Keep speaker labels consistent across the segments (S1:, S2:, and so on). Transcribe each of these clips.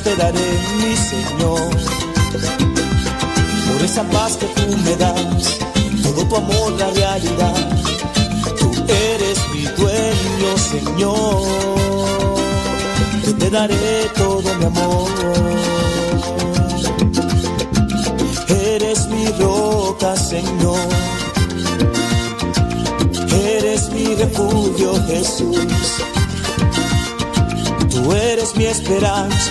S1: te daré, mi Señor. Por esa paz que tú me das, todo tu amor, la realidad. Tú eres mi dueño, Señor. Te daré todo mi amor. Eres mi roca, Señor. Eres mi refugio, Jesús. Tú eres mi esperanza,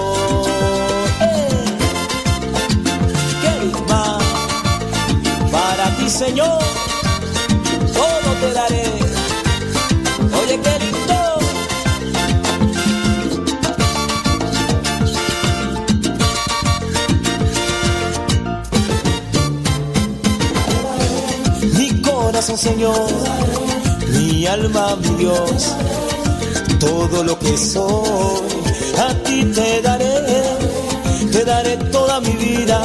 S1: Señor, todo te daré. Oye, qué lindo. Mi corazón, Señor, mi alma, mi Dios, todo lo que soy, a ti te daré, te daré toda mi vida,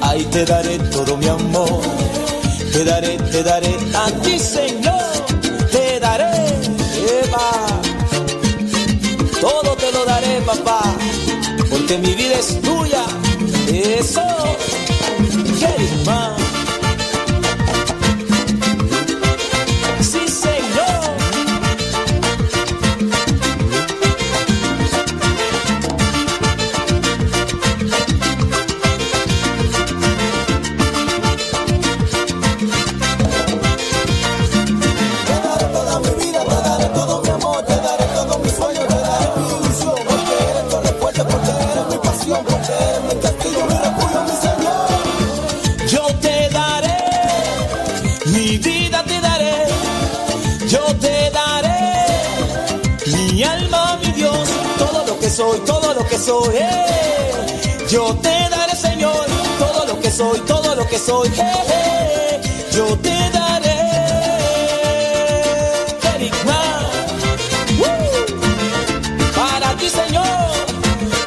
S1: ahí te daré todo mi amor te daré, te daré a ti, Señor. Te daré, Eva. Todo te lo daré, papá. Porque mi vida es tuya. Eso. Soy. Eh. Yo te daré, Señor, todo lo que soy, todo lo que soy. Eh, Yo te daré. Para ti, Señor,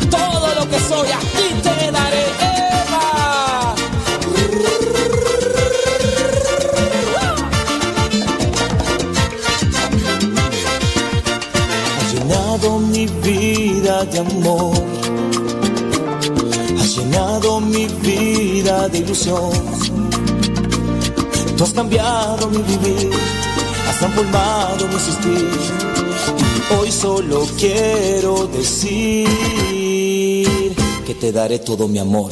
S1: todo lo que soy, a ti te daré. Eva. llenado mi vida de amor de ilusión. Tú has cambiado mi vivir, has transformado mi existir. Hoy solo quiero decir que te daré todo mi amor.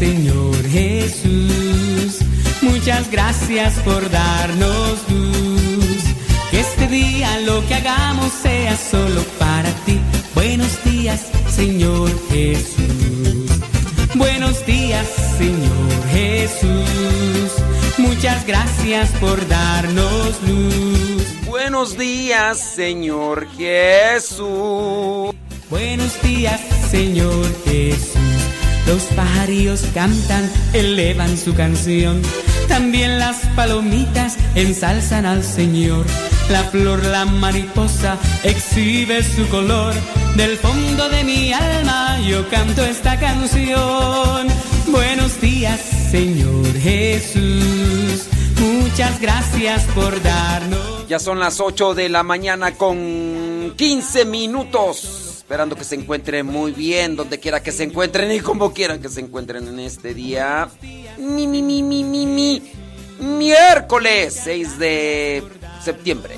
S2: Señor Jesús, muchas gracias por darnos luz. Que este día lo que hagamos sea solo para ti. Buenos días, Señor Jesús. Buenos días, Señor Jesús. Muchas gracias por darnos luz.
S3: Buenos días, Señor Jesús.
S2: Buenos días, Señor Jesús. Los pajarillos cantan, elevan su canción. También las palomitas ensalzan al Señor. La flor, la mariposa, exhibe su color. Del fondo de mi alma yo canto esta canción. Buenos días, Señor Jesús. Muchas gracias por darnos.
S3: Ya son las 8 de la mañana con 15 minutos. Esperando que se encuentren muy bien, donde quiera que se encuentren y como quieran que se encuentren en este día. Mi, mi, mi, mi, mi, mi. Miércoles 6 de septiembre.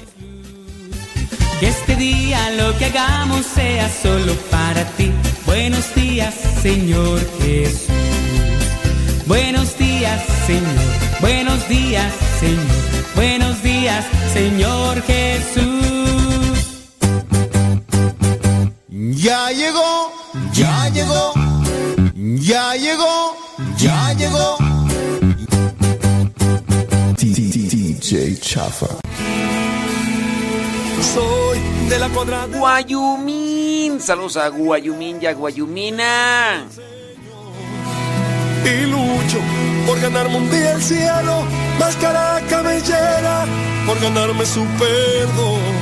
S2: Que este día lo que hagamos sea solo para ti. Buenos días, Señor Jesús. Buenos días, Señor. Buenos días, Señor. Buenos días, Señor Jesús.
S4: Ya llegó, ya llegó, ya llegó, ya llegó. DJ Chafa.
S3: Soy de la cuadrada. Guayumín. Saludos a Guayumín y a Guayumina
S4: y lucho porque
S5: ganarme un día el cielo, máscara cabellera, por ganarme su perdón.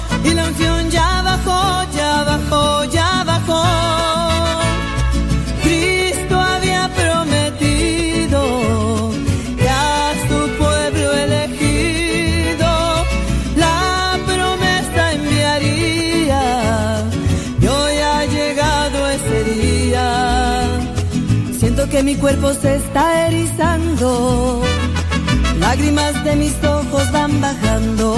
S6: y la unción ya bajó, ya bajó, ya bajó. Cristo había prometido que a su pueblo elegido la promesa enviaría y hoy ha llegado ese día. Siento que mi cuerpo se está erizando, lágrimas de mis ojos van bajando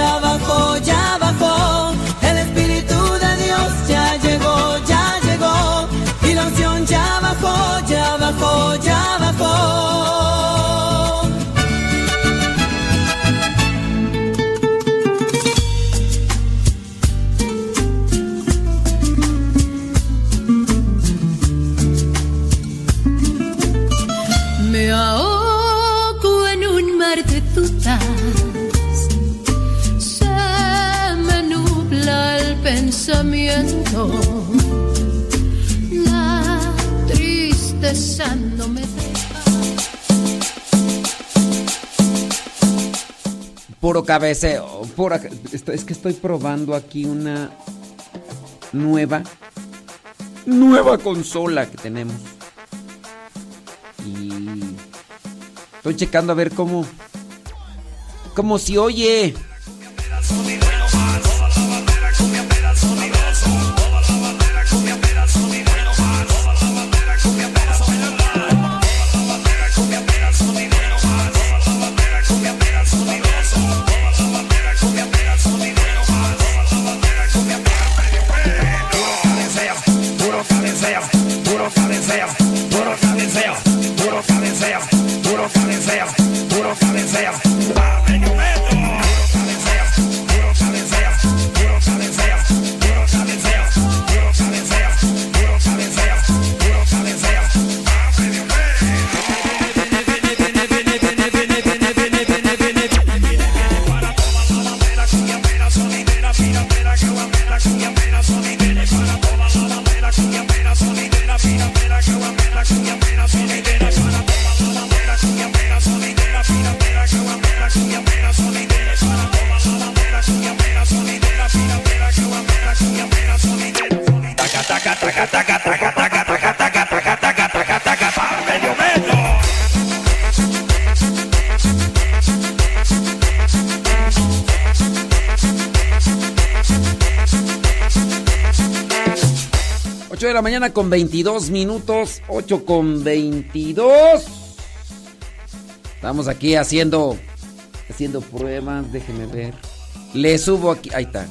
S6: bajó,
S3: Puro cabeceo. Es que estoy probando aquí una nueva, nueva consola que tenemos. Y estoy checando a ver cómo, cómo si oye. Con 22 minutos. 8 con 22. Estamos aquí haciendo haciendo pruebas, déjeme ver. Le subo aquí, ahí está.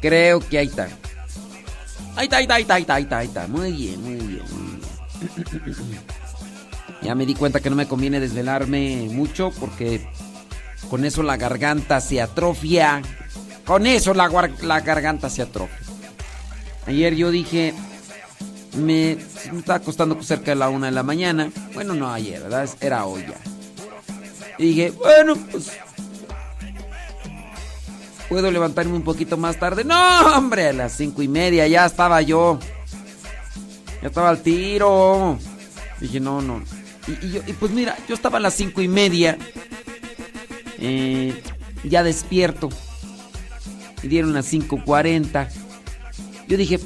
S3: Creo que ahí está. Ahí está, ahí está, ahí está, ahí está, ahí está. Muy bien, muy bien, muy bien. Ya me di cuenta que no me conviene desvelarme mucho porque con eso la garganta se atrofia. Con eso la, la garganta se atrofia. Ayer yo dije, me, estaba acostando cerca de la una de la mañana. Bueno, no ayer, ¿verdad? Era hoy ya. Y dije, bueno, pues. ¿Puedo levantarme un poquito más tarde? No, hombre, a las cinco y media ya estaba yo. Ya estaba al tiro. Dije, no, no. Y, y yo- y pues mira, yo estaba a las cinco y media. eh, ya despierto. Y dieron las 5.40. Yo dije,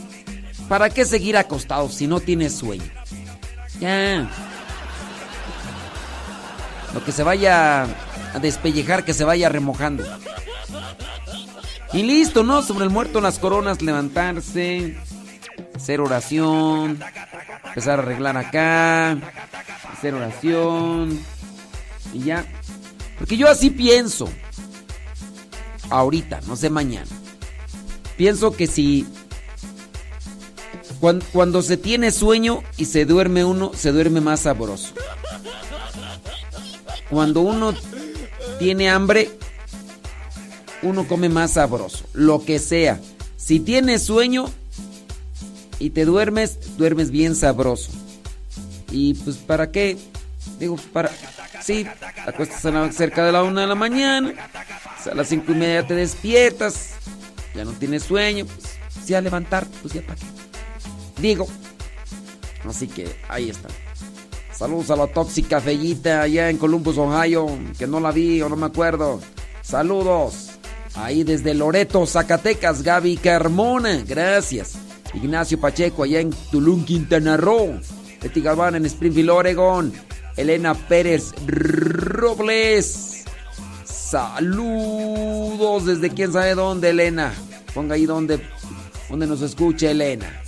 S3: ¿para qué seguir acostado si no tienes sueño? Ya. Lo que se vaya a despellejar, que se vaya remojando. Y listo, ¿no? Sobre el muerto las coronas, levantarse, hacer oración, empezar a arreglar acá, hacer oración y ya. Porque yo así pienso. Ahorita, no sé mañana. Pienso que si cuan- cuando, se tiene sueño y se duerme uno, se duerme más sabroso. Cuando uno tiene hambre, uno come más sabroso, lo que sea. Si tienes sueño y te duermes, duermes bien sabroso. Y pues para qué? Digo, para... Sí, acuestas cerca de la una de la mañana, a las cinco y media te despiertas, ya no tienes sueño, pues sí a levantarte, pues ya para qué. Digo. Así que ahí está. Saludos a la tóxica Fellita allá en Columbus, Ohio, que no la vi o no me acuerdo. Saludos. Ahí desde Loreto, Zacatecas, Gaby Carmona, gracias. Ignacio Pacheco allá en Tulum, Quintana Roo. Betty Galván en Springfield, Oregon. Elena Pérez Robles. Saludos desde quién sabe dónde, Elena. Ponga ahí donde, donde nos escucha Elena.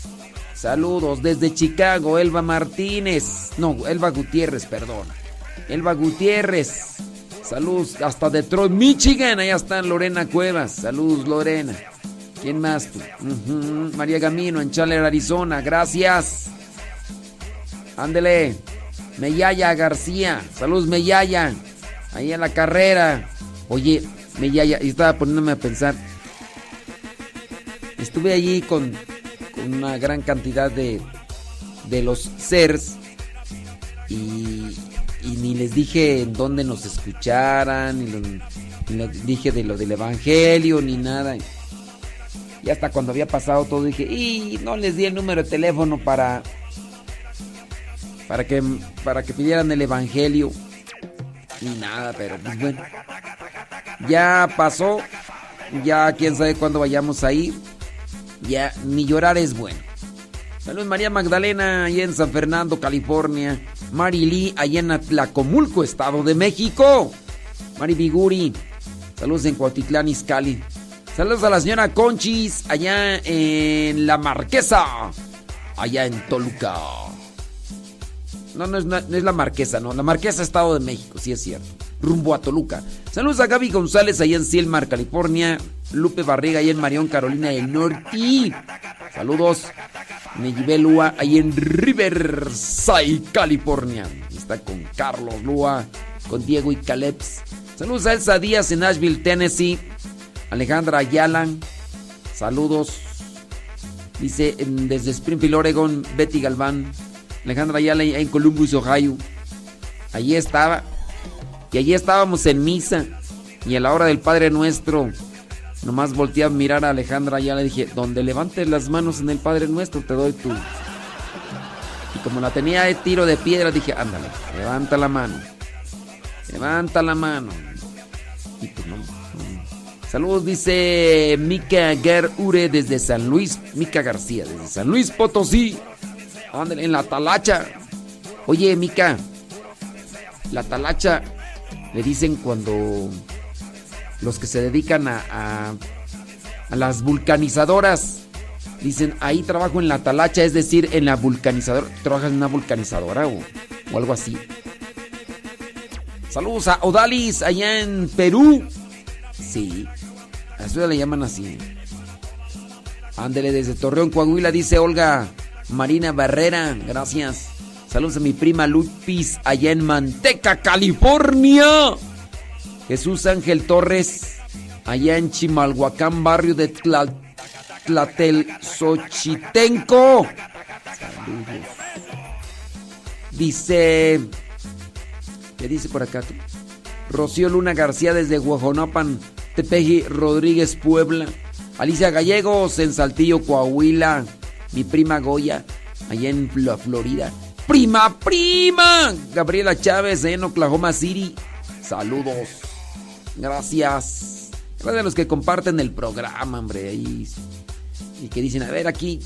S3: Saludos desde Chicago, Elba Martínez. No, Elba Gutiérrez, perdón. Elba Gutiérrez. Saludos hasta Detroit, Michigan. Allá está Lorena Cuevas. Saludos, Lorena. ¿Quién más? Ujú, María Gamino en Chandler, Arizona. Gracias. Ándele. Meyaya García. Saludos, Meyaya. Ahí en la carrera. Oye, Meyaya, estaba poniéndome a pensar. Estuve allí con una gran cantidad de, de los CERS y, ni les dije en dónde nos escucharan, ni, les dije de lo del Evangelio, ni nada. Y hasta cuando había pasado todo dije, y no les di el número de teléfono para, para, que, para que pidieran el Evangelio. Ni nada, pero pues bueno. Ya pasó, ya quién sabe cuándo vayamos a ir. Ya ni llorar es bueno. Saludos María Magdalena, allá en San Fernando, California. Mari Lee, allá en Atlacomulco, Estado de México. Mari Biguri, saludos en Cuautitlán, Izcalli. Saludos a la señora Conchis, allá en La Marquesa, allá en Toluca. No, no es, no es la Marquesa, no. La Marquesa, Estado de México, sí es cierto. Rumbo a Toluca. Saludos a Gaby González, allá en Silmar, California. Lupe Barriga, allá en Marión, Carolina del Norte. Saludos. Me Lua ahí en Riverside, California. Está con Carlos Lua, con Diego y Caleb. Saludos a Elsa Díaz en Nashville, Tennessee. Alejandra Ayala. Saludos. Dice desde Springfield, Oregon, Betty Galván. Alejandra Ayala en Columbus, Ohio. Allí estaba. Y allí estábamos en misa. Y a la hora del Padre Nuestro, nomás volteé a mirar a Alejandra ya le dije, donde levantes las manos en el Padre Nuestro, te doy tú. Y como la tenía de tiro de piedra, dije, ándale, levanta la mano. Levanta la mano. Y pues no. Saludos, dice Mika Ure desde San Luis. Mica García, desde San Luis Potosí. Ándale, en la talacha. Oye, Mica, la talacha le dicen cuando los que se dedican a, a, las vulcanizadoras. Dicen, ahí trabajo en la talacha, es decir, en la vulcanizadora. ¿Trabajas en una vulcanizadora o, o algo así? Saludos a Odalis, allá en Perú. Sí, a eso le llaman así. Ándele desde Torreón, Coahuila, dice Olga Marina Barrera. Gracias. Saludos a mi prima Lupis, allá en Manteca, California. Jesús Ángel Torres, allá en Chimalhuacán, barrio de Tlatel Xochitenco. Saludos. Dice, ¿qué dice por acá? Rocío Luna García desde Guajonapan, Tepeji Rodríguez, Puebla. Alicia Gallegos en Saltillo, Coahuila. Mi prima Goya, allá en Florida. Prima, prima. Gabriela Chávez en Oklahoma City. Saludos. Gracias. Gracias a los que comparten el programa, hombre. Y, que dicen, a ver, aquí.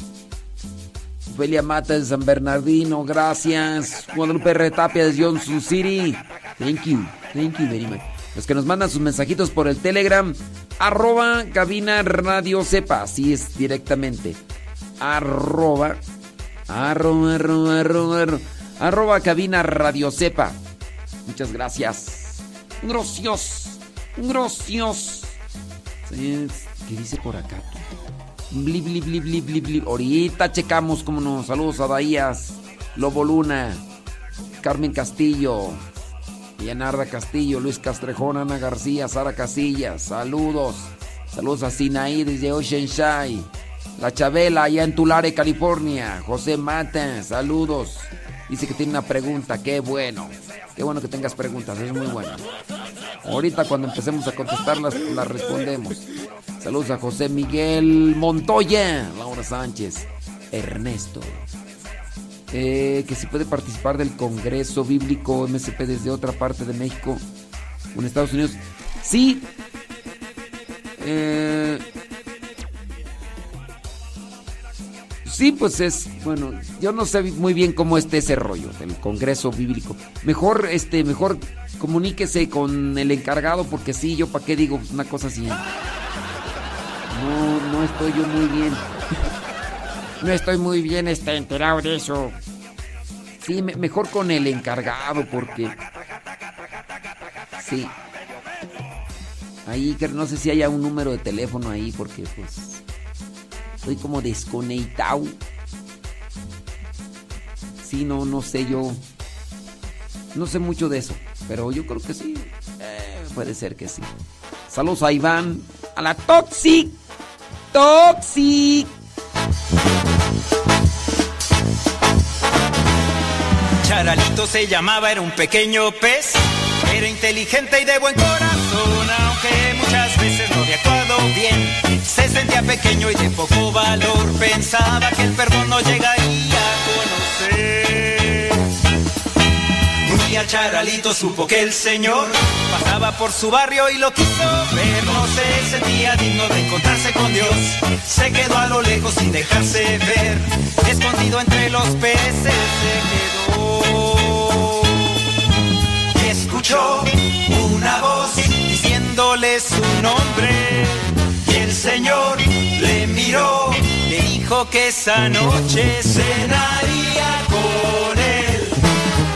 S3: Felia Mata de San Bernardino, gracias. Guadalupe Retapia de Johnson City. Thank you. Thank you very much. Los que nos mandan sus mensajitos por el Telegram. Arroba cabina radio sepa. Así es directamente. Arroba. Arroba, arroba, arroba, cabina radio sepa. Muchas gracias. Gracias. Gracias. ¿Qué dice por acá? Bli, bli, bli, bli, bli, bli. Ahorita checamos cómo nos. Saludos a Bahías, Lobo Luna, Carmen Castillo, Leonarda Castillo, Luis Castrejón, Ana García, Sara Casillas. Saludos. Saludos a Sinaí desde Oceanside. La Chabela allá en Tulare, California. José Mata, saludos. Dice que tiene una pregunta. Qué bueno. Qué bueno que tengas preguntas. Es muy bueno. Ahorita cuando empecemos a contestarlas, las respondemos. Saludos a José Miguel Montoya, Laura Sánchez, Ernesto. Eh, que si puede participar del Congreso Bíblico MSP desde otra parte de México en Estados Unidos. Sí. Eh, sí, pues es, bueno, yo no sé muy bien cómo esté ese rollo del Congreso Bíblico. Mejor, este, mejor comuníquese con el encargado porque sí, yo para qué digo una cosa así. No, no estoy yo muy bien. No estoy muy bien este, enterado de eso. Sí, mejor con el encargado porque... Sí. Ahí, no sé si haya un número de teléfono ahí porque pues... Estoy como desconectado. Sí, no, no sé yo. No sé mucho de eso. Pero yo creo que sí. Eh, puede ser que sí. Saludos a Iván. A la Toxic. Toxic.
S7: Charalito se llamaba, era un pequeño pez. Era inteligente y de buen corazón, aunque muchas veces no había actuado bien. Se sentía pequeño y de poco valor. Pensaba que el perdón no llegaría a conocer. Un día Charalito supo que el Señor pasaba por su barrio y lo quiso ver. No se sentía digno de encontrarse con Dios. Se quedó a lo lejos sin dejarse ver. Escondido entre los peces se quedó. Y escuchó una voz diciéndole su nombre. El señor le miró, le dijo que esa noche cenaría con él.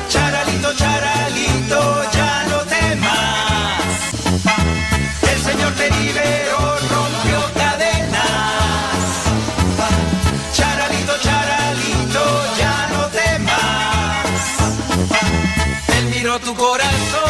S7: Charalito, charalito, ya no temas. El señor te liberó, rompió cadenas. Charalito, charalito, ya no temas. Él miró tu corazón.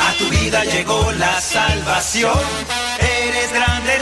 S7: a tu vida llegó la salvación. Eres grande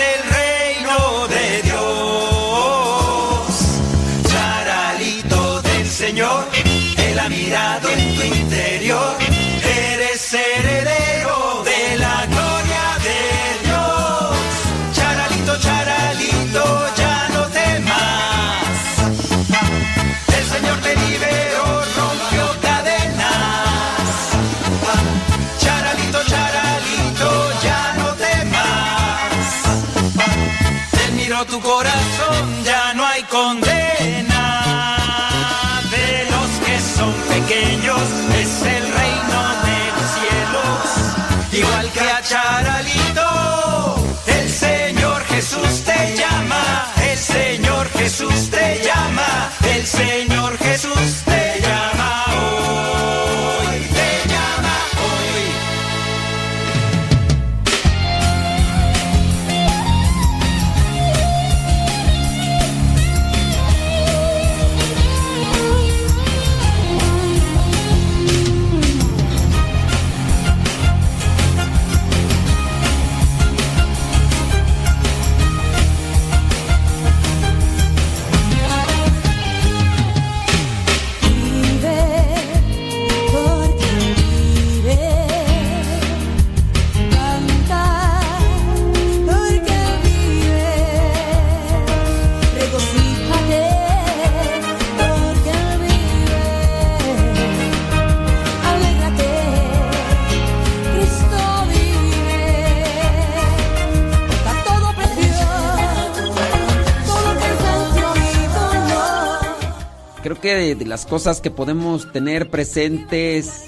S7: que de,
S3: las cosas que podemos tener presentes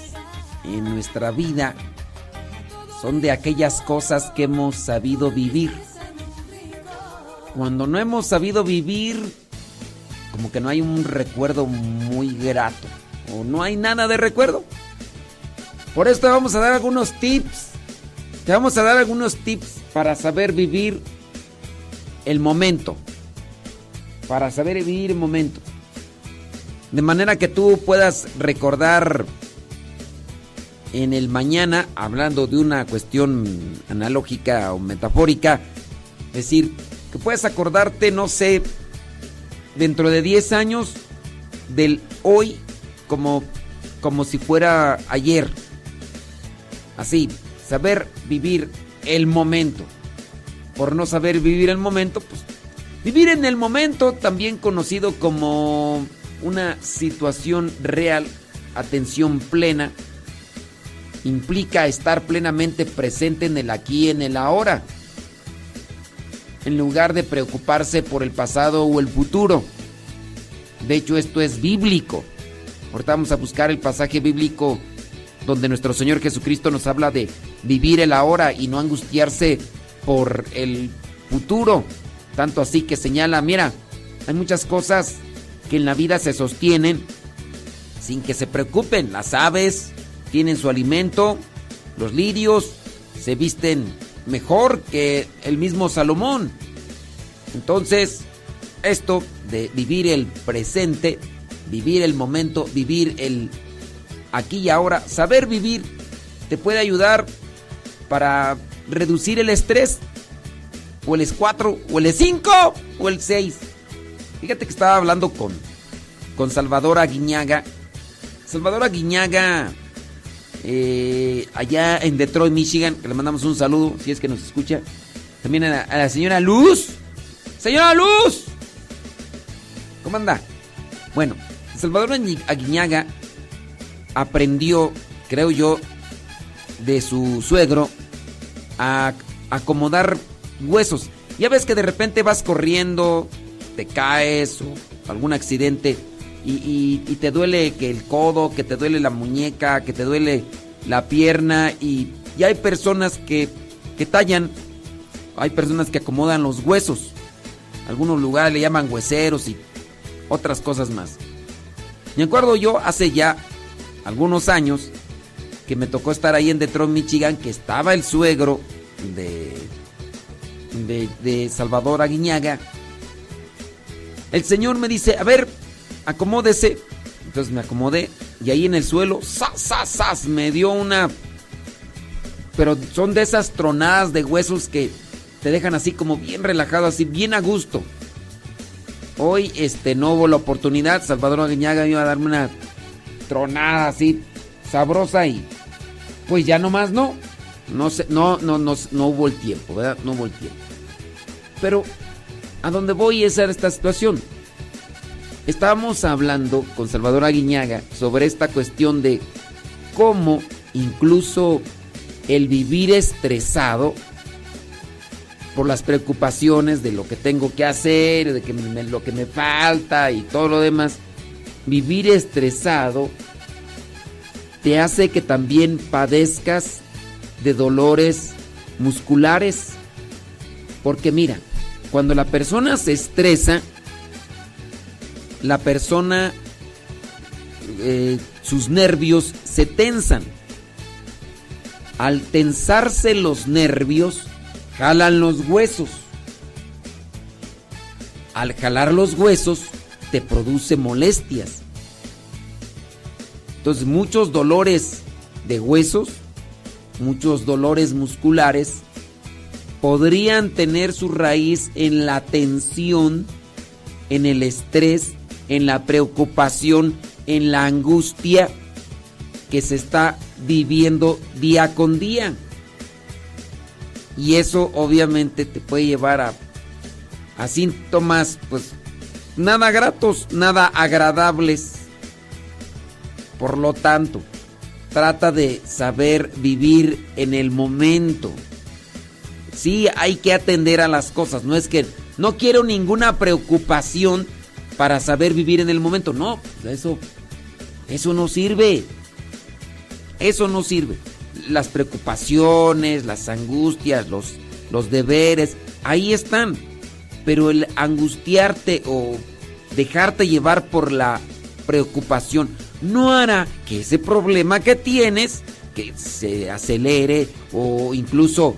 S3: en nuestra vida son de aquellas cosas que hemos sabido vivir. Cuando no hemos sabido vivir, como que no hay un recuerdo muy grato o no hay nada de recuerdo. Por esto vamos a dar algunos tips. Te vamos a dar algunos tips para saber vivir el momento. Para saber vivir el momento. De manera que tú puedas recordar en el mañana, hablando de una cuestión analógica o metafórica, decir, que puedas acordarte, no sé, dentro de 10 años del hoy como, como si fuera ayer. Así, saber vivir el momento. Por no saber vivir el momento, pues vivir en el momento, también conocido como una situación real, atención plena, implica estar plenamente presente en el aquí y en el ahora, en lugar de preocuparse por el pasado o el futuro. De hecho, esto es bíblico. Ahorita vamos a buscar el pasaje bíblico donde nuestro Señor Jesucristo nos habla de vivir el ahora y no angustiarse por el futuro. Tanto así que señala, mira, hay muchas cosas que en la vida se sostienen sin que se preocupen. Las aves tienen su alimento, los lirios se visten mejor que el mismo Salomón. Entonces, esto de vivir el presente, vivir el momento, vivir el aquí y ahora, saber vivir, te puede ayudar para reducir el estrés. O el S4, o el S5, o el 6. Fíjate que estaba hablando con, con Salvador Aguiñaga. Salvador Aguiñaga, eh, allá en Detroit, Michigan, que le mandamos un saludo, si es que nos escucha. También a la, a la señora Luz. Señora Luz. ¿Cómo anda? Bueno, Salvador Aguiñaga aprendió, creo yo, de su suegro a acomodar huesos. Ya ves que de repente vas corriendo, te caes o algún accidente y, te duele que el codo, que te duele la muñeca, que te duele la pierna y, y hay personas que, que tallan, hay personas que acomodan los huesos. Algunos lugares le llaman hueseros y otras cosas más. Me acuerdo yo hace ya algunos años que me tocó estar ahí en Detroit, Michigan, que estaba el suegro de, de, de Salvador Aguiñaga. El señor me dice, a ver, acomódese. Entonces me acomodé y ahí en el suelo, ¡zas, zas, zas! Me dio una... Pero son de esas tronadas de huesos que te dejan así como bien relajado, así bien a gusto. Hoy este, no hubo la oportunidad, Salvador Aguiñaga iba a darme una tronada así sabrosa y pues ya nomás no. No sé, no, no, no, no hubo el tiempo, ¿verdad? No hubo el tiempo. Pero a dónde voy es a esta situación. Estábamos hablando con Salvador Aguiñaga sobre esta cuestión de cómo incluso el vivir estresado por las preocupaciones de lo que tengo que hacer, de que lo que me falta y todo lo demás, vivir estresado te hace que también padezcas de dolores musculares. Porque mira, cuando la persona se estresa, la persona, eh, sus nervios se tensan. Al tensarse los nervios, jalan los huesos. Al jalar los huesos, te produce molestias. Entonces muchos dolores de huesos, muchos dolores musculares, podrían tener su raíz en la tensión, en el estrés, en la preocupación, en la angustia que se está viviendo día con día. Y eso obviamente te puede llevar a, a síntomas pues nada gratos, nada agradables. Por lo tanto, trata de saber vivir en el momento. Sí, hay que atender a las cosas. No es que no quiero ninguna preocupación para saber vivir en el momento. No, eso, eso no sirve. Eso no sirve. Las preocupaciones, las angustias, los, los deberes, ahí están. Pero el angustiarte o dejarte llevar por la preocupación no hará que ese problema que tienes que se acelere o incluso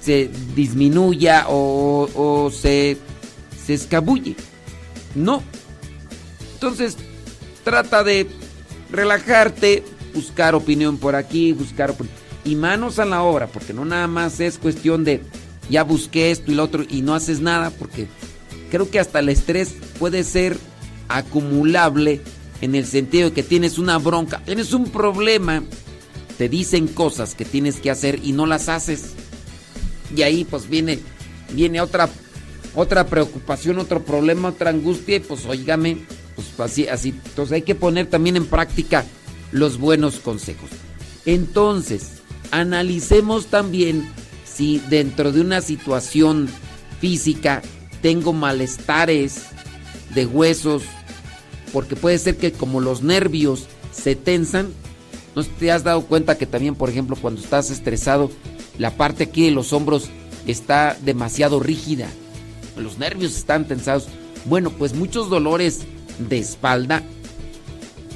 S3: se disminuya o, o se, se escabulle. No. Entonces, trata de relajarte, buscar opinión por aquí, buscar opinión. Y manos a la obra, porque no nada más es cuestión de ya busqué esto y lo otro y no haces nada, porque creo que hasta el estrés puede ser acumulable en el sentido de que tienes una bronca, tienes un problema, te dicen cosas que tienes que hacer y no las haces. Y ahí pues viene viene otra otra preocupación, otro problema, otra angustia y pues oígame, pues así así, entonces hay que poner también en práctica los buenos consejos. Entonces, analicemos también si dentro de una situación física tengo malestares de huesos, porque puede ser que como los nervios se tensan, ¿no te has dado cuenta que también, por ejemplo, cuando estás estresado, la parte aquí de los hombros está demasiado rígida? Los nervios están tensados. Bueno, pues muchos dolores de espalda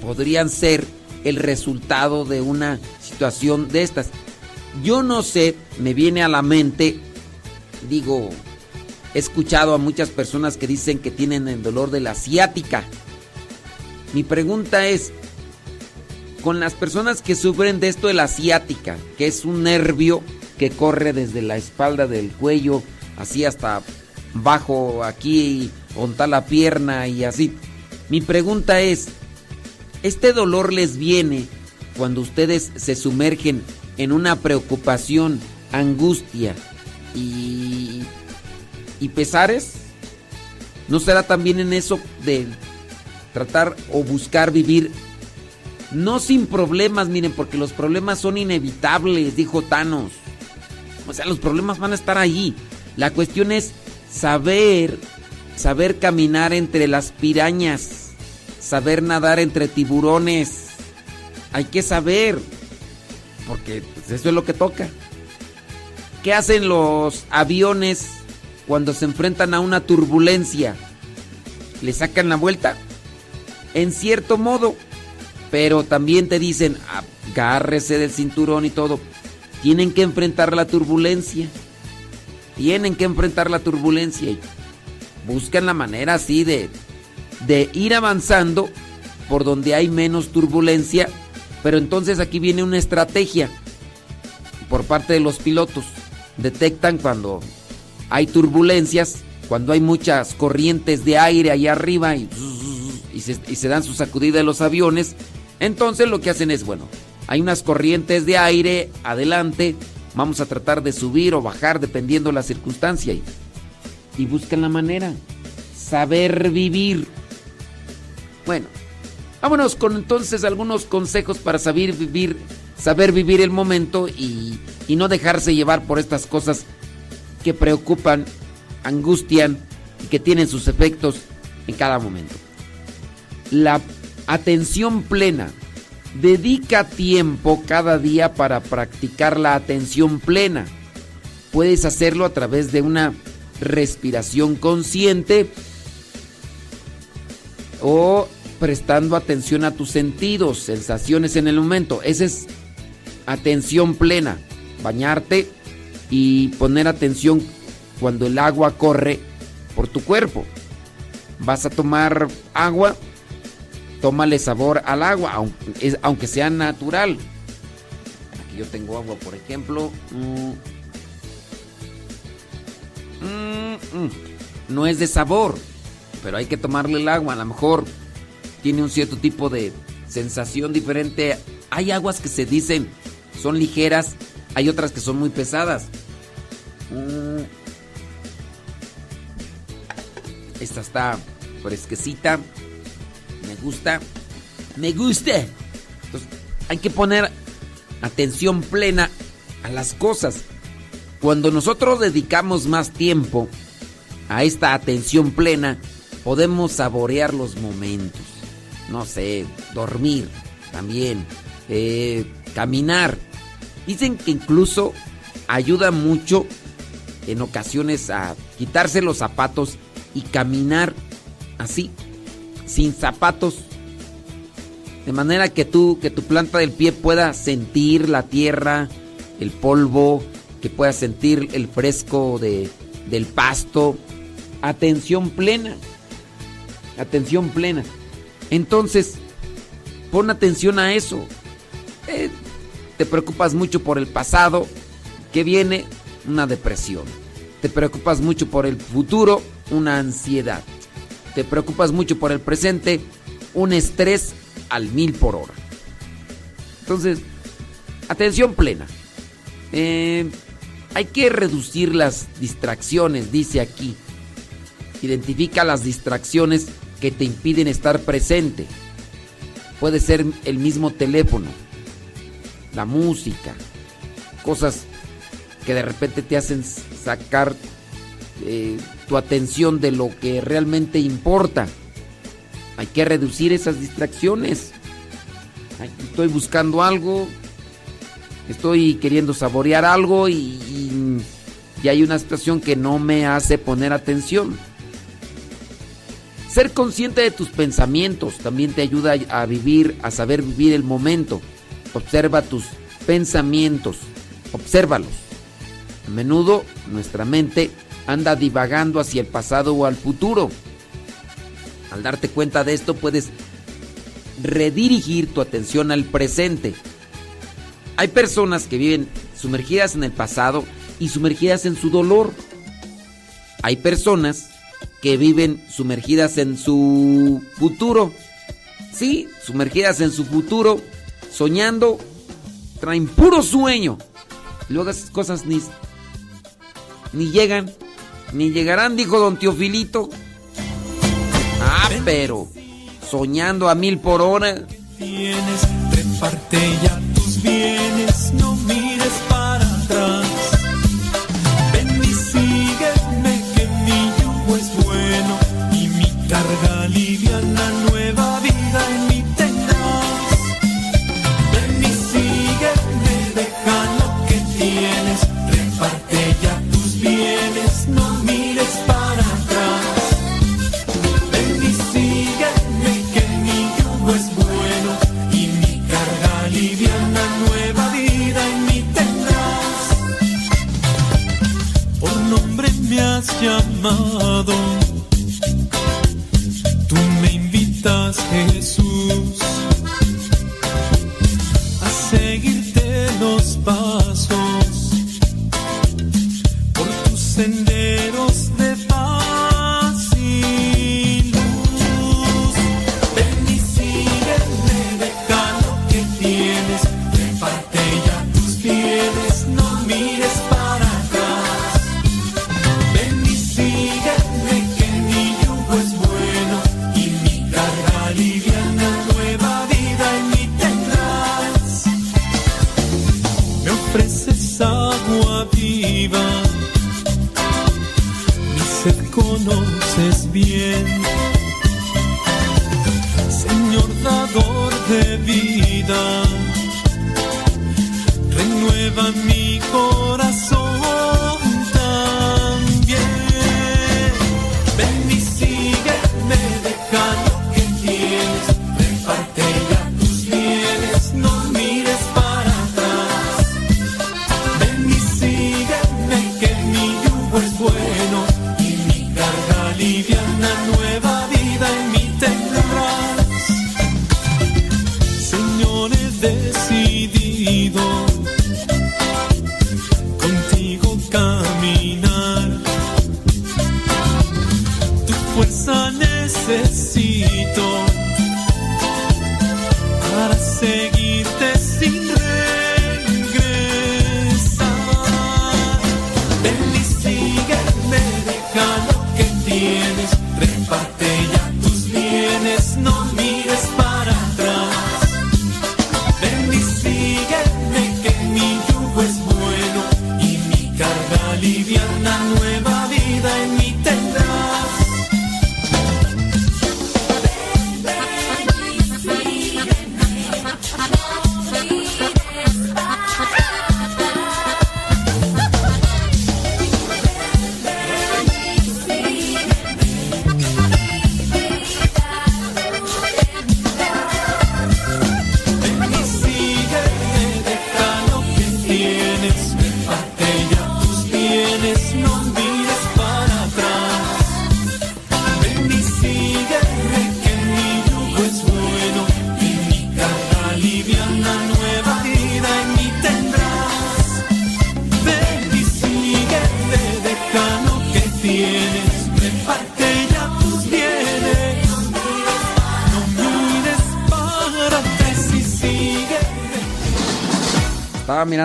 S3: podrían ser el resultado de una situación de estas. Yo no sé, me viene a la mente, digo, he escuchado a muchas personas que dicen que tienen el dolor de la ciática. Mi pregunta es, con las personas que sufren de esto de la ciática, que es un nervio que corre desde la espalda del cuello, así hasta bajo aquí, onta la pierna y así. Mi pregunta es, ¿este dolor les viene cuando ustedes se sumergen en una preocupación, angustia y, y pesares? ¿No será también en eso de tratar o buscar vivir no sin problemas, miren, porque los problemas son inevitables, dijo Thanos. O sea, los problemas van a estar ahí. La cuestión es saber, saber caminar entre las pirañas, saber nadar entre tiburones. Hay que saber, porque pues, eso es lo que toca. ¿Qué hacen los aviones cuando se enfrentan a una turbulencia? ¿Le sacan la vuelta? En cierto modo, pero también te dicen, agárrese del cinturón y todo. Tienen que enfrentar la turbulencia. Tienen que enfrentar la turbulencia. Buscan la manera así de, de ir avanzando por donde hay menos turbulencia. Pero entonces aquí viene una estrategia por parte de los pilotos. Detectan cuando hay turbulencias, cuando hay muchas corrientes de aire allá arriba y, y, se, y se dan su sacudida de los aviones. Entonces lo que hacen es, bueno, hay unas corrientes de aire adelante, vamos a tratar de subir o bajar dependiendo la circunstancia y, y buscan la manera. Saber vivir. Bueno, vámonos con entonces algunos consejos para saber vivir, saber vivir el momento y, y no dejarse llevar por estas cosas que preocupan, angustian y que tienen sus efectos en cada momento. La atención plena. Dedica tiempo cada día para practicar la atención plena. Puedes hacerlo a través de una respiración consciente o prestando atención a tus sentidos, sensaciones en el momento. Esa es atención plena. Bañarte y poner atención cuando el agua corre por tu cuerpo. Vas a tomar agua, tómale sabor al agua, aunque, sea natural. Aquí yo tengo agua, por ejemplo. Mm. Mm, mm. No es de sabor, pero hay que tomarle el agua. A lo mejor tiene un cierto tipo de sensación diferente. Hay aguas que se dicen son ligeras, hay otras que son muy pesadas. Esta está fresquecita. Me gusta. Me gusta. Entonces, hay que poner atención plena a las cosas. Cuando nosotros dedicamos más tiempo a esta atención plena, podemos saborear los momentos. No sé, dormir también, eh, caminar. Dicen que incluso ayuda mucho en ocasiones a quitarse los zapatos y caminar así, sin zapatos. De manera que tú, que tu planta del pie pueda sentir la tierra, el polvo, que pueda sentir el fresco de, del pasto. Atención plena. Atención plena. Entonces, pon atención a eso. Eh, te preocupas mucho por el pasado, que viene una depresión. Te preocupas mucho por el futuro, una ansiedad. Te preocupas mucho por el presente, un estrés al mil por hora. Entonces, atención plena. Eh, hay que reducir las distracciones, dice aquí. Identifica las distracciones que te impiden estar presente. Puede ser el mismo teléfono, la música, cosas que de repente te hacen sacar eh, tu atención de lo que realmente importa. Hay que reducir esas distracciones. Estoy buscando algo, estoy queriendo saborear algo y, hay una situación que no me hace poner atención. Ser consciente de tus pensamientos también te ayuda a vivir, a saber vivir el momento. Observa tus pensamientos, obsérvalos. A menudo nuestra mente anda divagando hacia el pasado o al futuro. Al darte cuenta de esto puedes redirigir tu atención al presente. Hay personas que viven sumergidas en el pasado y sumergidas en su dolor. Hay personas que viven sumergidas en su futuro. Sí, sumergidas en su futuro, soñando, traen puro sueño. Luego esas cosas ni, ni llegan. Ni llegarán, dijo don Teofilito. Ah, pero soñando a mil por hora.
S5: Tienes, reparte ya tus bienes, no mires llamado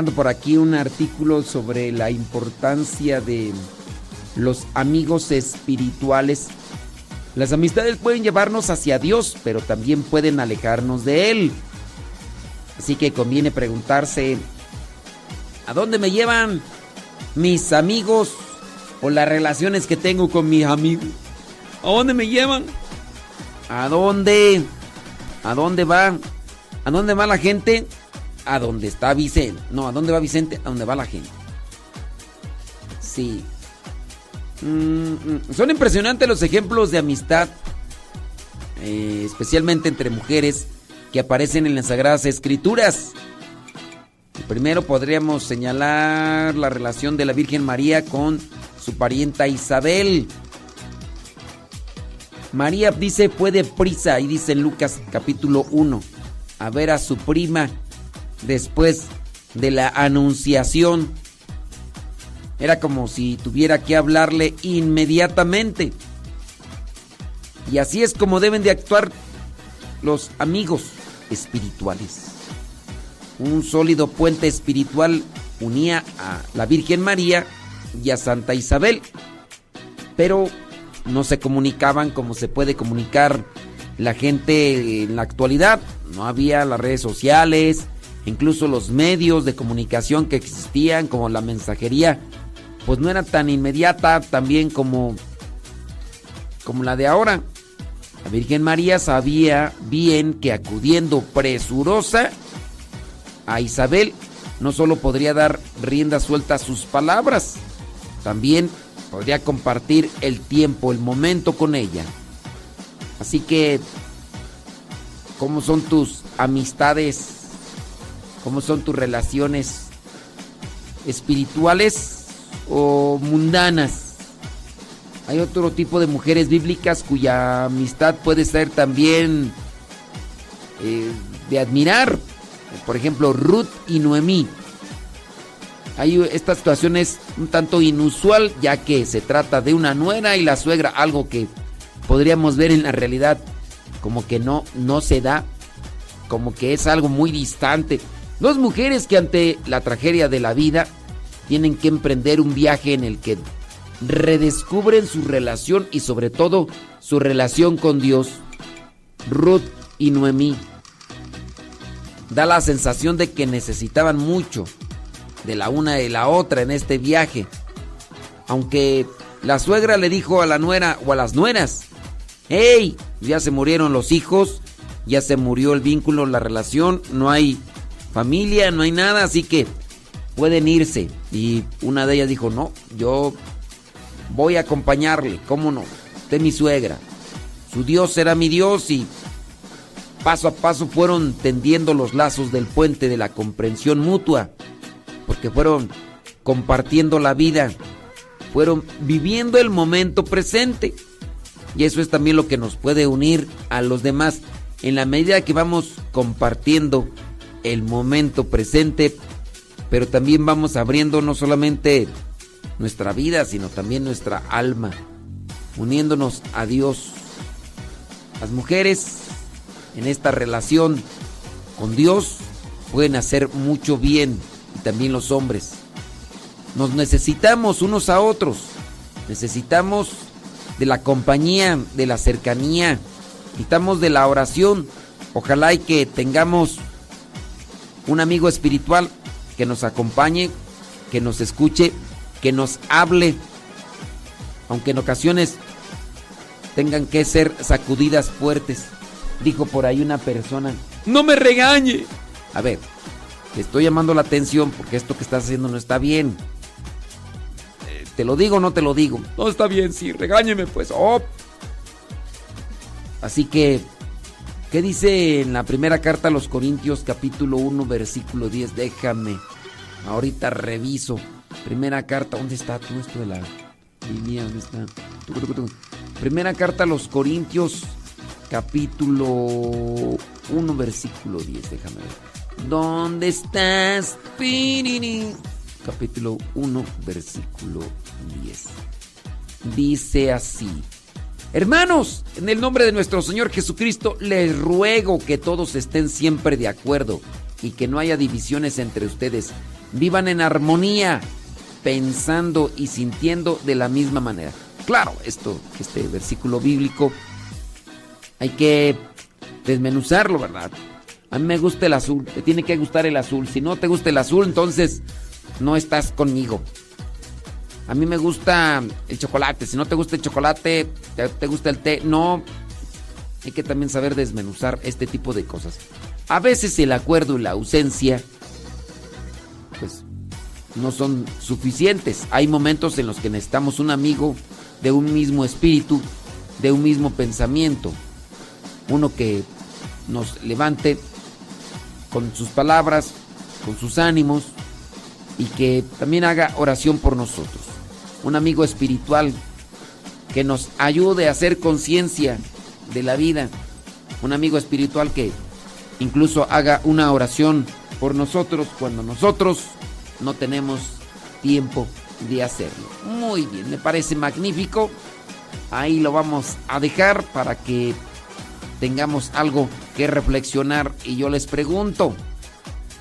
S5: por
S3: aquí un artículo sobre la importancia de los amigos espirituales. Las amistades pueden llevarnos hacia Dios, pero también pueden alejarnos de Él. Así que conviene preguntarse, ¿a dónde me llevan mis amigos o las relaciones que tengo con mis amigos? ¿A dónde me llevan? ¿A dónde? ¿A dónde va? ¿A dónde va la gente? a donde está Vicente. No, ¿a dónde va Vicente? A donde va la gente. Sí. Mm, mm. Son impresionantes los ejemplos de amistad, eh, especialmente entre mujeres, que aparecen en las Sagradas Escrituras. Primero podríamos señalar la relación de la Virgen María con su parienta Isabel. María dice fue deprisa y dice Lucas capítulo 1 a ver a su prima después de la anunciación. Era como si tuviera que hablarle inmediatamente. Y así es como deben de actuar los amigos espirituales. Un sólido puente espiritual unía a la Virgen María y a Santa Isabel, pero no se comunicaban como se puede comunicar la gente en la actualidad. No había las redes sociales, incluso los medios de comunicación que existían, como la mensajería, pues no era tan inmediata también como, como la de ahora. La Virgen María sabía bien que acudiendo presurosa a Isabel, no solo podría dar rienda suelta a sus palabras, también podría compartir el tiempo, el momento con ella. Así que, ¿cómo son tus amistades? ¿Cómo son tus relaciones espirituales o mundanas? Hay otro tipo de mujeres bíblicas cuya amistad puede ser también eh, de admirar. Por ejemplo, Ruth y Noemí. Hay esta situación es un tanto inusual ya que se trata de una nuera y la suegra, algo que podríamos ver en la realidad como que no no se da, como que es algo muy distante. Dos mujeres que ante la tragedia de la vida tienen que emprender un viaje en el que redescubren su relación y sobre todo su relación con Dios. Ruth y Noemí. Da la sensación de que necesitaban mucho de la una y la otra en este viaje. Aunque la suegra le dijo a la nuera o a las nueras, hey, ya se murieron los hijos, ya se murió el vínculo, la relación, no hay familia, no hay nada, así que pueden irse. Y una de ellas dijo, no, yo voy a acompañarle, ¿cómo no? De mi suegra. Su Dios será mi Dios y paso a paso fueron tendiendo los lazos del puente de la comprensión mutua, porque fueron compartiendo la vida, fueron viviendo el momento presente. Y eso es también lo que nos puede unir a los demás en la medida que vamos compartiendo el momento presente, pero también vamos abriendo no solamente nuestra vida, sino también nuestra alma, uniéndonos a Dios. Las mujeres en esta relación con Dios pueden hacer mucho bien y también los hombres. Nos necesitamos unos a otros, necesitamos de la compañía, de la cercanía, necesitamos de la oración. Ojalá y que tengamos un amigo espiritual que nos acompañe, que nos escuche, que nos hable, aunque en ocasiones tengan que ser sacudidas fuertes. Dijo por ahí una persona, no me regañe. A ver, te estoy llamando la atención porque esto que estás haciendo no está bien. Eh, ¿Te lo digo o no te lo digo? No está bien, sí, regáñeme pues. Oh. Así que, ¿qué dice en la primera carta a los Corintios capítulo 1 versículo 10? Déjame, ahorita reviso. Primera carta, ¿dónde está tú esto de la línea? ¿Dónde está? Primera carta a los Corintios capítulo 1 versículo 10, déjame ver. ¿Dónde estás? Piriri? Capítulo 1 versículo 10. Dice así. Hermanos, en el nombre de nuestro Señor Jesucristo, les ruego que todos estén siempre de acuerdo y que no haya divisiones entre ustedes. Vivan en armonía, pensando y sintiendo de la misma manera. Claro, esto, este versículo bíblico, hay que desmenuzarlo, ¿verdad? A mí me gusta el azul, te tiene que gustar el azul. Si no te gusta el azul, entonces no estás conmigo. A mí me gusta el chocolate. Si no te gusta el chocolate, te, gusta el té. No. Hay que también saber desmenuzar este tipo de cosas. A veces el acuerdo y la ausencia, pues, no son suficientes. Hay momentos en los que necesitamos un amigo de un mismo espíritu, de un mismo pensamiento. uno que nos levante con sus palabras, con sus ánimos y que también haga oración por nosotros. Un amigo espiritual que nos ayude a hacer conciencia de la vida. Un amigo espiritual que incluso haga una oración por nosotros cuando nosotros no tenemos tiempo de hacerlo. Muy bien, me parece magnífico. Ahí lo vamos a dejar para que tengamos algo que reflexionar. Y yo les pregunto,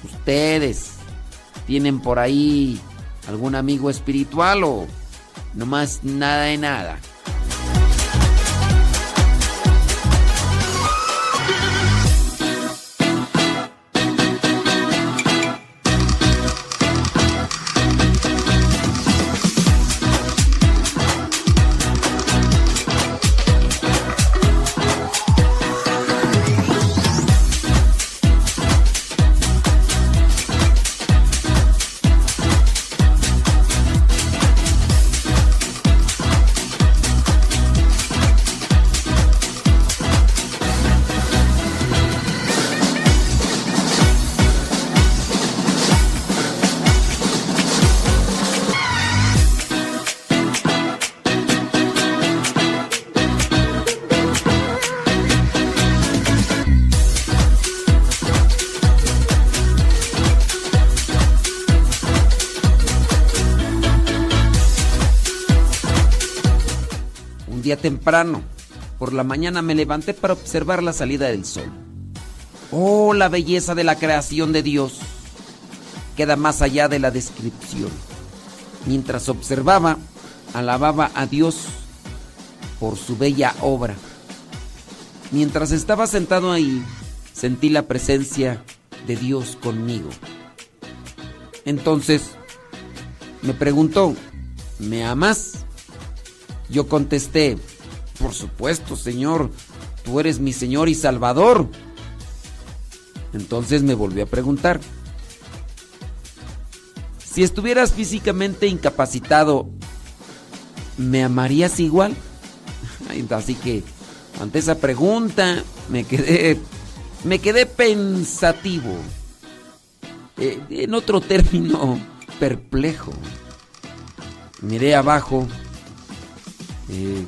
S3: ¿ustedes tienen por ahí algún amigo espiritual o nomás nada de nada? Por la mañana me levanté para observar la salida del sol. Oh, la belleza de la creación de Dios queda más allá de la descripción. Mientras observaba, alababa a Dios por su bella obra. Mientras estaba sentado ahí, sentí la presencia de Dios conmigo. Entonces, me preguntó, ¿me amas? Yo contesté, por supuesto, Señor, tú eres mi Señor y Salvador. Entonces me volvió a preguntar, si estuvieras físicamente incapacitado, ¿me amarías igual? Así que ante esa pregunta me quedé me quedé pensativo. Eh, en otro término, perplejo. Miré abajo, eh,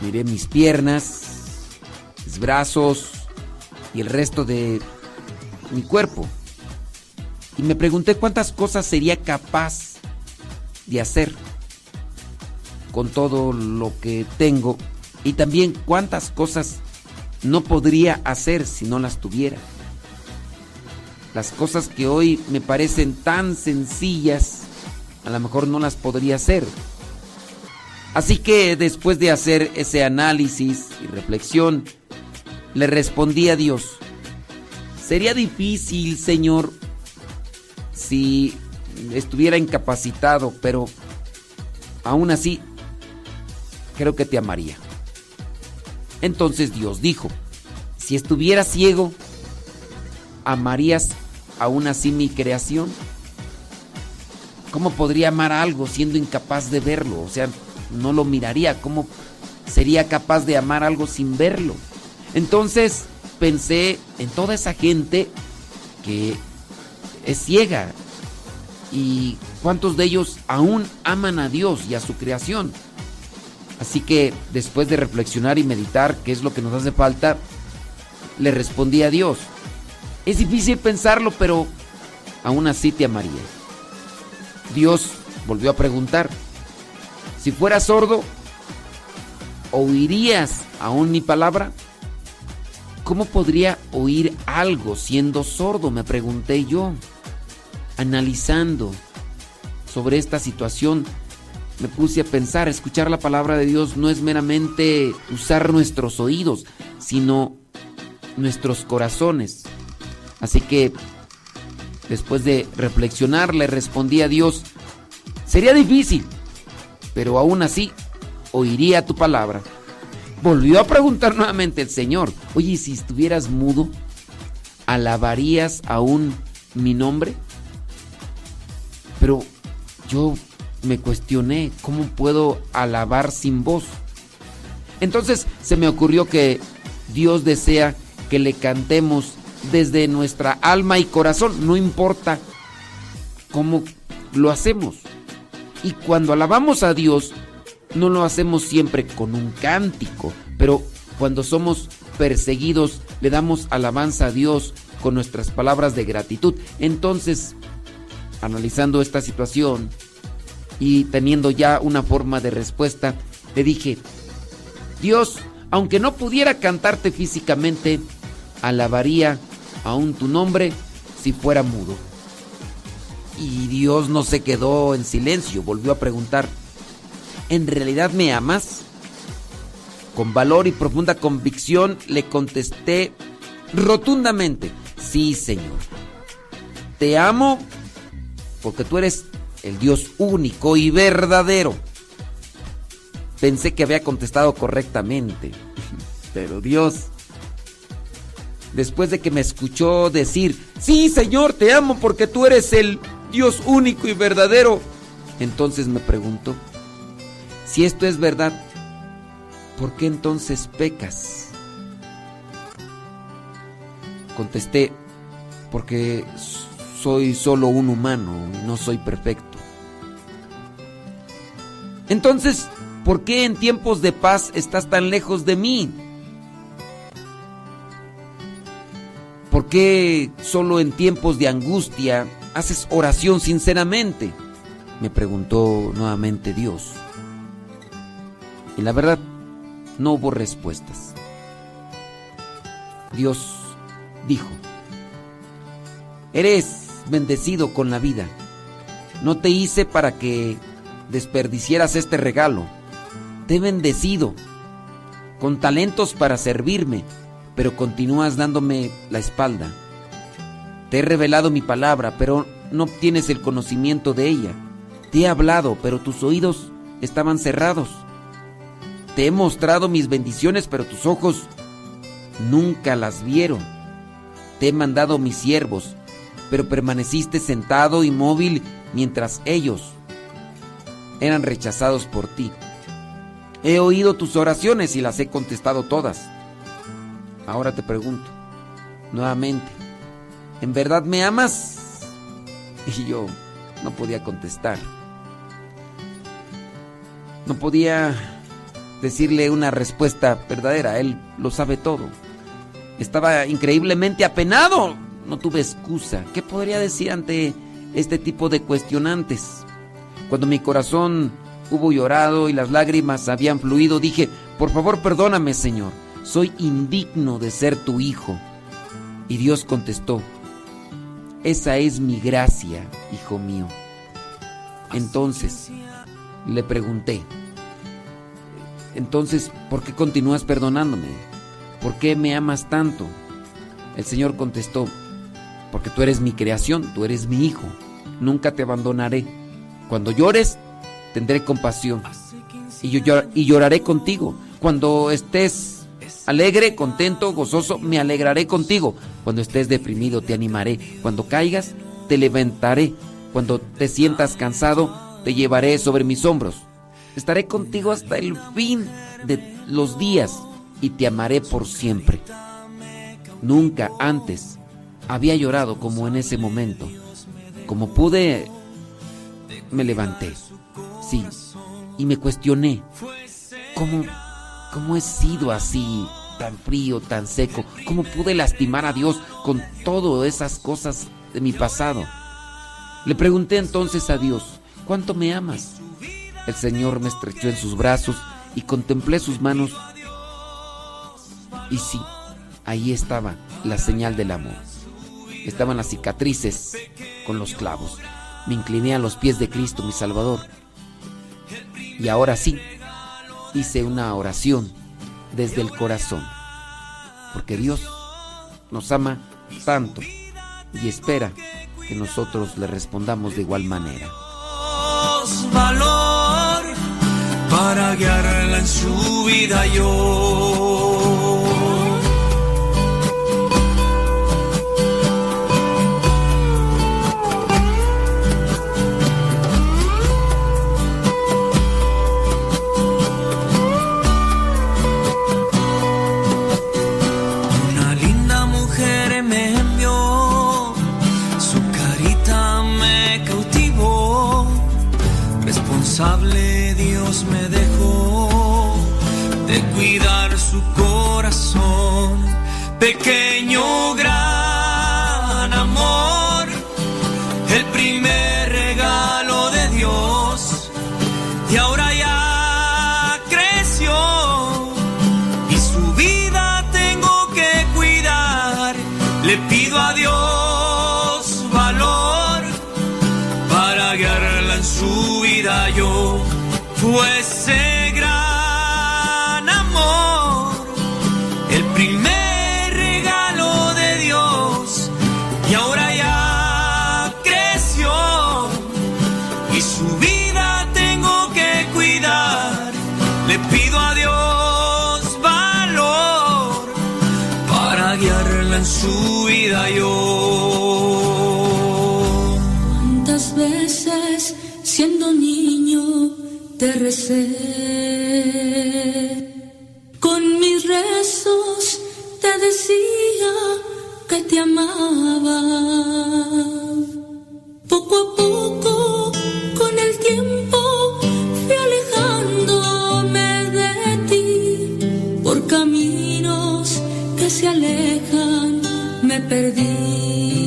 S3: miré mis piernas, mis brazos y el resto de mi cuerpo. Y me pregunté cuántas cosas sería capaz de hacer con todo lo que tengo y también cuántas cosas no podría hacer si no las tuviera. Las cosas que hoy me parecen tan sencillas, a lo mejor no las podría hacer. Así que después de hacer ese análisis y reflexión, le respondí a Dios, sería difícil, Señor, si estuviera incapacitado, pero aún así creo que te amaría. Entonces Dios dijo, si estuviera ciego, ¿amarías aún así mi creación? ¿Cómo podría amar algo siendo incapaz de verlo? O sea, no lo miraría. ¿Cómo sería capaz de amar algo sin verlo? Entonces pensé en toda esa gente que es ciega y cuántos de ellos aún aman a Dios y a su creación. Así que después de reflexionar y meditar qué es lo que nos hace falta, le respondí a Dios. Es difícil pensarlo, pero aún así te amaría. Dios volvió a preguntar, si fueras sordo, ¿oirías aún mi palabra? ¿Cómo podría oír algo siendo sordo? Me pregunté yo, analizando sobre esta situación me puse a pensar, escuchar la palabra de Dios no es meramente usar nuestros oídos, sino nuestros corazones. Así que después de reflexionar le respondí a Dios, sería difícil, pero aún así oiría tu palabra. Volvió a preguntar nuevamente el Señor, oye, si estuvieras mudo, ¿alabarías aún mi nombre? Pero yo me cuestioné, ¿cómo puedo alabar sin voz? Entonces se me ocurrió que Dios desea que le cantemos desde nuestra alma y corazón, no importa cómo lo hacemos. Y cuando alabamos a Dios, no lo hacemos siempre con un cántico, pero cuando somos perseguidos, le damos alabanza a Dios con nuestras palabras de gratitud. Entonces, analizando esta situación y teniendo ya una forma de respuesta, le dije, Dios, aunque no pudiera cantarte físicamente, alabaría aún tu nombre si fuera mudo. Y Dios no se quedó en silencio, volvió a preguntar, ¿en realidad me amas? Con valor y profunda convicción le contesté rotundamente, sí Señor. Te amo porque tú eres el Dios único y verdadero. Pensé que había contestado correctamente, pero Dios, después de que me escuchó decir, sí Señor, te amo porque tú eres el Dios único y verdadero, entonces me preguntó, si esto es verdad, ¿por qué entonces pecas? Contesté, porque soy solo un humano y no soy perfecto. Entonces, ¿por qué en tiempos de paz estás tan lejos de mí? ¿Por qué solo en tiempos de angustia haces oración sinceramente? Me preguntó nuevamente Dios. Y la verdad, no hubo respuestas. Dios dijo, eres bendecido con la vida. No te hice para que desperdicieras este regalo. Te he bendecido con talentos para servirme, pero continúas dándome la espalda. Te he revelado mi palabra, pero no obtienes el conocimiento de ella. Te he hablado, pero tus oídos estaban cerrados. Te he mostrado mis bendiciones, pero tus ojos nunca las vieron. Te he mandado mis siervos, pero permaneciste sentado y móvil mientras ellos eran rechazados por ti. He oído tus oraciones y las he contestado todas. Ahora te pregunto, nuevamente, ¿en verdad me amas? Y yo no podía contestar. No podía decirle una respuesta verdadera. Él lo sabe todo. Estaba increíblemente apenado. No tuve excusa. ¿Qué podría decir ante este tipo de cuestionantes? Cuando mi corazón hubo llorado y las lágrimas habían fluido, dije, por favor perdóname Señor, soy indigno de ser tu hijo. Y Dios contestó, esa es mi gracia, hijo mío. Entonces le pregunté, entonces, ¿por qué continúas perdonándome? ¿Por qué me amas tanto? El Señor contestó, porque tú eres mi creación, tú eres mi hijo, nunca te abandonaré. Cuando llores, tendré compasión y, y lloraré contigo. Cuando estés alegre, contento, gozoso, me alegraré contigo. Cuando estés deprimido, te animaré. Cuando caigas, te levantaré. Cuando te sientas cansado, te llevaré sobre mis hombros. Estaré contigo hasta el fin de los días y te amaré por siempre. Nunca antes había llorado como en ese momento. Como pude, me levanté. Sí, y me cuestioné. ¿Cómo, cómo he sido así, tan frío, tan seco? ¿Cómo pude lastimar a Dios con todas esas cosas de mi pasado? Le pregunté entonces a Dios, ¿cuánto me amas? El Señor me estrechó en sus brazos y contemplé sus manos. Y sí, ahí estaba la señal del amor. Estaban las cicatrices con los clavos. Me incliné a los pies de Cristo, mi Salvador. Y ahora sí, hice una oración desde el corazón. Porque Dios nos ama tanto y espera que nosotros le respondamos de igual manera.
S8: valor para en su vida yo.
S5: de que
S9: Con mis rezos te decía que te amaba. Poco a poco, con el tiempo, fui alejándome de ti. Por caminos que se alejan, me perdí.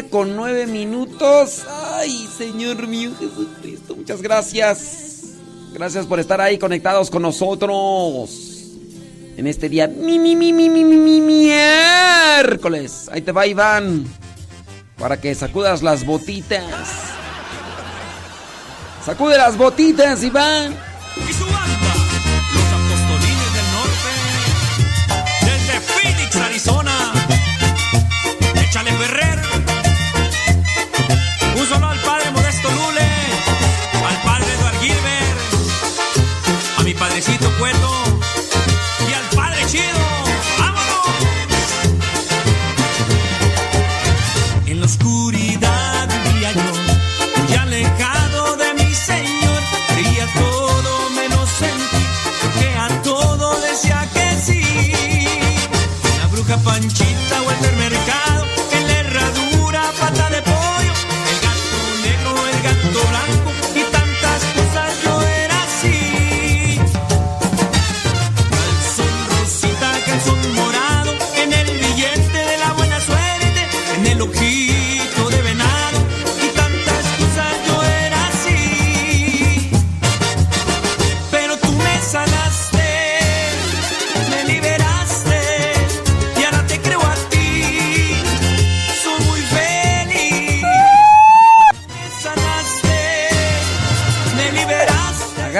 S7: mañana con nueve minutos. Ay, Señor mío Jesucristo, muchas gracias. Gracias por estar ahí conectados con nosotros. En este día, mi, mi, mi, mi, mi, mi, miércoles. Ahí te va Iván. Para que sacudas las botitas. Sacude las botitas, Iván.
S5: Y su los apostolines del norte. Desde Phoenix, Arizona. Padrecito Cueto y al Padre Chido. ¡Vámonos! En la oscuridad vivía yo, muy alejado de mi Señor. Creía todo menos en ti, porque a todo decía que sí. La bruja Panchita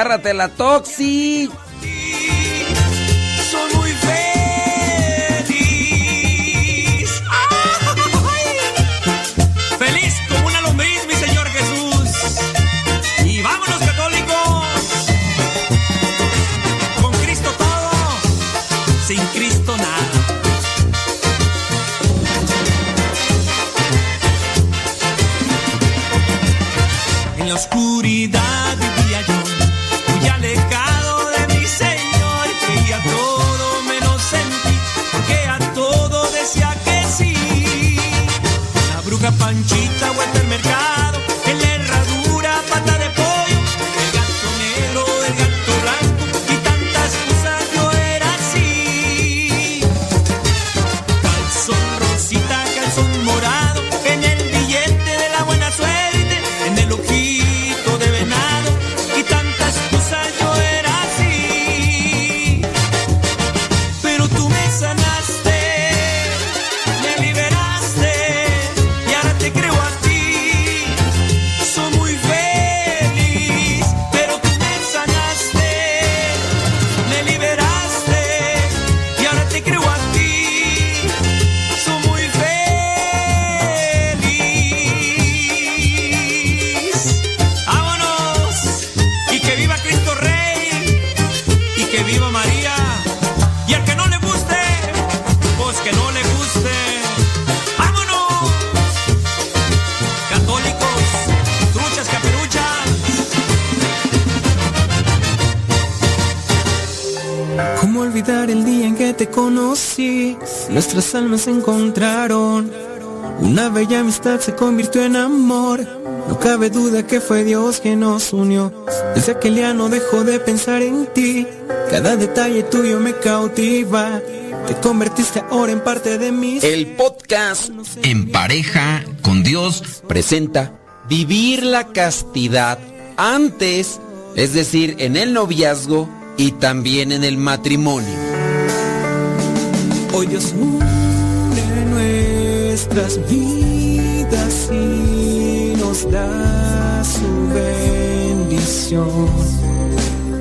S7: Agárrate la Toxi.
S8: Se encontraron. Una bella amistad se convirtió en amor. No cabe duda que fue Dios que nos unió. Desde aquel día no dejo de pensar en ti. Cada detalle tuyo me cautiva. Te convertiste ahora en parte de mí.
S3: El podcast En pareja con Dios presenta Vivir la castidad antes, es decir, en el noviazgo y también en el matrimonio.
S8: Hoy Dios une nuestras vidas y nos da su bendición.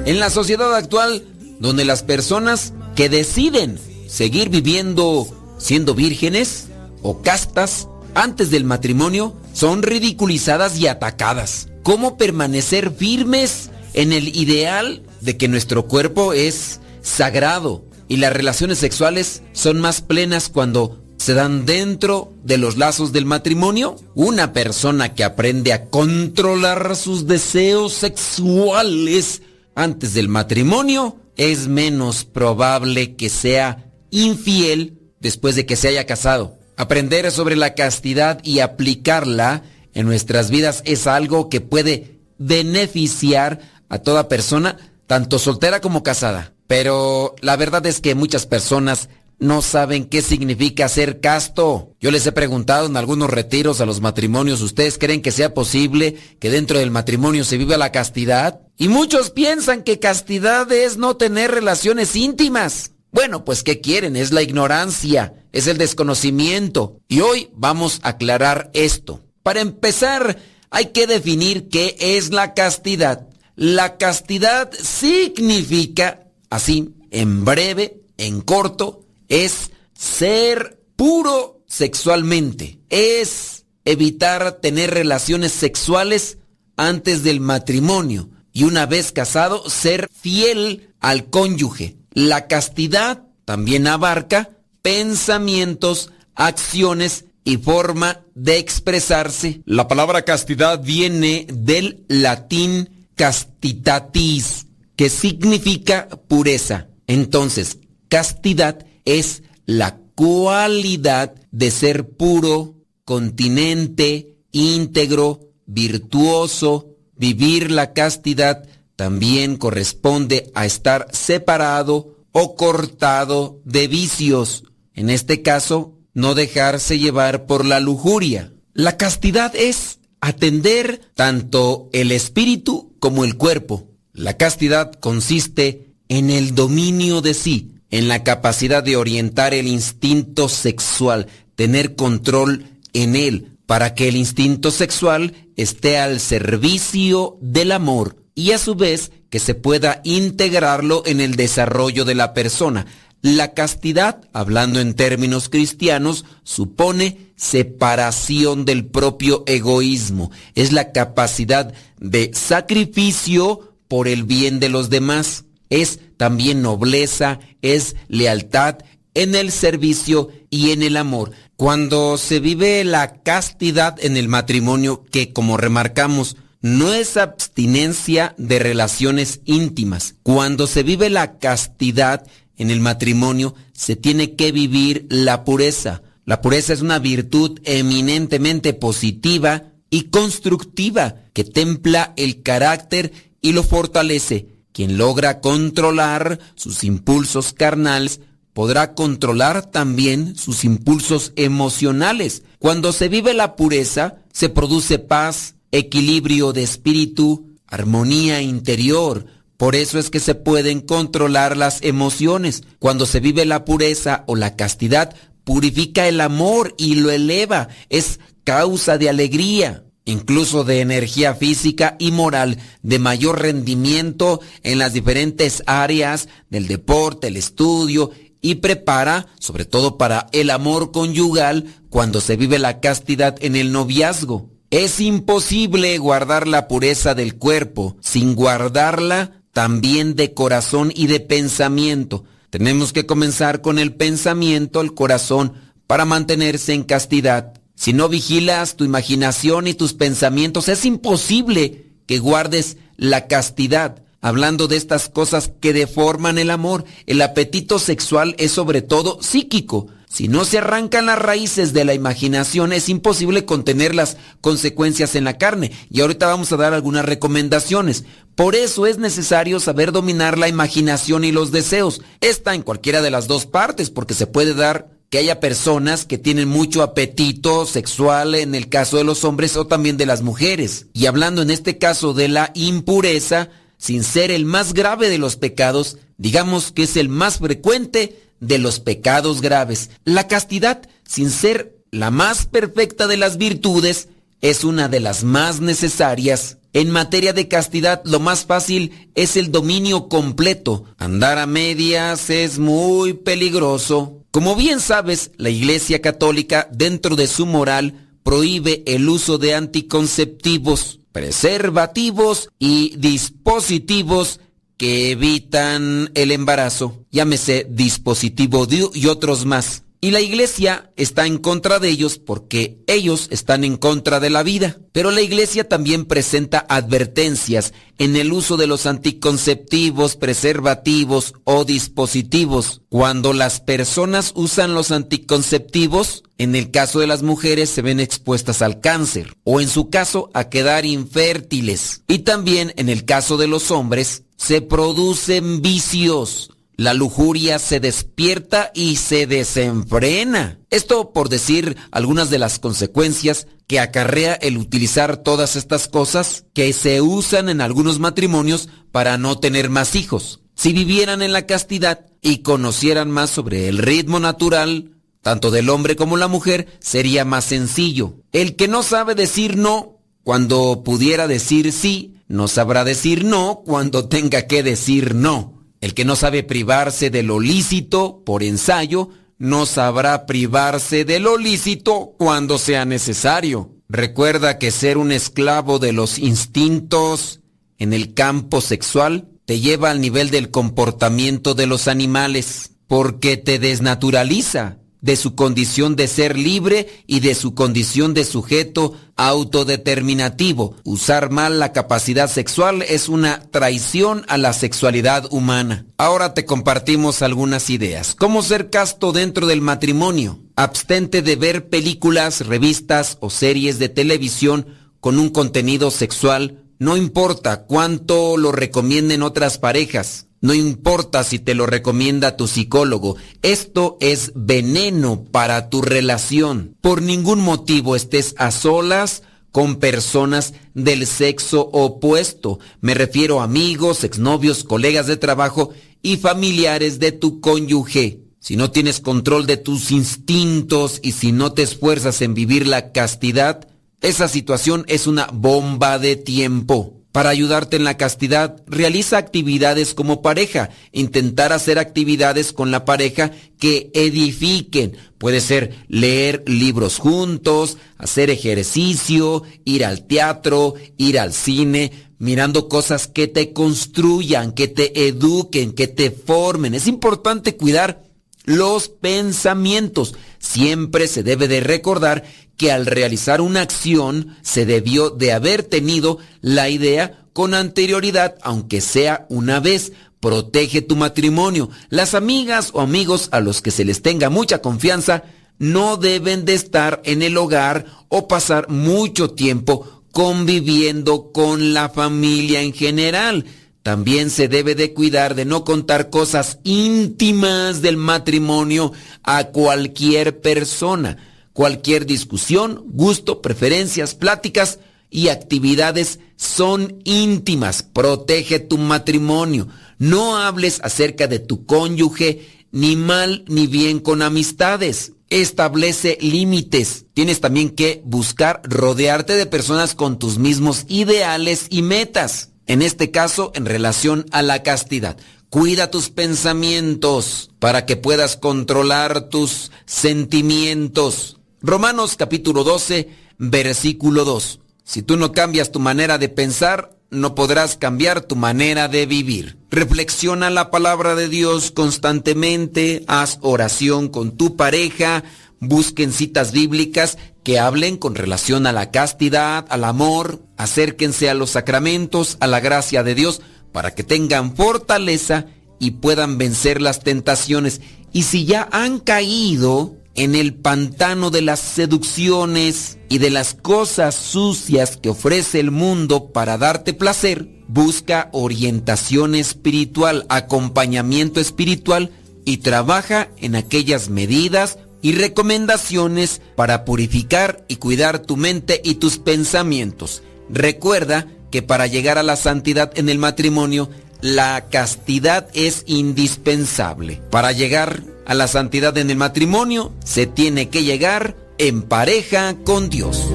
S3: En la sociedad actual, donde las personas que deciden seguir viviendo siendo vírgenes o castas antes del matrimonio son ridiculizadas y atacadas. ¿Cómo permanecer firmes en el ideal de que nuestro cuerpo es sagrado y las relaciones sexuales son más plenas cuando se dan dentro de los lazos del matrimonio? Una persona que aprende a controlar sus deseos sexuales antes del matrimonio es menos probable que sea infiel después de que se haya casado. Aprender sobre la castidad y aplicarla en nuestras vidas es algo que puede beneficiar a toda persona, tanto soltera como casada. Pero la verdad es que muchas personas no saben qué significa ser casto. Yo les he preguntado en algunos retiros a los matrimonios, ¿ustedes creen que sea posible que dentro del matrimonio se viva la castidad? Y muchos piensan que castidad es no tener relaciones íntimas. Bueno, pues ¿qué quieren? Es la ignorancia, es el desconocimiento. Y hoy vamos a aclarar esto. Para empezar, hay que definir qué es la castidad. La castidad significa, así, en breve, en corto, es ser puro sexualmente. Es evitar tener relaciones sexuales antes del matrimonio y una vez casado ser fiel al cónyuge. La castidad también abarca pensamientos, acciones y forma de expresarse. La palabra castidad viene del latín castitatis, que significa pureza. Entonces, castidad es la cualidad de ser puro, continente, íntegro, virtuoso. Vivir la castidad también corresponde a estar separado o cortado de vicios. En este caso, no dejarse llevar por la lujuria. La castidad es atender tanto el espíritu como el cuerpo. La castidad consiste en el dominio de sí, en la capacidad de orientar el instinto sexual, tener control en él, para que el instinto sexual esté al servicio del amor y a su vez que se pueda integrarlo en el desarrollo de la persona. La castidad, hablando en términos cristianos, supone separación del propio egoísmo. Es la capacidad de sacrificio por el bien de los demás. Es también nobleza, es lealtad en el servicio y en el amor. Cuando se vive la castidad en el matrimonio, que como remarcamos, no es abstinencia de relaciones íntimas. Cuando se vive la castidad en el matrimonio, se tiene que vivir la pureza. La pureza es una virtud eminentemente positiva y constructiva que templa el carácter y lo fortalece. Quien logra controlar sus impulsos carnales podrá controlar también sus impulsos emocionales. Cuando se vive la pureza, se produce paz, equilibrio de espíritu, armonía interior. Por eso es que se pueden controlar las emociones. Cuando se vive la pureza o la castidad, purifica el amor y lo eleva. Es causa de alegría, incluso de energía física y moral, de mayor rendimiento en las diferentes áreas del deporte, el estudio y prepara, sobre todo para el amor conyugal, cuando se vive la castidad en el noviazgo. Es imposible guardar la pureza del cuerpo sin guardarla también de corazón y de pensamiento. Tenemos que comenzar con el pensamiento, el corazón, para mantenerse en castidad. Si no vigilas tu imaginación y tus pensamientos, es imposible que guardes la castidad. Hablando de estas cosas que deforman el amor, el apetito sexual es sobre todo psíquico. Si no se arrancan las raíces de la imaginación, es imposible contener las consecuencias en la carne. Y ahorita vamos a dar algunas recomendaciones. Por eso es necesario saber dominar la imaginación y los deseos. Esta en cualquiera de las dos partes, porque se puede dar que haya personas que tienen mucho apetito sexual en el caso de los hombres o también de las mujeres. Y hablando en este caso de la impureza, sin ser el más grave de los pecados, digamos que es el más frecuente de los pecados graves. La castidad, sin ser la más perfecta de las virtudes, es una de las más necesarias. En materia de castidad, lo más fácil es el dominio completo. Andar a medias es muy peligroso. Como bien sabes, la Iglesia Católica, dentro de su moral, prohíbe el uso de anticonceptivos, preservativos y dispositivos que evitan el embarazo, llámese dispositivo y otros más. Y la iglesia está en contra de ellos porque ellos están en contra de la vida. Pero la iglesia también presenta advertencias en el uso de los anticonceptivos, preservativos o dispositivos. Cuando las personas usan los anticonceptivos, en el caso de las mujeres se ven expuestas al cáncer o en su caso a quedar infértiles. Y también en el caso de los hombres se producen vicios la lujuria se despierta y se desenfrena. Esto por decir algunas de las consecuencias que acarrea el utilizar todas estas cosas que se usan en algunos matrimonios para no tener más hijos. Si vivieran en la castidad y conocieran más sobre el ritmo natural, tanto del hombre como la mujer, sería más sencillo. El que no sabe decir no cuando pudiera decir sí, no sabrá decir no cuando tenga que decir no. El que no sabe privarse de lo lícito por ensayo, no sabrá privarse de lo lícito cuando sea necesario. Recuerda que ser un esclavo de los instintos en el campo sexual te lleva al nivel del comportamiento de los animales, porque te desnaturaliza de su condición de ser libre y de su condición de sujeto autodeterminativo. Usar mal la capacidad sexual es una traición a la sexualidad humana. Ahora te compartimos algunas ideas. ¿Cómo ser casto dentro del matrimonio? Abstente de ver películas, revistas o series de televisión con un contenido sexual, no importa cuánto lo recomienden otras parejas. No importa si te lo recomienda tu psicólogo, esto es veneno para tu relación. Por ningún motivo estés a solas con personas del sexo opuesto. Me refiero a amigos, exnovios, colegas de trabajo y familiares de tu cónyuge. Si no tienes control de tus instintos y si no te esfuerzas en vivir la castidad, esa situación es una bomba de tiempo. Para ayudarte en la castidad, realiza actividades como pareja. Intentar hacer actividades con la pareja que edifiquen. Puede ser leer libros juntos, hacer ejercicio, ir al teatro, ir al cine, mirando cosas que te construyan, que te eduquen, que te formen. Es importante cuidar los pensamientos. Siempre se debe de recordar que al realizar una acción se debió de haber tenido la idea con anterioridad, aunque sea una vez. Protege tu matrimonio. Las amigas o amigos a los que se les tenga mucha confianza no deben de estar en el hogar o pasar mucho tiempo conviviendo con la familia en general. También se debe de cuidar de no contar cosas íntimas del matrimonio a cualquier persona. Cualquier discusión, gusto, preferencias, pláticas y actividades son íntimas. Protege tu matrimonio. No hables acerca de tu cónyuge ni mal ni bien con amistades. Establece límites. Tienes también que buscar rodearte de personas con tus mismos ideales y metas. En este caso, en relación a la castidad. Cuida tus pensamientos para que puedas controlar tus sentimientos. Romanos capítulo 12, versículo 2. Si tú no cambias tu manera de pensar, no podrás cambiar tu manera de vivir. Reflexiona la palabra de Dios constantemente, haz oración con tu pareja, busquen citas bíblicas que hablen con relación a la castidad, al amor, acérquense a los sacramentos, a la gracia de Dios, para que tengan fortaleza y puedan vencer las tentaciones. Y si ya han caído en el pantano de las seducciones y de las cosas sucias que ofrece el mundo para darte placer, busca orientación espiritual, acompañamiento espiritual y trabaja en aquellas medidas y recomendaciones para purificar y cuidar tu mente y tus pensamientos. Recuerda que para llegar a la santidad en el matrimonio, la castidad es indispensable. Para llegar a la santidad en el matrimonio, se tiene que llegar en pareja con Dios.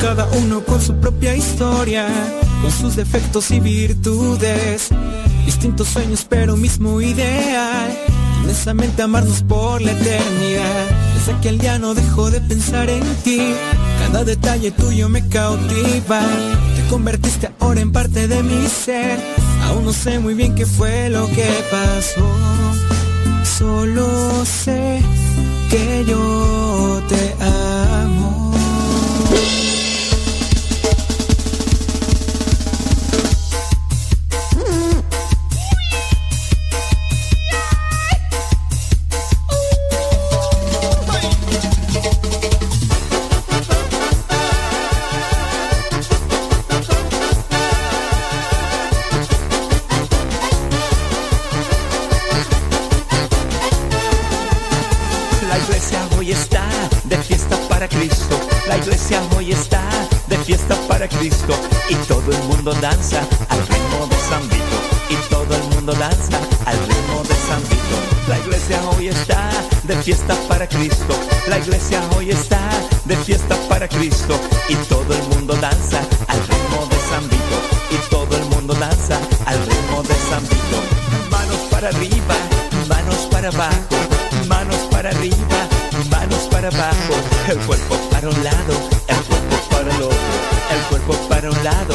S8: Cada uno con su propia historia, con sus defectos y virtudes. Distintos sueños, pero mismo ideal. Inmensamente amarnos por la eternidad. Desde aquel día no dejo de pensar en ti. Cada detalle tuyo me cautiva. Te convertiste ahora en parte de mi ser. Aún no sé muy bien qué fue lo que pasó. Solo sé que yo te amo.
S10: Mundo danza al ritmo de San Vito. Y todo el mundo danza al ritmo de San Vito. La iglesia hoy está de fiesta para Cristo. La iglesia hoy está de fiesta para Cristo. Y todo el mundo danza al ritmo de San Vito. Y todo el mundo danza al ritmo de San Vito. Manos para arriba, manos para abajo manos para arriba, manos para abajo, el cuerpo para un lado, el cuerpo para el otro, el cuerpo para un lado,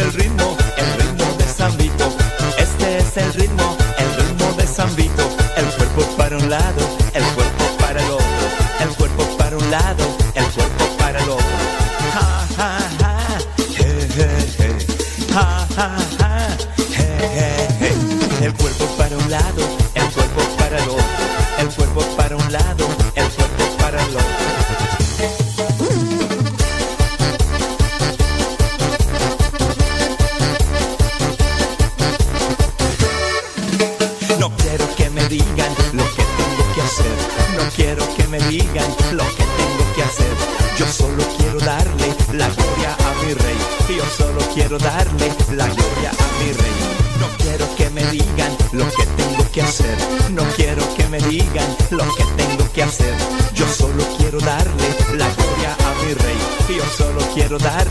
S10: el ritmo, el ritmo de San Vito. Este es el ritmo, el ritmo de San Vito. El cuerpo para un lado, el cuerpo para el otro, el cuerpo para un lado, el cuerpo para el otro. Ja, ja, ja, quiero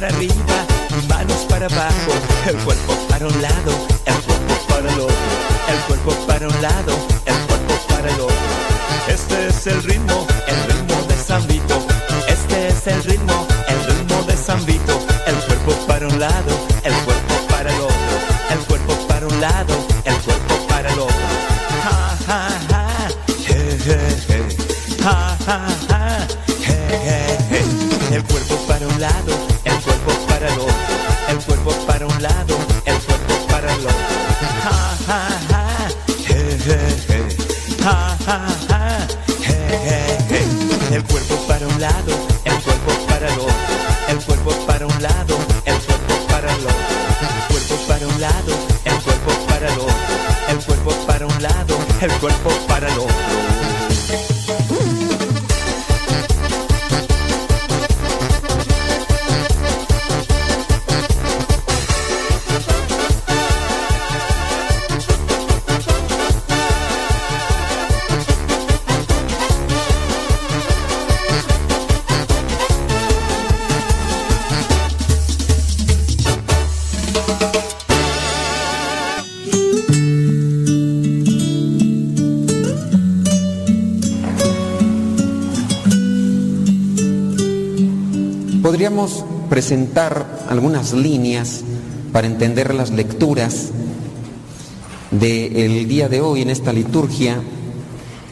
S10: para arriba, manos para abajo, el cuerpo para un lado,
S3: presentar algunas líneas para entender las lecturas del día de hoy en esta liturgia.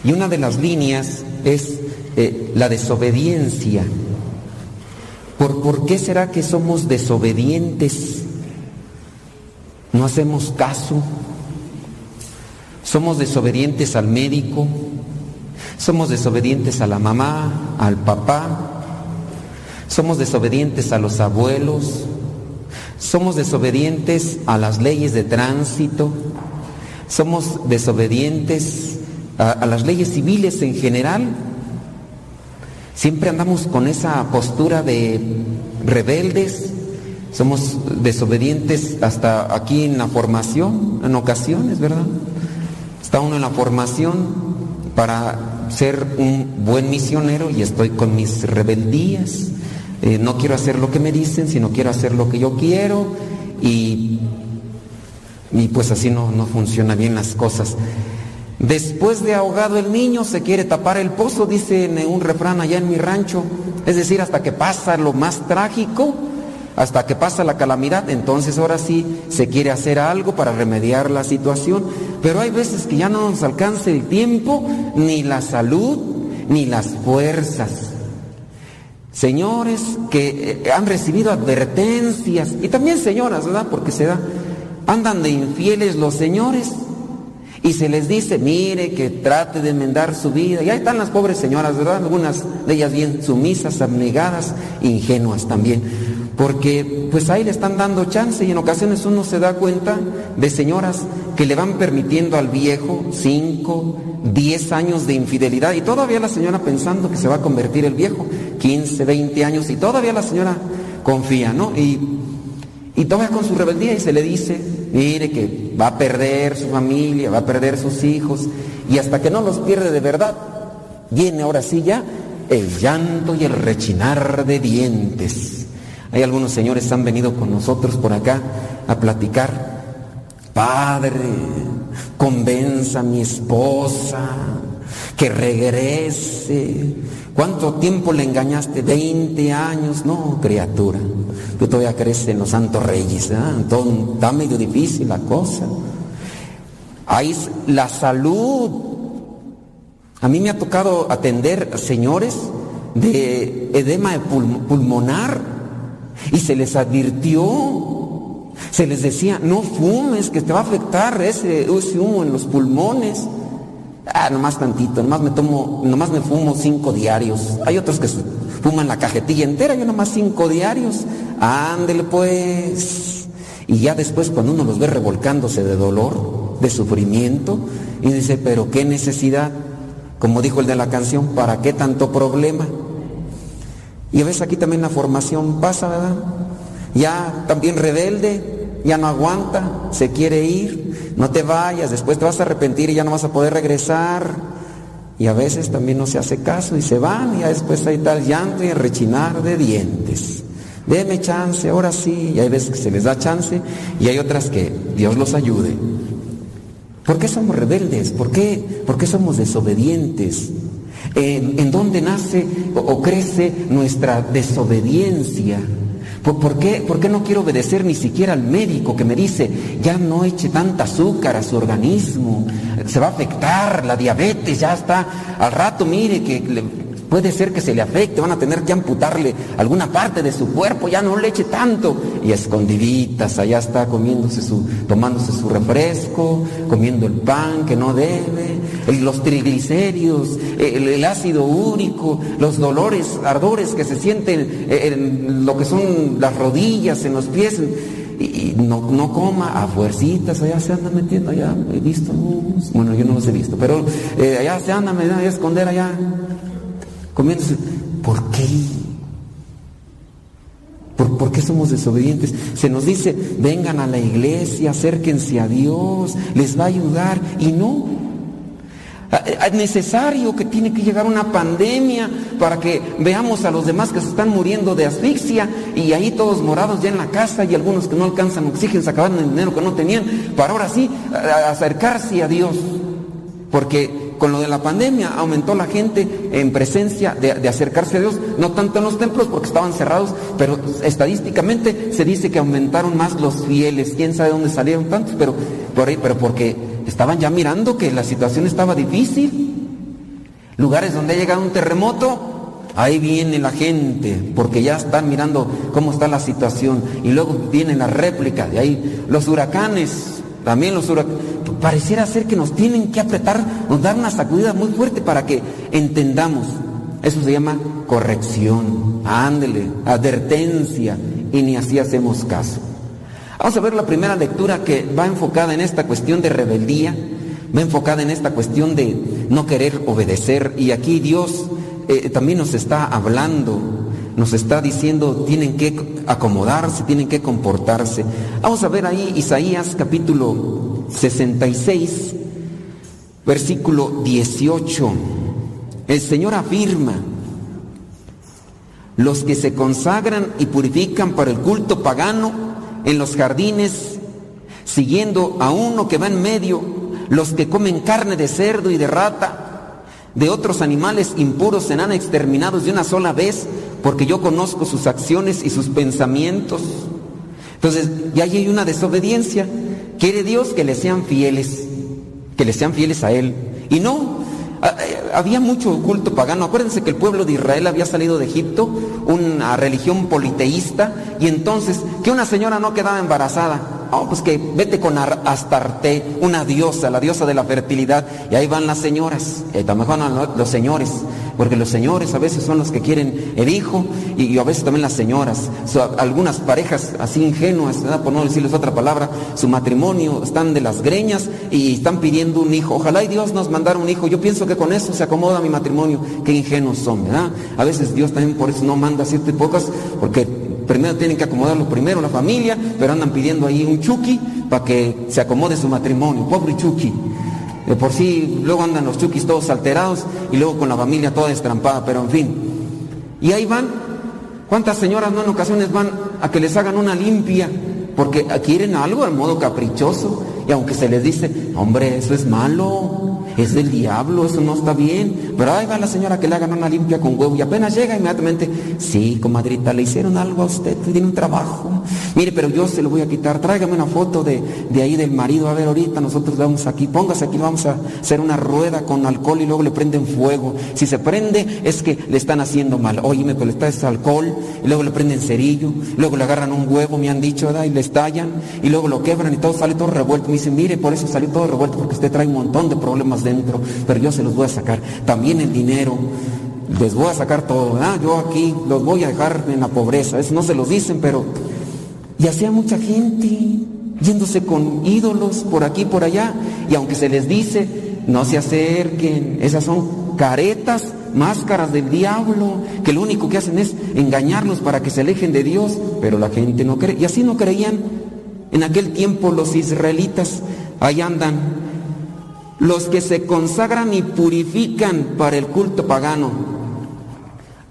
S3: Y una de las líneas es eh, la desobediencia. ¿Por, ¿Por qué será que somos desobedientes? No hacemos caso. Somos desobedientes al médico. Somos desobedientes a la mamá, al papá. Somos desobedientes a los abuelos. Somos desobedientes a las leyes de tránsito. Somos desobedientes a, las leyes civiles en general. Siempre andamos con esa postura de rebeldes. Somos desobedientes hasta aquí en la formación, en ocasiones, ¿verdad? Está uno en la formación para ser un buen misionero y estoy con mis rebeldías. Eh, no quiero hacer lo que me dicen, sino quiero hacer lo que yo quiero y, y pues así no, no funcionan bien las cosas. Después de ahogado el niño se quiere tapar el pozo, dice un refrán allá en mi rancho. Es decir, hasta que pasa lo más trágico, hasta que pasa la calamidad, entonces ahora sí se quiere hacer algo para remediar la situación. Pero hay veces que ya no nos alcanza el tiempo, ni la salud, ni las fuerzas. Señores que eh, han recibido advertencias, y también señoras, ¿verdad? Porque se da, andan de infieles los señores y se les dice, mire, que trate de enmendar su vida. Y ahí están las pobres señoras, ¿verdad? Algunas de ellas bien sumisas, abnegadas, ingenuas también. Porque pues ahí le están dando chance y en ocasiones uno se da cuenta de señoras que le van permitiendo al viejo 5, 10 años de infidelidad y todavía la señora pensando que se va a convertir el viejo, 15, 20 años y todavía la señora confía, ¿no? Y, y todavía con su rebeldía y se le dice, mire que va a perder su familia, va a perder sus hijos y hasta que no los pierde de verdad, viene ahora sí ya el llanto y el rechinar de dientes. Hay algunos señores que han venido con nosotros por acá a platicar. Padre, convenza a mi esposa que regrese. ¿Cuánto tiempo le engañaste? 20 años. No, criatura. Tú todavía crees en los santos reyes. ¿eh? Entonces, está medio difícil la cosa. Ahí es la salud. A mí me ha tocado atender señores de edema de pul- pulmonar y se les advirtió, se les decía, no fumes, que te va a afectar ese, ese humo en los pulmones. Ah, nomás tantito, nomás me tomo, nomás me fumo cinco diarios. Hay otros que fuman la cajetilla entera, yo nomás cinco diarios. Ándele pues. Y ya después cuando uno los ve revolcándose de dolor, de sufrimiento. Y dice, pero qué necesidad, como dijo el de la canción, ¿para qué tanto problema? Y a veces aquí también la formación pasa, ¿verdad? Ya también rebelde, ya no aguanta, se quiere ir, no te vayas, después te vas a arrepentir y ya no vas a poder regresar. Y a veces también no se hace caso y se van y ya después hay tal llanto y rechinar de dientes. Deme chance, ahora sí. Y hay veces que se les da chance y hay otras que Dios los ayude. ¿Por qué somos rebeldes? ¿Por qué, por qué somos desobedientes? ¿En, dónde nace o crece nuestra desobediencia? ¿Por, qué, ¿Por qué no quiero obedecer ni siquiera al médico que me dice, ya no eche tanta azúcar a su organismo, se va a afectar, la diabetes ya está, al rato mire que puede ser que se le afecte, van a tener que amputarle alguna parte de su cuerpo, ya no le eche tanto. Y escondiditas, allá está comiéndose su, tomándose su refresco, comiendo el pan que no debe, los triglicéridos, el, el ácido úrico, los dolores, ardores que se sienten eh, en lo que son las rodillas, en los pies. Y, no, no coma a fuercitas, allá se anda metiendo, allá he visto, bueno, yo no los he visto, pero eh, allá se anda metiendo, allá a esconder allá comiéndose. ¿Por qué? ¿Por, por qué somos desobedientes? Se nos dice, vengan a la iglesia, acérquense a Dios, les va a ayudar. Y no. Ah, Es necesario que tiene que llegar una pandemia para que veamos a los demás que se están muriendo de asfixia y ahí todos morados ya en la casa y algunos que no alcanzan oxígeno, se acabaron el dinero que no tenían, para ahora sí acercarse a Dios. Porque con lo de la pandemia aumentó la gente en presencia de, de acercarse a Dios, no tanto en los templos porque estaban cerrados, pero estadísticamente se dice que aumentaron más los fieles, quién sabe dónde salieron tantos, pero por ahí, pero porque estaban ya mirando que la situación estaba difícil. Lugares donde ha llegado un terremoto, ahí viene la gente, porque ya están mirando cómo está la situación. Y luego viene la réplica, de ahí los huracanes, también los huracanes. Pareciera ser que nos tienen que apretar, nos dar una sacudida muy fuerte para que entendamos. Eso se llama corrección, ándele, advertencia, y ni así hacemos caso. Vamos a ver la primera lectura que va enfocada en esta cuestión de rebeldía, va enfocada en esta cuestión de no querer obedecer. Y aquí Dios eh, también nos está hablando, nos está diciendo, tienen que acomodarse, tienen que comportarse. Vamos a ver ahí Isaías capítulo 66, versículo 18. El Señor afirma, los que se consagran y purifican para el culto pagano en los jardines, siguiendo a uno que va en medio, los que comen carne de cerdo y de rata, de otros animales impuros serán exterminados de una sola vez, porque yo conozco sus acciones y sus pensamientos. Entonces, ya hay una desobediencia. Quiere Dios que le sean fieles, que le sean fieles a Él. Y no, había mucho culto pagano. Acuérdense que el pueblo de Israel había salido de Egipto, una religión politeísta, y entonces que una señora no quedaba embarazada. Oh, pues que vete con Ar- Astarte, una diosa, la diosa de la fertilidad, y ahí van las señoras, eh, también los señores, porque los señores a veces son los que quieren el hijo, y, a veces también las señoras. Algunas parejas así ingenuas, por no decirles otra palabra, su matrimonio están de las greñas y están pidiendo un hijo. Ojalá y Dios nos mandara un hijo. Yo pienso que con eso se acomoda mi matrimonio. Qué ingenuos son, ¿verdad? A veces Dios también por eso no manda ciertas pocas, porque primero tienen que acomodarlo primero la familia, pero andan pidiendo ahí un chuki para que se acomode su matrimonio. Pobre chuki. De por sí, luego andan los chukis todos alterados y luego con la familia toda estrampada, pero en fin. Y ahí van, ¿cuántas señoras no en ocasiones van a que les hagan una limpia? Porque quieren algo al modo caprichoso. Y aunque se les dice, hombre, eso es malo, es del diablo, eso no está bien. Pero ahí va la señora que le hagan una limpia con huevo y apenas llega inmediatamente, sí, comadrita, le hicieron algo a usted, tiene un trabajo. Mire, pero yo se lo voy a quitar, tráigame una foto de, de ahí del marido, a ver, ahorita nosotros vamos aquí, póngase aquí, vamos a hacer una rueda con alcohol y luego le prenden fuego. Si se prende es que le están haciendo mal. Óyeme, pues le alcohol y luego le prenden cerillo, luego le agarran un huevo, me han dicho, ¿verdad? Y le estallan y luego lo quebran y todo sale todo revuelto. Me dicen, mire, por eso salió todo revuelto porque usted trae un montón de problemas dentro, pero yo se los voy a sacar. También el dinero, les voy a sacar todo, ¿verdad? Yo aquí los voy a dejar en la pobreza. Eso no se los dicen, pero... Y hacía mucha gente yéndose con ídolos por aquí por allá Y aunque se les dice, no se acerquen, esas son caretas, máscaras del diablo, que lo único que hacen es engañarlos para que se alejen de Dios, pero la gente no cree. Y así no creían en aquel tiempo los israelitas. Ahí andan los que se consagran y purifican para el culto pagano.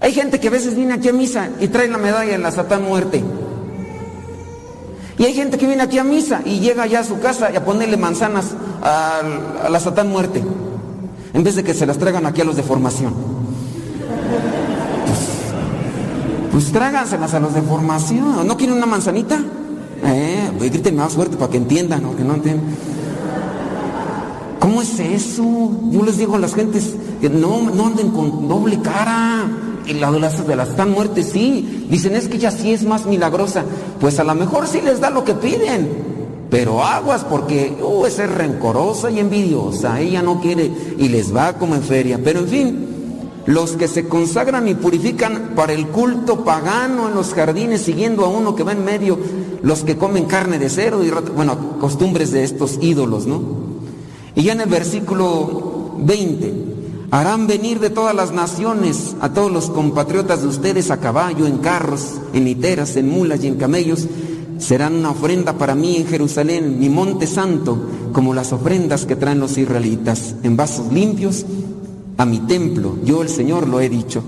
S3: Hay gente que a veces viene aquí a misa y trae la medalla de la Satán muerte. Y hay gente que viene aquí a misa y llega ya a su casa y a ponerle manzanas a, la Satán muerte. En vez de que se las traigan aquí a los de formación. Pues, pues tráganselas a los de formación. ¿No quieren una manzanita? Eh, pues griten más fuerte para que entiendan o que no entiendan. ¿Cómo es eso? Yo les digo a las gentes que no, no anden con doble cara. Y la de las, de las tan muertes, sí. Dicen, es que ella sí es más milagrosa. Pues a lo mejor sí les da lo que piden. Pero aguas porque uh, es rencorosa y envidiosa. Ella no quiere y les va como en feria. Pero en fin, los que se consagran y purifican para el culto pagano en los jardines, siguiendo a uno que va en medio, los que comen carne de cerdo y, bueno, costumbres de estos ídolos, ¿no? Y ya en el versículo 20, harán venir de todas las naciones a todos los compatriotas de ustedes a caballo, en carros, en literas, en mulas y en camellos. Serán una ofrenda para mí en Jerusalén, mi monte santo, como las ofrendas que traen los israelitas, en vasos limpios a mi templo. Yo el Señor lo he dicho.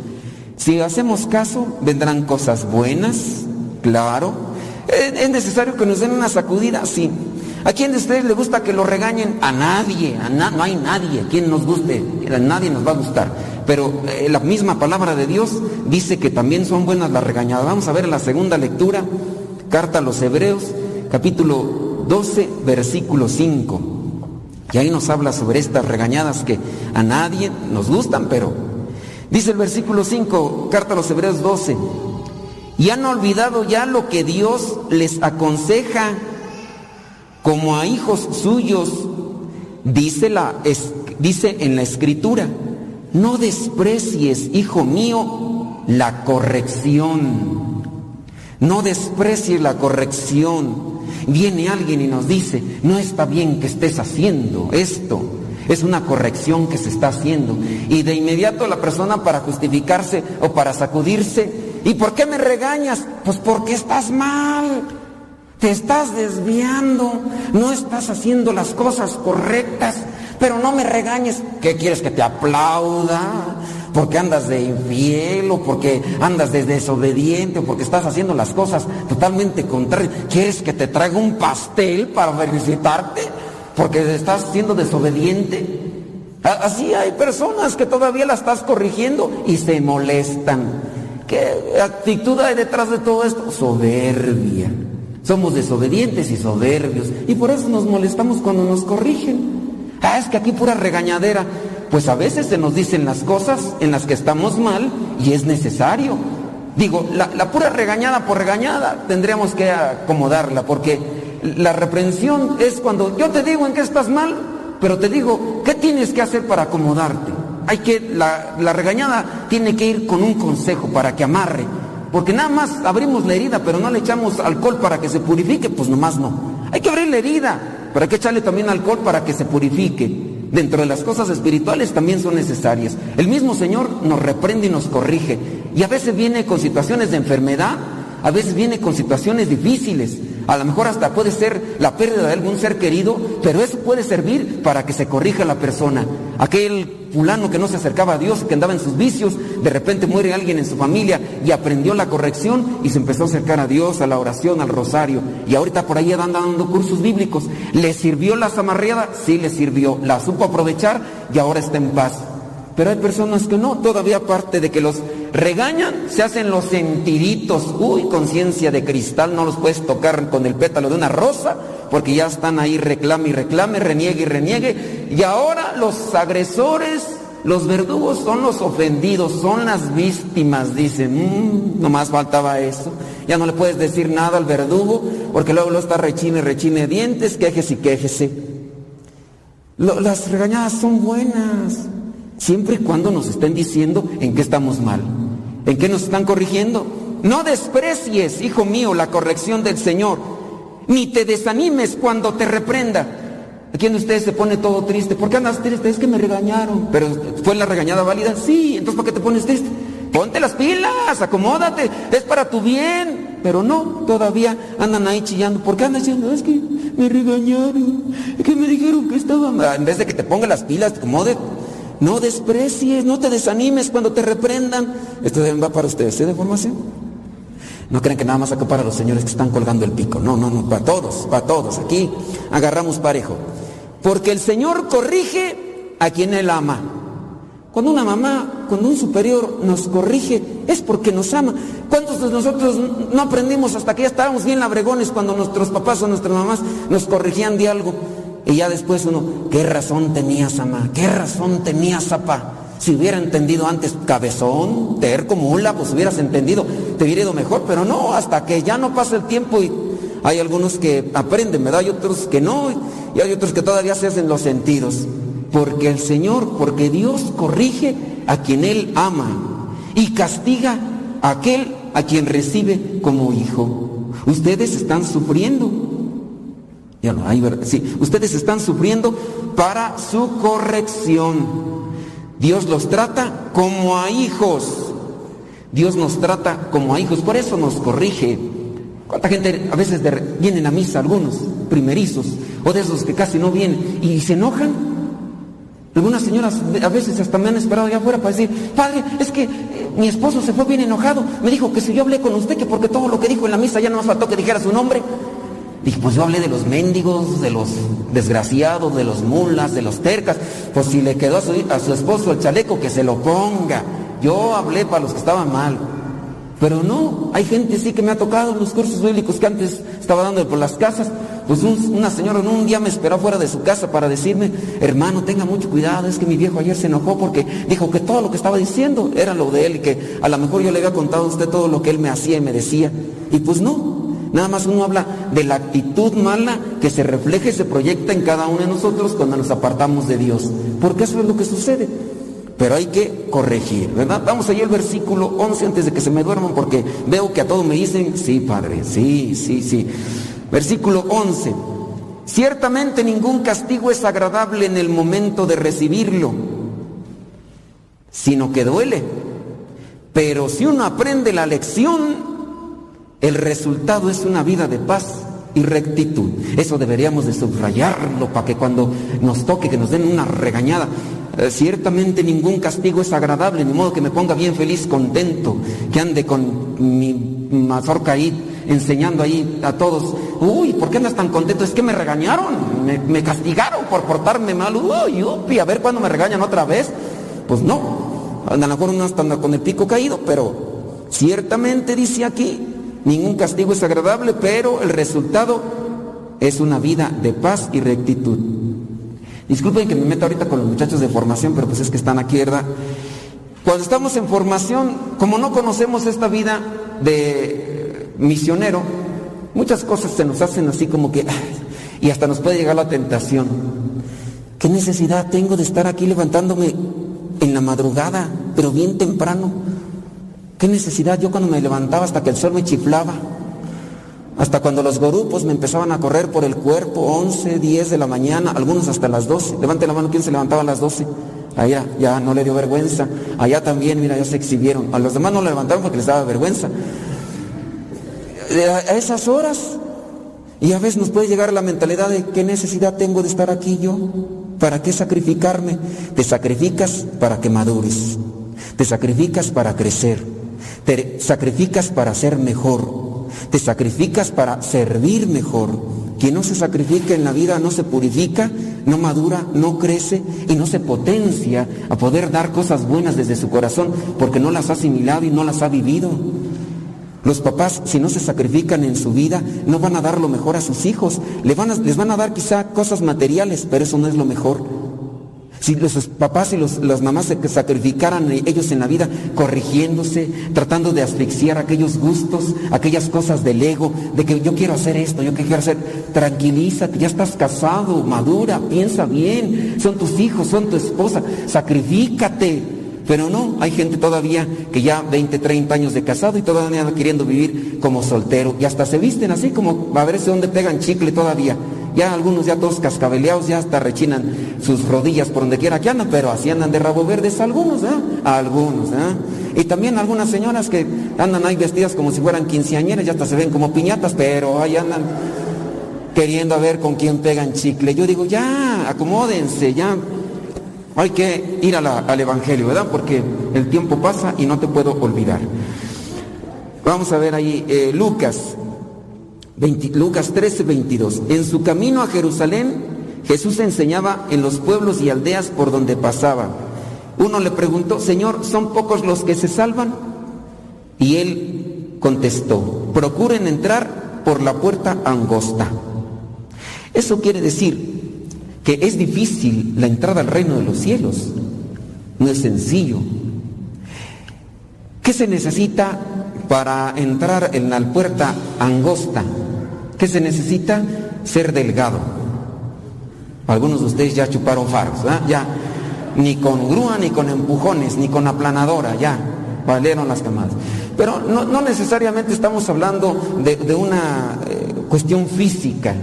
S3: Si hacemos caso, vendrán cosas buenas, claro. ¿Es necesario que nos den una sacudida? Sí. ¿A quién de ustedes le gusta que lo regañen? A nadie, a na no hay nadie a quien nos guste, a nadie nos va a gustar. Pero eh, la misma palabra de Dios dice que también son buenas las regañadas. Vamos a ver la segunda lectura, carta a los Hebreos, capítulo 12, versículo 5. Y ahí nos habla sobre estas regañadas que a nadie nos gustan, pero dice el versículo 5, carta a los Hebreos 12, y han olvidado ya lo que Dios les aconseja como a hijos suyos, dice, la, dice en la escritura, no desprecies, hijo mío, la corrección. No desprecies la corrección. Viene alguien y nos dice, no está bien que estés haciendo esto. Es una corrección que se está haciendo. Y de inmediato la persona para justificarse o para sacudirse, ¿y por qué me regañas? Pues porque estás mal. Te estás desviando, no estás haciendo las cosas correctas, pero no me regañes. ¿Qué quieres que te aplauda? Porque andas de infiel o porque andas de desobediente o porque estás haciendo las cosas totalmente contrarias. ¿Quieres que te traiga un pastel para felicitarte? Porque estás siendo desobediente. Así hay personas que todavía la estás corrigiendo y se molestan. ¿Qué actitud hay detrás de todo esto? Soberbia. Somos desobedientes y soberbios y por eso nos molestamos cuando nos corrigen. Ah, es que aquí pura regañadera. Pues a veces se nos dicen las cosas en las que estamos mal y es necesario. Digo, la, pura regañada por regañada tendríamos que acomodarla porque la reprensión es cuando yo te digo en qué estás mal, pero te digo, ¿qué tienes que hacer para acomodarte? Hay que, la regañada tiene que ir con un consejo para que amarre. Porque nada más abrimos la herida, pero no le echamos alcohol para que se purifique, pues nomás no. Hay que abrir la herida, pero hay que echarle también alcohol para que se purifique. Dentro de las cosas espirituales también son necesarias. El mismo Señor nos reprende y nos corrige. Y a veces viene con situaciones de enfermedad, a veces viene con situaciones difíciles. A lo mejor hasta puede ser la pérdida de algún ser querido, pero eso puede servir para que se corrija la persona. Aquel fulano que no se acercaba a Dios, que andaba en sus vicios, de repente muere alguien en su familia y aprendió la corrección y se empezó a acercar a Dios, a la oración, al rosario. Y ahorita por ahí anda dando cursos bíblicos. ¿Le sirvió la zamarreada? Sí, le sirvió. La supo aprovechar y ahora está en paz. Pero hay personas que no, todavía aparte de que los regañan, se hacen los sentiditos. Uy, conciencia de cristal, no los puedes tocar con el pétalo de una rosa, porque ya están ahí reclame y reclame, reniegue y reniegue. Y ahora los agresores, los verdugos son los ofendidos, son las víctimas, dicen. Mm, nomás faltaba eso. Ya no le puedes decir nada al verdugo, porque luego lo está rechine, rechine dientes, quejese y quejese. Las regañadas son buenas siempre y cuando nos estén diciendo en qué estamos mal, en qué nos están corrigiendo. No desprecies, hijo mío, la corrección del Señor, ni te desanimes cuando te reprenda. ¿Quién de ustedes se pone todo triste? ¿Por qué andas triste? Es que me regañaron. ¿Pero fue la regañada válida? Sí, entonces ¿por qué te pones triste? Ponte las pilas, acomódate, es para tu bien. Pero no, todavía andan ahí chillando. ¿Por qué andan diciendo? Es que me regañaron, es que me dijeron que estaba mal. En vez de que te pongas las pilas, te no desprecies, no te desanimes cuando te reprendan. Esto va para ustedes, ¿eh? De formación. No crean que nada más acá para los señores que están colgando el pico. No, no, no, para todos, para todos. Aquí agarramos parejo. Porque el Señor corrige a quien Él ama. Cuando una mamá, cuando un superior nos corrige, es porque nos ama. ¿Cuántos de nosotros no aprendimos hasta que ya estábamos bien labregones cuando nuestros papás o nuestras mamás nos corrigían de algo? Y ya después uno, ¿qué razón tenías, mamá? ¿Qué razón tenías, papá? Si hubiera entendido antes cabezón, terco, mula, pues hubieras entendido, te hubiera ido mejor, pero no, hasta que ya no pasa el tiempo y hay algunos que aprenden, ¿verdad? Hay otros que no, y hay otros que todavía se hacen los sentidos. Porque el Señor, porque Dios corrige a quien Él ama y castiga a aquel a quien recibe como hijo. Ustedes están sufriendo. Ya hay, ¿verdad? Sí, ustedes están sufriendo para su corrección. Dios los trata como a hijos. Dios nos trata como a hijos, por eso nos corrige. ¿Cuánta gente a veces de, vienen a misa, algunos primerizos, o de esos que casi no vienen, y se enojan? Algunas señoras a veces hasta me han esperado allá afuera para decir, padre, es que eh, mi esposo se fue bien enojado, me dijo que si yo hablé con usted, que porque todo lo que dijo en la misa ya no más faltó que dijera su nombre. Dije, pues yo hablé de los mendigos, de los desgraciados, de los mulas, de los tercas. Pues si le quedó a su, esposo el chaleco, que se lo ponga. Yo hablé para los que estaban mal. Pero no, hay gente sí que me ha tocado los cursos bíblicos que antes estaba dando por las casas. Pues un- una señora un día me esperó fuera de su casa para decirme, hermano, tenga mucho cuidado, es que mi viejo ayer se enojó porque dijo que todo lo que estaba diciendo era lo de él y que a lo mejor yo le había contado a usted todo lo que él me hacía y me decía. Y pues no, nada más uno habla de la actitud mala que se refleja y se proyecta en cada uno de nosotros cuando nos apartamos de Dios. Porque eso es lo que sucede. Pero hay que corregir, ¿verdad? Vamos allá al versículo 11 antes de que se me duerman porque veo que a todos me dicen, sí, Padre, sí, sí, sí. Versículo 11. Ciertamente ningún castigo es agradable en el momento de recibirlo, sino que duele. Pero si uno aprende la lección, el resultado es una vida de paz y rectitud. Eso deberíamos de subrayarlo para que cuando nos toque, que nos den una regañada, eh, ciertamente ningún castigo es agradable, ni modo que me ponga bien feliz, contento, que ande con mi mazorca enseñando ahí a todos. Uy, ¿por qué andas tan contento? Es que me regañaron, me, castigaron por portarme mal. Uy, upi, a ver cuándo me regañan otra vez. Pues no, a lo mejor hasta anda con el pico caído, pero ciertamente dice aquí, ningún castigo es agradable, pero el resultado es una vida de paz y rectitud. Disculpen que me meta ahorita con los muchachos de formación, pero pues es que están aquí, ¿verdad? Cuando estamos en formación, como no conocemos esta vida de misionero, muchas cosas se nos hacen así como que, y hasta nos puede llegar la tentación. ¿Qué necesidad tengo de estar aquí levantándome en la madrugada, pero bien temprano? ¿Qué necesidad yo cuando me levantaba hasta que el sol me chiflaba? Hasta cuando los gorupos me empezaban a correr por el cuerpo, 11, 10 de la mañana, algunos hasta las 12. Levante la mano, ¿quién se levantaba a las 12? Allá, ya no le dio vergüenza. Allá también, mira, ya se exhibieron. A los demás no lo levantaron porque les daba vergüenza. A a esas horas, y a veces nos puede llegar la mentalidad de qué necesidad tengo de estar aquí yo, para qué sacrificarme. Te sacrificas para que madures, te sacrificas para crecer, te sacrificas para ser mejor, te sacrificas para servir mejor. Quien no se sacrifica en la vida no se purifica, no madura, no crece y no se potencia a poder dar cosas buenas desde su corazón porque no las ha asimilado y no las ha vivido. Los papás, si no se sacrifican en su vida, no van a dar lo mejor a sus hijos. Le van a- les van a dar quizá cosas materiales, pero eso no es lo mejor. Si los papás y los- las mamás se sacrificaran ellos en la vida, corrigiéndose, tratando de asfixiar aquellos gustos, aquellas cosas del ego, de que yo quiero hacer esto, yo quiero hacer, tranquilízate, ya estás casado, madura, piensa bien, son tus hijos, son tu esposa, sacrifícate. Pero no, hay gente todavía que ya 20, 30 años de casado y todavía anda queriendo vivir como soltero y hasta se visten así como a ver si donde pegan chicle todavía. Ya algunos ya todos cascabeleados, ya hasta rechinan sus rodillas por donde quiera que andan, pero así andan de rabo verdes algunos, ¿eh? Algunos, ¿eh? Y también algunas señoras que andan ahí vestidas como si fueran quinceañeras, ya hasta se ven como piñatas, pero ahí andan queriendo a ver con quién pegan chicle. Yo digo, ya, acomódense, ya. Hay que ir a al Evangelio, ¿verdad? Porque el tiempo pasa y no te puedo olvidar. Vamos a ver ahí, eh, Lucas, 20 Lucas 13, 22. En su camino a Jerusalén, Jesús enseñaba en los pueblos y aldeas por donde pasaba. Uno le preguntó, Señor, ¿son pocos los que se salvan? Y él contestó, procuren entrar por la puerta angosta. Eso quiere decir que es difícil la entrada al reino de los cielos. No es sencillo. ¿Qué se necesita para entrar en la puerta angosta? ¿Qué se necesita? Ser delgado. Algunos de ustedes ya chuparon faros, ¿verdad? Ya. Ni con grúa, ni con empujones, ni con aplanadora, ya. Valieron las camadas. Pero no, necesariamente estamos hablando de, de una eh, cuestión física.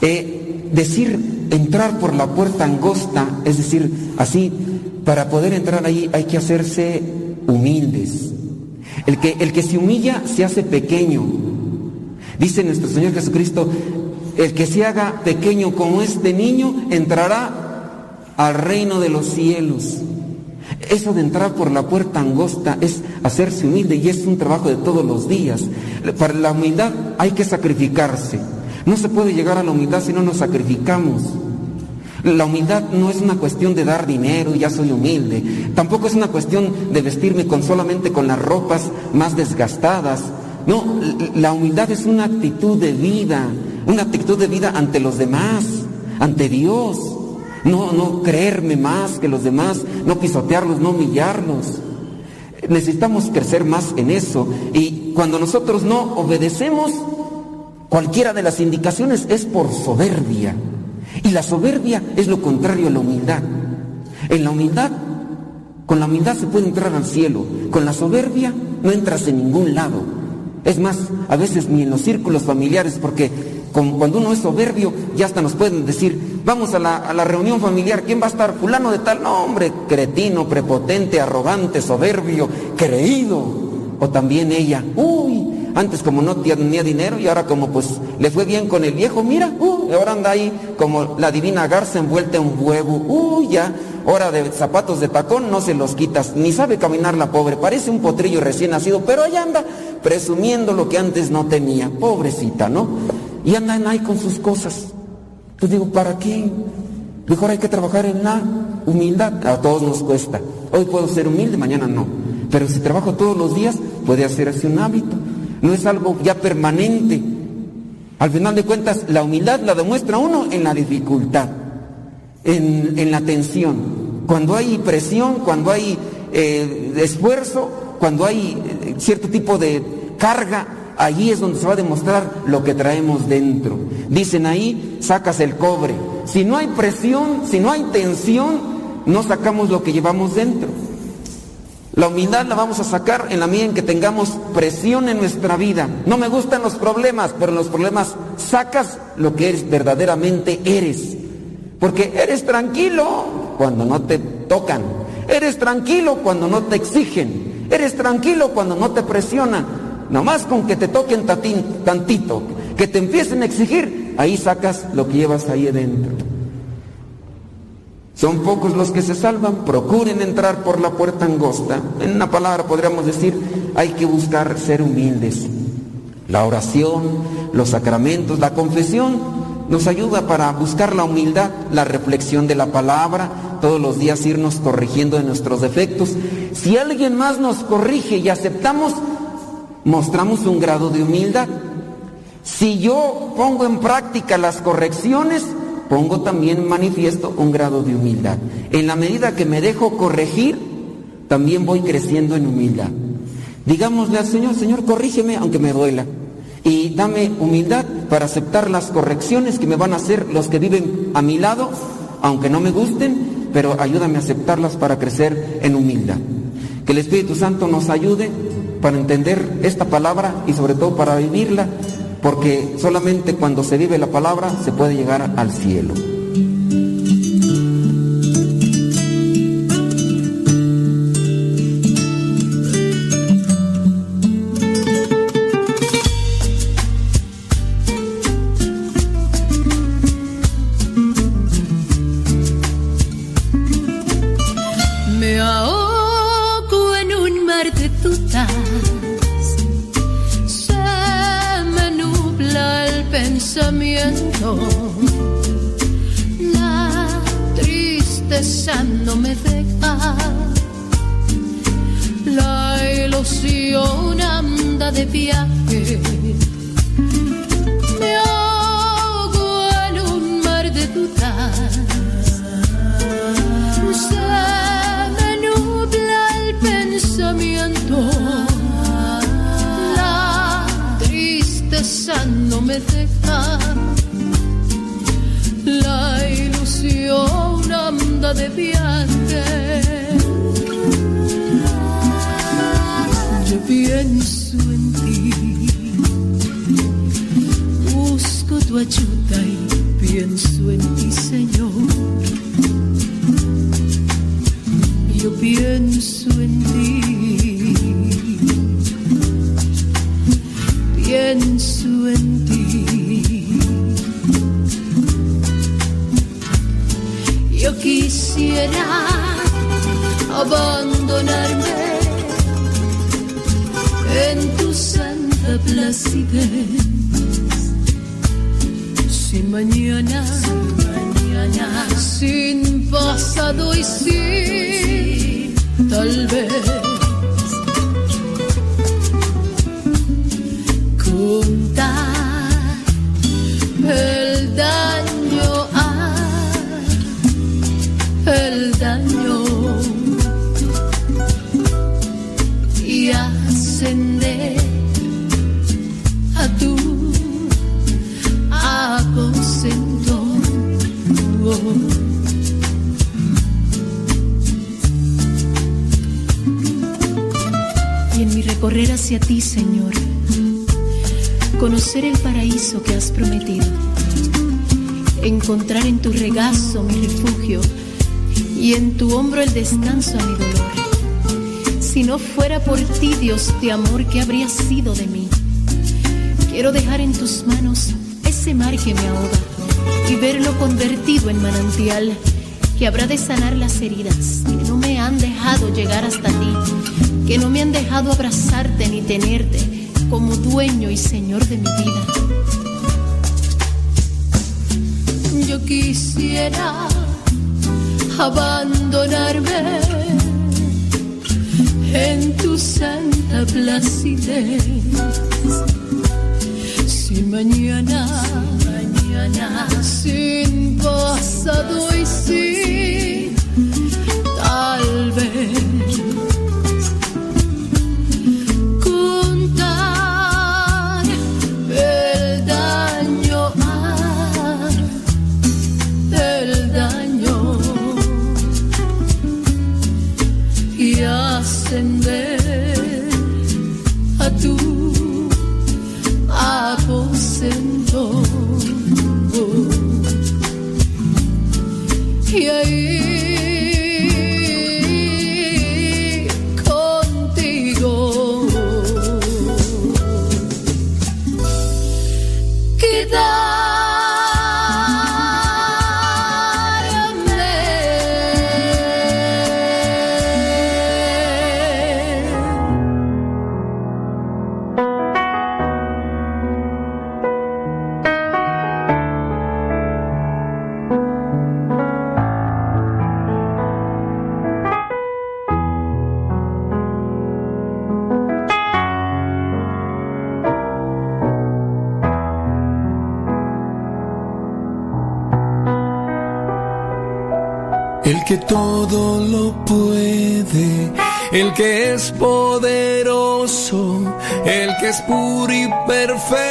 S3: Eh, decir entrar por la puerta angosta, es decir, así, para poder entrar ahí hay que hacerse humildes. El que, el que se humilla se hace pequeño. Dice nuestro Señor Jesucristo, el que se haga pequeño como este niño entrará al reino de los cielos. Eso de entrar por la puerta angosta es hacerse humilde y es un trabajo de todos los días. Para la humildad hay que sacrificarse. No se puede llegar a la humildad si no nos sacrificamos. La humildad no es una cuestión de dar dinero ya soy humilde. Tampoco es una cuestión de vestirme con solamente con las ropas más desgastadas. No, la humildad es una actitud de vida, una actitud de vida ante los demás, ante Dios. No, no creerme más que los demás, no pisotearlos, no humillarlos. Necesitamos crecer más en eso. Y cuando nosotros no obedecemos cualquiera de las indicaciones es por soberbia. Y la soberbia es lo contrario a la humildad. En la humildad, con la humildad se puede entrar al cielo. Con la soberbia no entras en ningún lado. Es más, a veces ni en los círculos familiares, porque cuando uno es soberbio, ya hasta nos pueden decir, vamos a la, reunión familiar, ¿quién va a estar? Fulano de tal, no hombre, cretino, prepotente, arrogante, soberbio, creído. O también ella, uy, antes como no tenía dinero y ahora como pues le fue bien con el viejo, mira, uy, ahora anda ahí como la divina garza envuelta en huevo, uy, ya, hora de zapatos de tacón no se los quitas, ni sabe caminar la pobre, parece un potrillo recién nacido, pero allá anda presumiendo lo que antes no tenía, pobrecita, ¿no? Y andan ahí con sus cosas. Pues digo, ¿para qué? Mejor hay que trabajar en la humildad. A todos nos cuesta. Hoy puedo ser humilde, mañana no. Pero si trabajo todos los días, puede hacerse un hábito. No es algo ya permanente. Al final de cuentas, la humildad la demuestra uno en la dificultad, en, en la tensión. Cuando hay presión, cuando hay eh, esfuerzo, cuando hay eh, cierto tipo de carga, allí es donde se va a demostrar lo que traemos dentro. Dicen ahí, sacas el cobre. Si no hay presión, si no hay tensión, no sacamos lo que llevamos dentro. La humildad la vamos a sacar en la medida en que tengamos presión en nuestra vida. No me gustan los problemas, pero en los problemas sacas lo que eres verdaderamente eres. Porque eres tranquilo cuando no te tocan. Eres tranquilo cuando no te exigen. Eres tranquilo cuando no te presionan. Nomás con que te toquen tatín- tantito, que te empiecen a exigir, ahí sacas lo que llevas ahí adentro. Son pocos los que se salvan, procuren entrar por la puerta angosta. En una palabra podríamos decir, hay que buscar ser humildes. La oración, los sacramentos, la confesión nos ayuda para buscar la humildad, la reflexión de la palabra, todos los días irnos corrigiendo de nuestros defectos. Si alguien más nos corrige y aceptamos, mostramos un grado de humildad. Si yo pongo en práctica las correcciones, pongo también manifiesto un grado de humildad. En la medida que me dejo corregir, también voy creciendo en humildad. Digámosle al Señor, Señor, corrígeme aunque me duela. Y dame humildad para aceptar las correcciones que me van a hacer los que viven a mi lado, aunque no me gusten, pero ayúdame a aceptarlas para crecer en humildad. Que el Espíritu Santo nos ayude para entender esta palabra y sobre todo para vivirla
S11: porque solamente cuando se vive la palabra se puede llegar al cielo.
S12: Pensamiento. La tristeza no me deja. La ilusión anda de viaje. Yo pienso en ti. Busco tu ayuda y pienso en ti, Señor. Yo pienso en ti, pienso abandonarme en tu santa placidez. Sin mañana, mañana, sin pasado y sin tal vez hacia ti, Señor, conocer el paraíso que has prometido, encontrar en tu regazo mi refugio y en tu hombro el descanso a mi dolor. Si no fuera por ti, Dios de amor, ¿qué habría sido de mí? Quiero dejar en tus manos ese mar que me ahoga y verlo convertido en manantial que habrá de sanar las heridas han dejado llegar hasta ti, que no me han dejado abrazarte ni tenerte como dueño y señor de mi vida. Yo quisiera abandonarme en tu santa placidez. Sin mañana, mañana, sin pasado y sin tal
S5: poderoso, el que es puro y perfecto,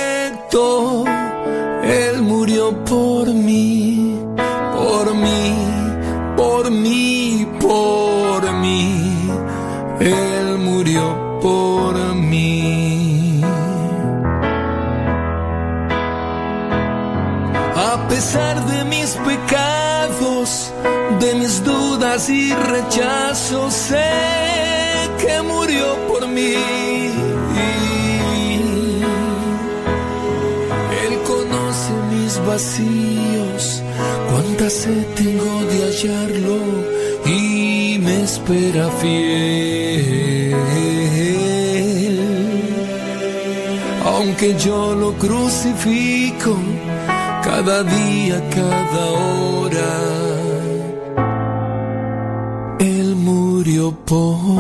S5: que yo lo crucifico cada día, cada hora. Él murió por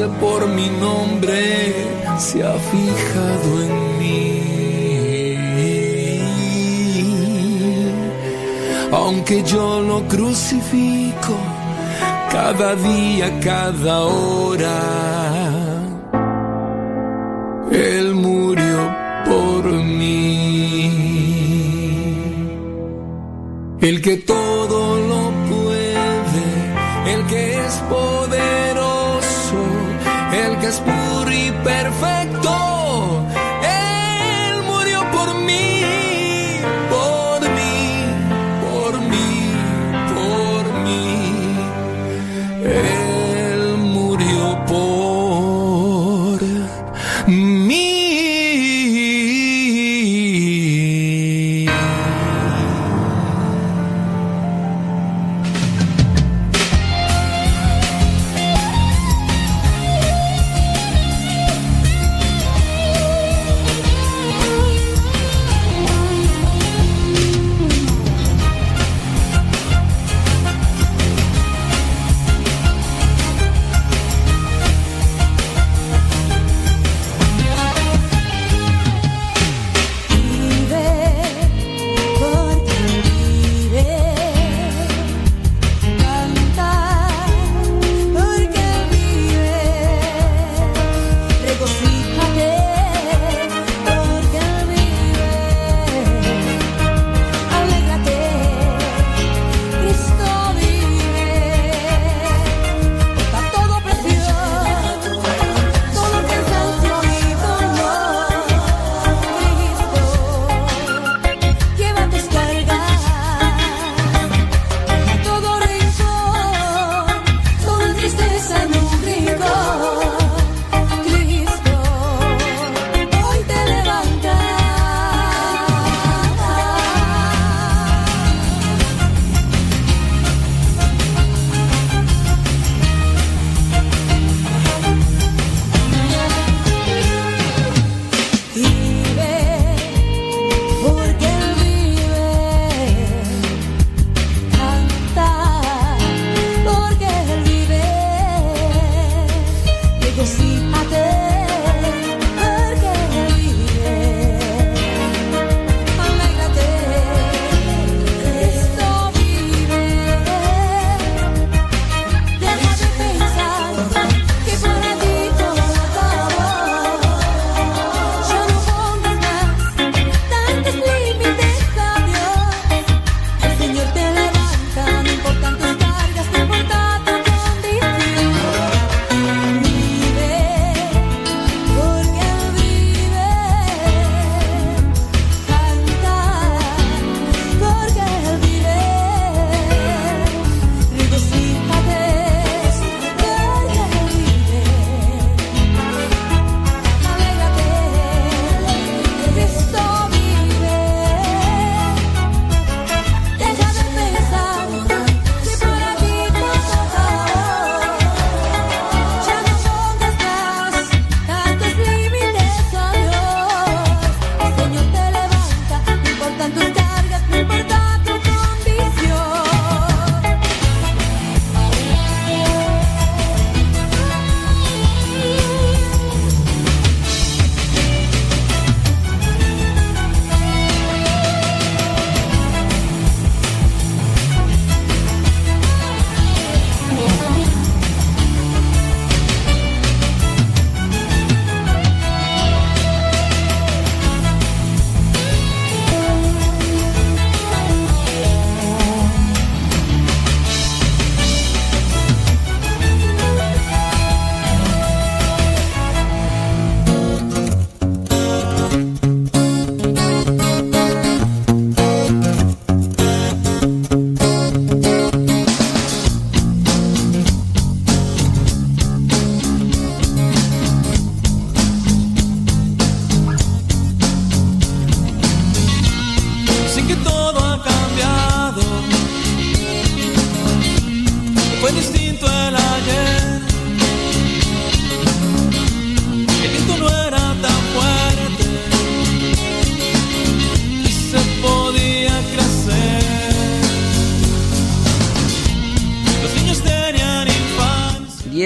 S5: por mi nombre, se ha fijado en mí. Aunque yo lo crucifico cada día, cada hora, Él murió por mí. El que todo lo puede, el que es por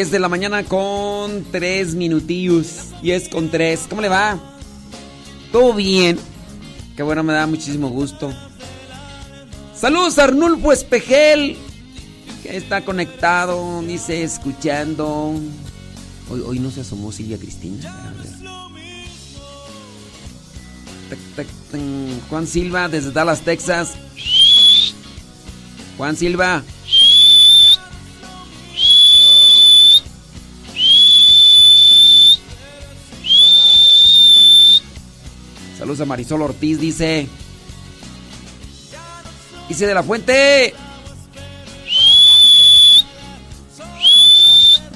S5: 10 de la mañana con 3 minutillos. 10 con 3. ¿Cómo le va? ¿Todo bien? Qué bueno, me da muchísimo gusto. Saludos Arnulfo Espejel, está conectado, dice, escuchando. Hoy, hoy no se asomó Silvia Cristina. Juan Silva desde Dallas, Texas. Juan Silva. Saludos a Marisol Ortiz, dice. Dice de la fuente.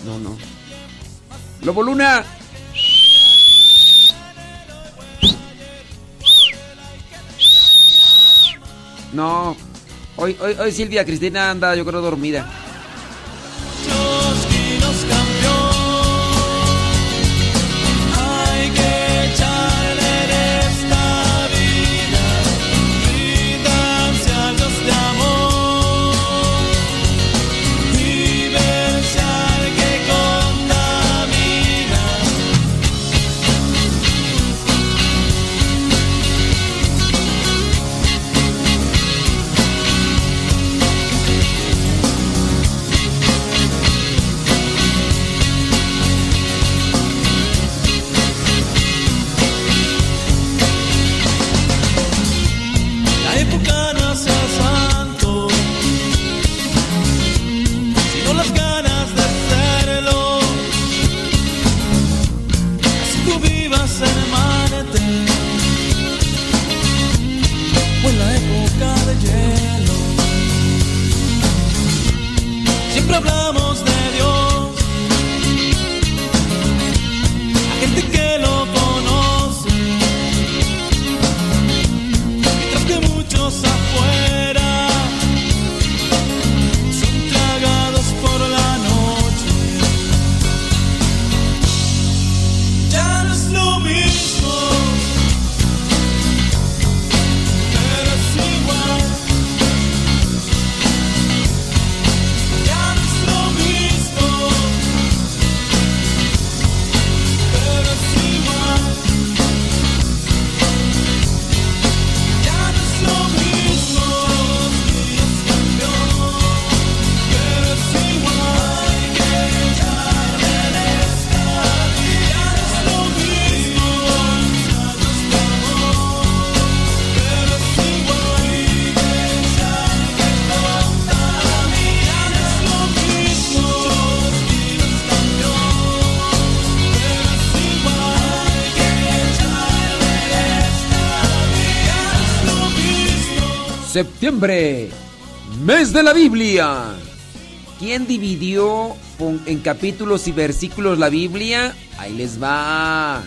S5: No, no. Lobo Luna. No. Hoy, hoy, hoy Silvia Cristina anda, yo creo, dormida. Mes de la Biblia. ¿Quién dividió en capítulos y versículos la Biblia? Ahí les va.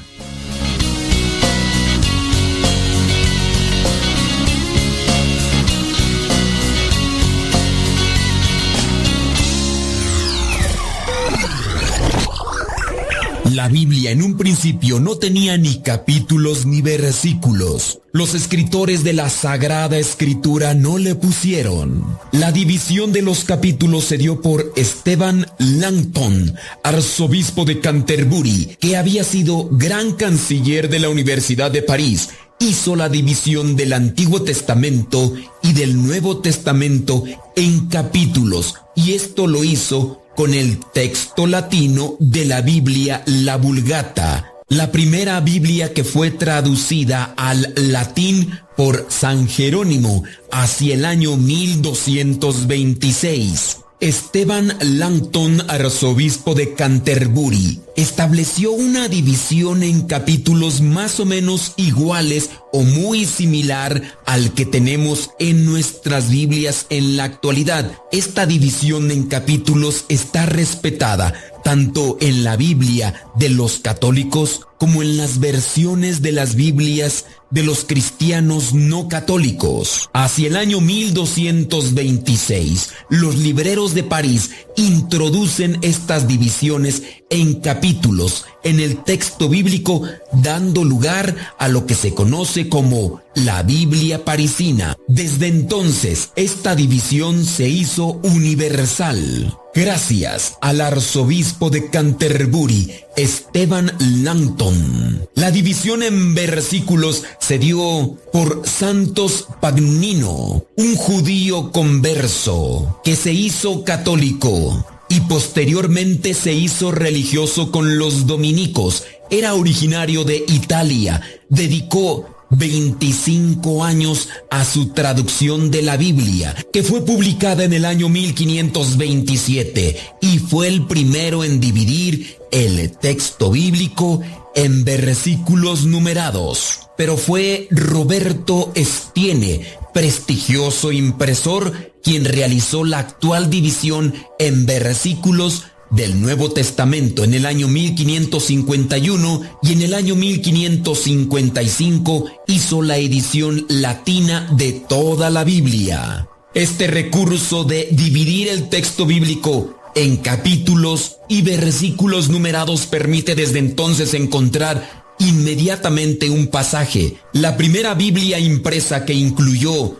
S13: La Biblia en un principio no tenía ni capítulos ni versículos. Los escritores de la Sagrada Escritura no le pusieron. La división de los capítulos se dio por Esteban Langton, arzobispo de Canterbury, que había sido gran canciller de la Universidad de París. Hizo la división del Antiguo Testamento y del Nuevo Testamento en capítulos, y esto lo hizo con el texto latino de la Biblia, la Vulgata, la primera Biblia que fue traducida al latín por San Jerónimo hacia el año 1226. Esteban Langton, arzobispo de Canterbury, estableció una división en capítulos más o menos iguales o muy similar al que tenemos en nuestras Biblias en la actualidad. Esta división en capítulos está respetada tanto en la Biblia de los católicos como en las versiones de las Biblias de los cristianos no católicos. Hacia el año 1226, los libreros de París introducen estas divisiones en capítulos en el texto bíblico, dando lugar a lo que se conoce como la Biblia parisina. Desde entonces, esta división se hizo universal. Gracias al arzobispo de Canterbury, Esteban Langton. La división en versículos se dio por Santos Pagnino, un judío converso, que se hizo católico y posteriormente se hizo religioso con los dominicos. Era originario de Italia. Dedicó 25 años a su traducción de la Biblia, que fue publicada en el año 1527 y fue el primero en dividir el texto bíblico en versículos numerados. Pero fue Roberto Estiene, prestigioso impresor, quien realizó la actual división en versículos del Nuevo Testamento en el año 1551 y en el año 1555 hizo la edición latina de toda la Biblia. Este recurso de dividir el texto bíblico en capítulos y versículos numerados permite desde entonces encontrar inmediatamente un pasaje, la primera Biblia impresa que incluyó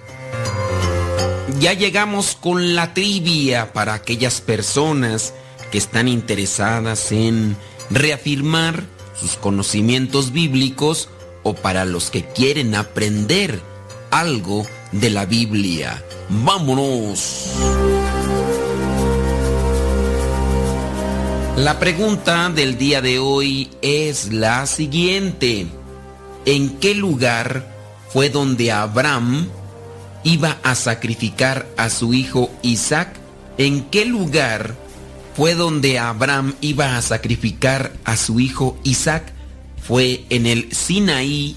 S3: Ya llegamos con la trivia para aquellas personas que están interesadas en reafirmar sus conocimientos bíblicos o para los que quieren aprender algo de la Biblia. ¡Vámonos! La pregunta del día de hoy es la siguiente. ¿En qué lugar fue donde Abraham iba a sacrificar a su hijo Isaac? ¿En qué lugar fue donde Abraham iba a sacrificar a su hijo Isaac? ¿Fue en el Sinaí?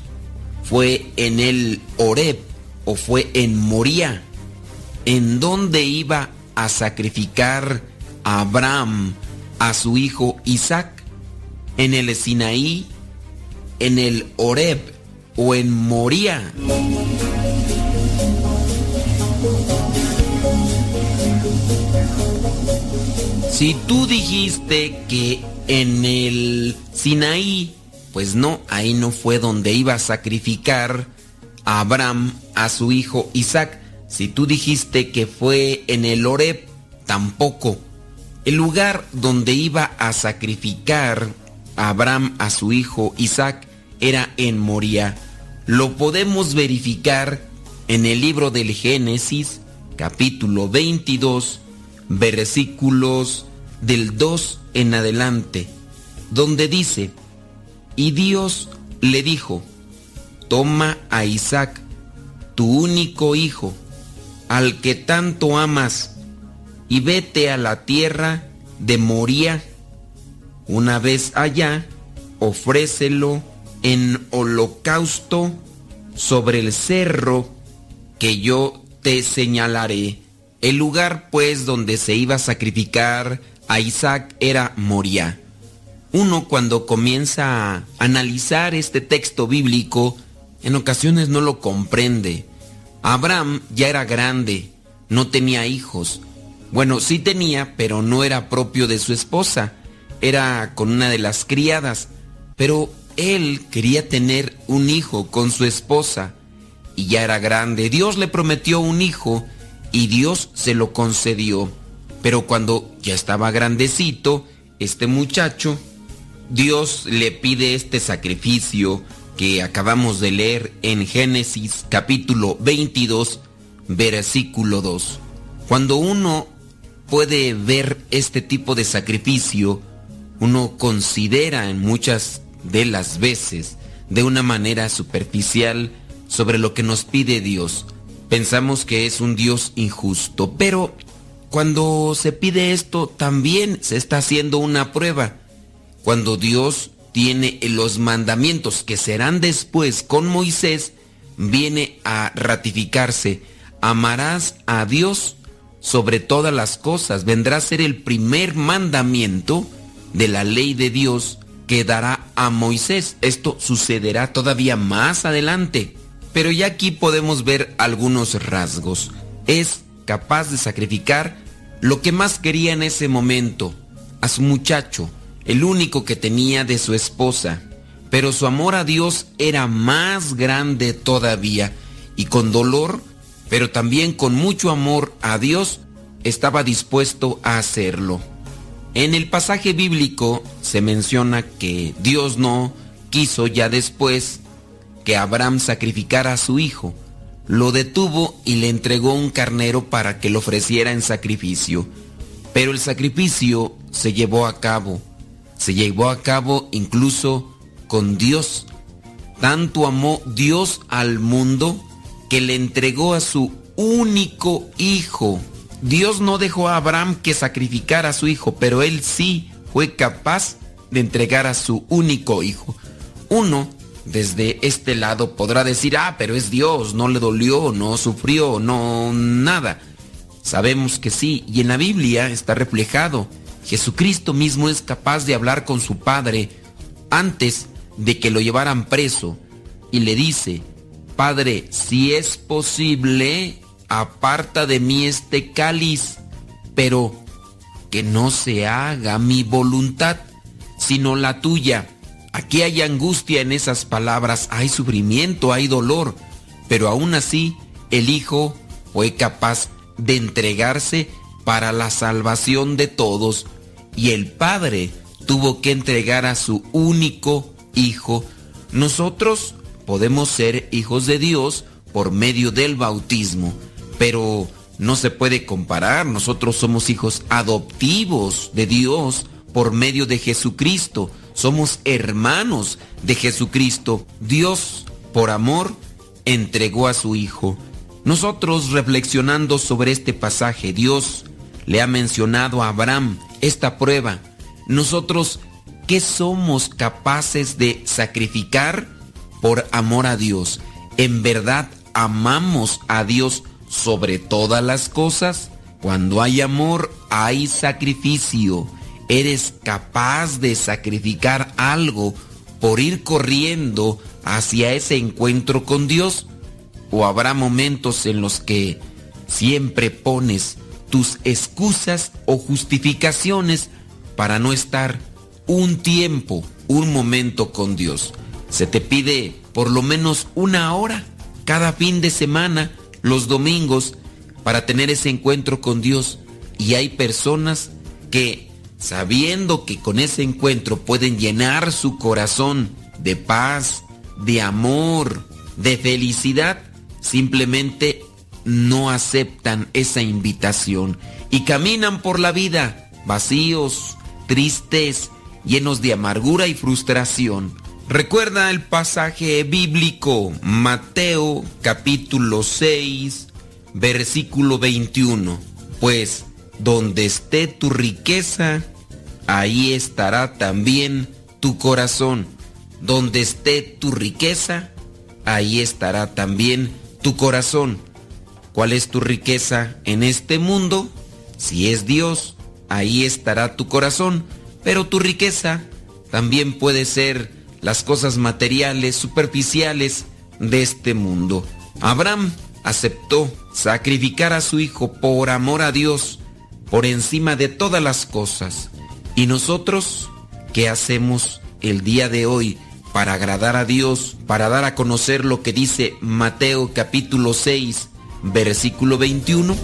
S3: ¿Fue en el Horeb? ¿O fue en Moría? ¿En dónde iba a sacrificar Abraham a su hijo Isaac? ¿En el Sinaí? ¿En el Horeb? ¿O en Moría? Si tú dijiste que en el Sinaí, pues no, ahí no fue donde iba a sacrificar Abraham a su hijo Isaac. Si tú dijiste que fue en el Horeb, tampoco. El lugar donde iba a sacrificar Abraham a su hijo Isaac era en Moría. Lo podemos verificar en el libro del Génesis, capítulo 22, versículos del 2 en adelante, donde dice, y Dios le dijo, toma a Isaac, tu único hijo, al que tanto amas, y vete a la tierra de Moría. Una vez allá, ofrécelo en holocausto sobre el cerro que yo te señalaré. El lugar pues donde se iba a sacrificar a Isaac era Moría. Uno cuando comienza a analizar este texto bíblico, en ocasiones no lo comprende. Abraham ya era grande, no tenía hijos. Bueno, sí tenía, pero no era propio de su esposa. Era con una de las criadas. Pero él quería tener un hijo con su esposa. Y ya era grande. Dios le prometió un hijo y Dios se lo concedió. Pero cuando ya estaba grandecito, este muchacho, Dios le pide este sacrificio que acabamos de leer en Génesis capítulo 22, versículo 2. Cuando uno puede ver este tipo de sacrificio, uno considera en muchas de las veces de una manera superficial sobre lo que nos pide Dios. Pensamos que es un Dios injusto, pero cuando se pide esto también se está haciendo una prueba. Cuando Dios tiene los mandamientos que serán después con Moisés, viene a ratificarse. Amarás a Dios sobre todas las cosas. Vendrá a ser el primer mandamiento de la ley de Dios que dará a Moisés. Esto sucederá todavía más adelante. Pero ya aquí podemos ver algunos rasgos. Es capaz de sacrificar lo que más quería en ese momento, a su muchacho, el único que tenía de su esposa. Pero su amor a Dios era más grande todavía y con dolor, pero también con mucho amor a Dios, estaba dispuesto a hacerlo. En el pasaje bíblico se menciona que Dios no quiso ya después que Abraham sacrificara a su hijo. Lo detuvo y le entregó un carnero para que lo ofreciera en sacrificio. Pero el sacrificio se llevó a cabo. Se llevó a cabo incluso con Dios. Tanto amó Dios al mundo que le entregó a su único hijo. Dios no dejó a Abraham que sacrificara a su hijo, pero él sí fue capaz de entregar a su único hijo. Uno, desde este lado, podrá decir, ah, pero es Dios, no le dolió, no sufrió, no nada. Sabemos que sí, y en la Biblia está reflejado. Jesucristo mismo es capaz de hablar con su Padre antes de que lo llevaran preso y le dice, Padre, si es posible, aparta de mí este cáliz, pero que no se haga mi voluntad, sino la tuya. Aquí hay angustia en esas palabras, hay sufrimiento, hay dolor, pero aún así el Hijo fue capaz de entregarse para la salvación de todos y el Padre tuvo que entregar a su único Hijo. Nosotros podemos ser hijos de Dios por medio del bautismo, pero no se puede comparar. Nosotros somos hijos adoptivos de Dios por medio de Jesucristo. Somos hermanos de Jesucristo. Dios, por amor, entregó a su Hijo. Nosotros reflexionando sobre este pasaje, Dios le ha mencionado a Abraham esta prueba. Nosotros, ¿qué somos capaces de sacrificar por amor a Dios? ¿En verdad amamos a Dios sobre todas las cosas? Cuando hay amor, hay sacrificio. ¿Eres capaz de sacrificar algo por ir corriendo hacia ese encuentro con Dios? ¿O habrá momentos en los que siempre pones tus excusas o justificaciones para no estar un tiempo, un momento con Dios? Se te pide por lo menos una hora cada fin de semana, los domingos, para tener ese encuentro con Dios. Y hay personas que, sabiendo que con ese encuentro pueden llenar su corazón de paz, de amor, de felicidad, simplemente no aceptan esa invitación y caminan por la vida vacíos, tristes, llenos de amargura y frustración. Recuerda el pasaje bíblico Mateo capítulo 6 versículo 21. Pues donde esté tu riqueza, ahí estará también tu corazón. Donde esté tu riqueza, ahí estará también tu corazón. ¿Cuál es tu riqueza en este mundo? Si es Dios, ahí estará tu corazón. Pero tu riqueza también puede ser las cosas materiales, superficiales de este mundo. Abraham aceptó sacrificar a su hijo por amor a Dios, por encima de todas las cosas. ¿Y nosotros qué hacemos el día de hoy para agradar a Dios, para dar a conocer lo que dice Mateo capítulo 6, versículo 21?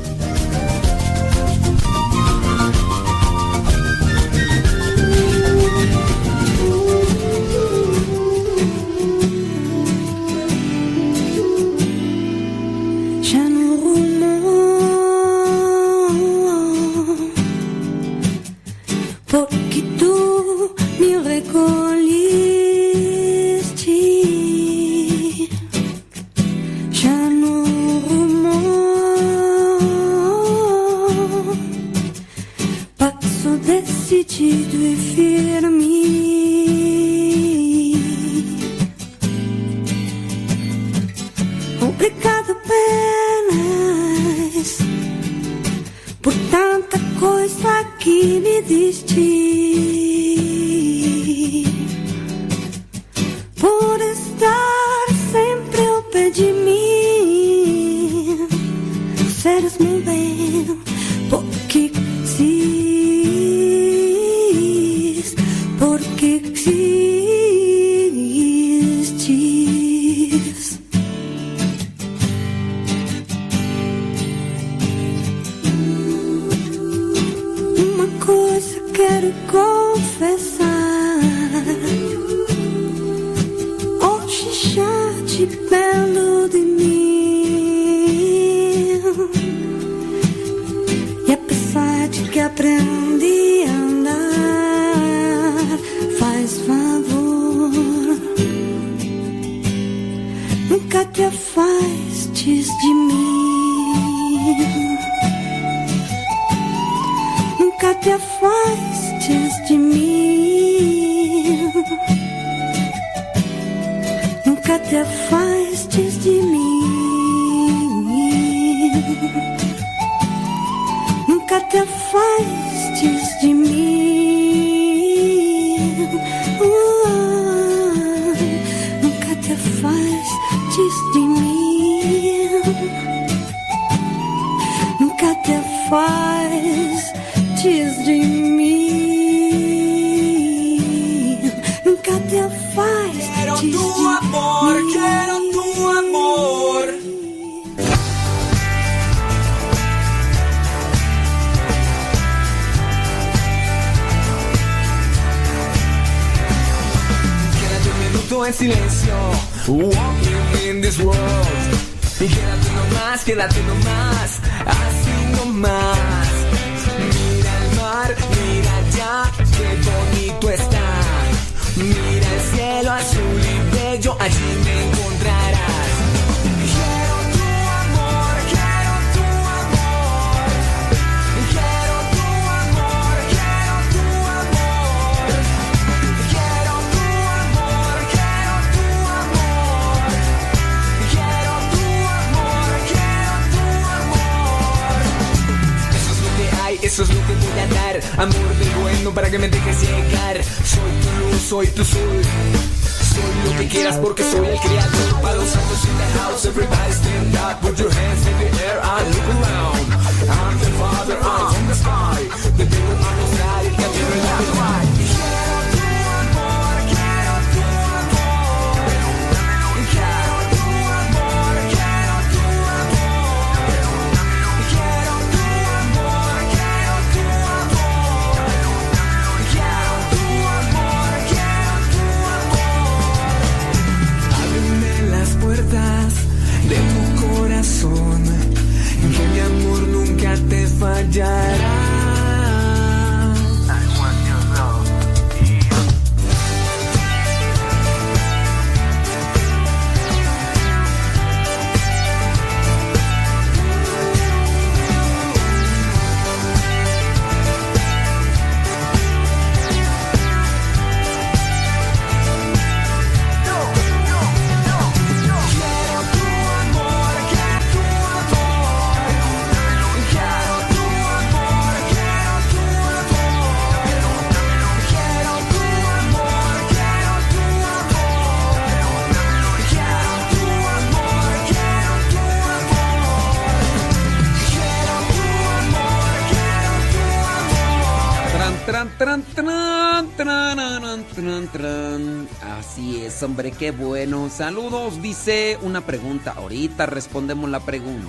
S14: Bueno.
S3: Saludos, dice una pregunta. Ahorita respondemos la pregunta.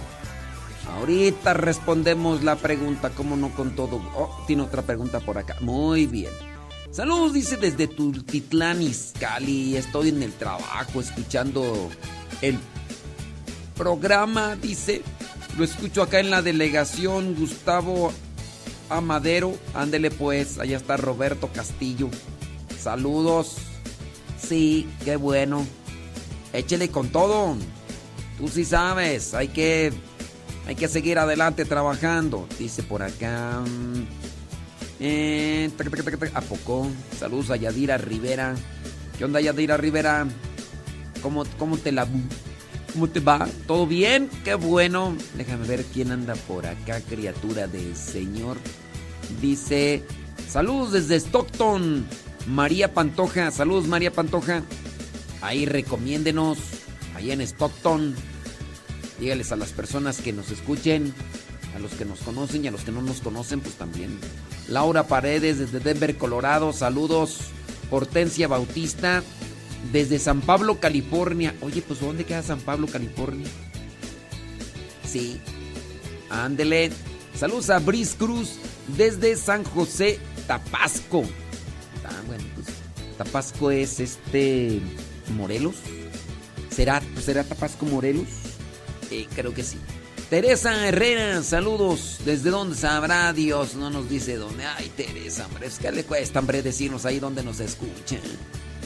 S3: Ahorita respondemos la pregunta, ¿cómo no con todo? Oh, tiene otra pregunta por acá. Muy bien. Saludos, dice desde Tultitlán, Izcali. Estoy en el trabajo escuchando el programa, dice. Lo escucho acá en la delegación Gustavo Amadero. Ándele pues, allá está Roberto Castillo. Saludos. Sí, qué bueno. Échele con todo. Tú sí sabes, hay que hay que seguir adelante trabajando. Dice por acá. eh, ¿A poco? Saludos a Yadira Rivera. ¿Qué onda, Yadira Rivera? ¿Cómo, cómo te la... ¿Cómo te va? ¿Todo bien? Qué bueno. Déjame ver quién anda por acá, criatura del Señor. Dice, saludos desde Stockton. María Pantoja. Saludos, María Pantoja. Ahí recomiéndenos. Ahí en Stockton. Dígales a las personas que nos escuchen. A los que nos conocen y a los que no nos conocen, pues también. Laura Paredes desde Denver, Colorado. Saludos. Hortensia Bautista desde San Pablo, California. Oye, pues ¿dónde queda San Pablo, California? Sí. Ándele. Saludos a Brice Cruz desde San José, Tapasco. Tapasco es este Morelos. ¿Será, será Tapasco Morelos? Eh, creo que sí. Teresa Herrera, saludos. ¿Desde dónde sabrá Dios? No nos dice dónde. Ay, Teresa, hombre, es que le cuesta, hombre, decirnos ahí dónde nos escucha.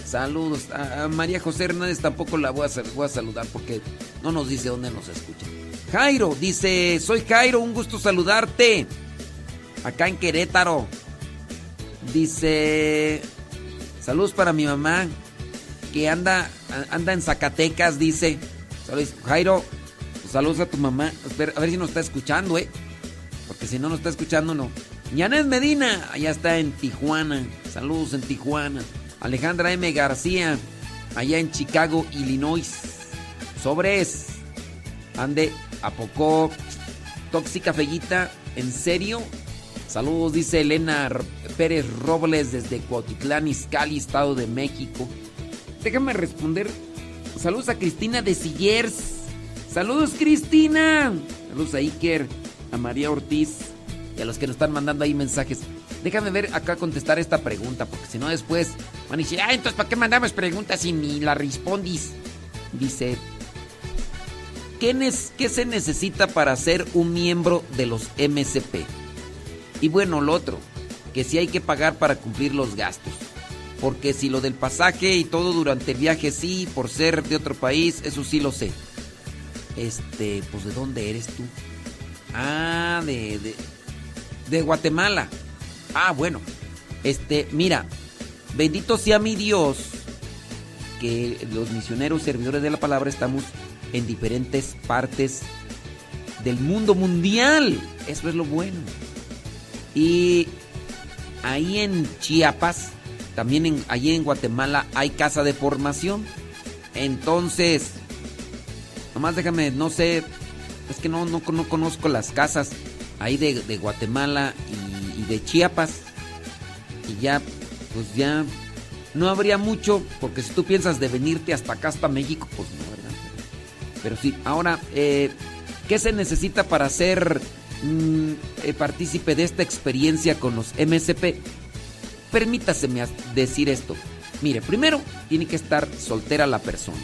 S3: Saludos. A, María José Hernández tampoco la voy a, voy a saludar porque no nos dice dónde nos escucha. Jairo dice, soy Jairo, un gusto saludarte. Acá en Querétaro. Dice, saludos para mi mamá que anda, anda en Zacatecas, dice. Saludos, Jairo, saludos a tu mamá. A ver si nos está escuchando, ¿eh? Porque si no nos está escuchando, no. Yanet Medina, allá está en Tijuana. Saludos en Tijuana. Alejandra M. García, allá en Chicago, Illinois. Sobres. Ande, ¿a poco? Tóxica Fellita, ¿en serio? Saludos, dice Elena Pérez Robles desde Cuautitlán, Izcalli, Estado de México. Déjame responder. Saludos a Cristina de Sillers. Saludos, Cristina. Saludos a Iker, a María Ortiz y a los que nos están mandando ahí mensajes. Déjame ver acá contestar esta pregunta, porque si no después van a decir, ah, entonces ¿para qué mandamos preguntas y ni la respondís? Dice, ¿qué, qué se necesita para ser un miembro de los MCP? Y bueno, lo otro, que si hay que pagar para cumplir los gastos. Porque si lo del pasaje y todo durante el viaje sí, por ser de otro país, eso sí lo sé. Este, pues ¿de dónde eres tú? Ah, de, de, de Guatemala. Ah, bueno. Este, mira, bendito sea mi Dios que los misioneros servidores de la palabra estamos en diferentes partes del mundo mundial. Eso es lo bueno. Y ahí en Chiapas, también en, allí en Guatemala hay casa de formación. Entonces, nomás déjame, no sé, es que no, no, no conozco las casas ahí de, de Guatemala y, y de Chiapas. Y ya, pues ya, no habría mucho, porque si tú piensas de venirte hasta acá, hasta México, pues no, ¿verdad? Pero sí, ahora, eh, ¿qué se necesita para ser mm, eh, partícipe de esta experiencia con los MSP? Permítaseme as- decir esto. Mire, primero, tiene que estar soltera la persona.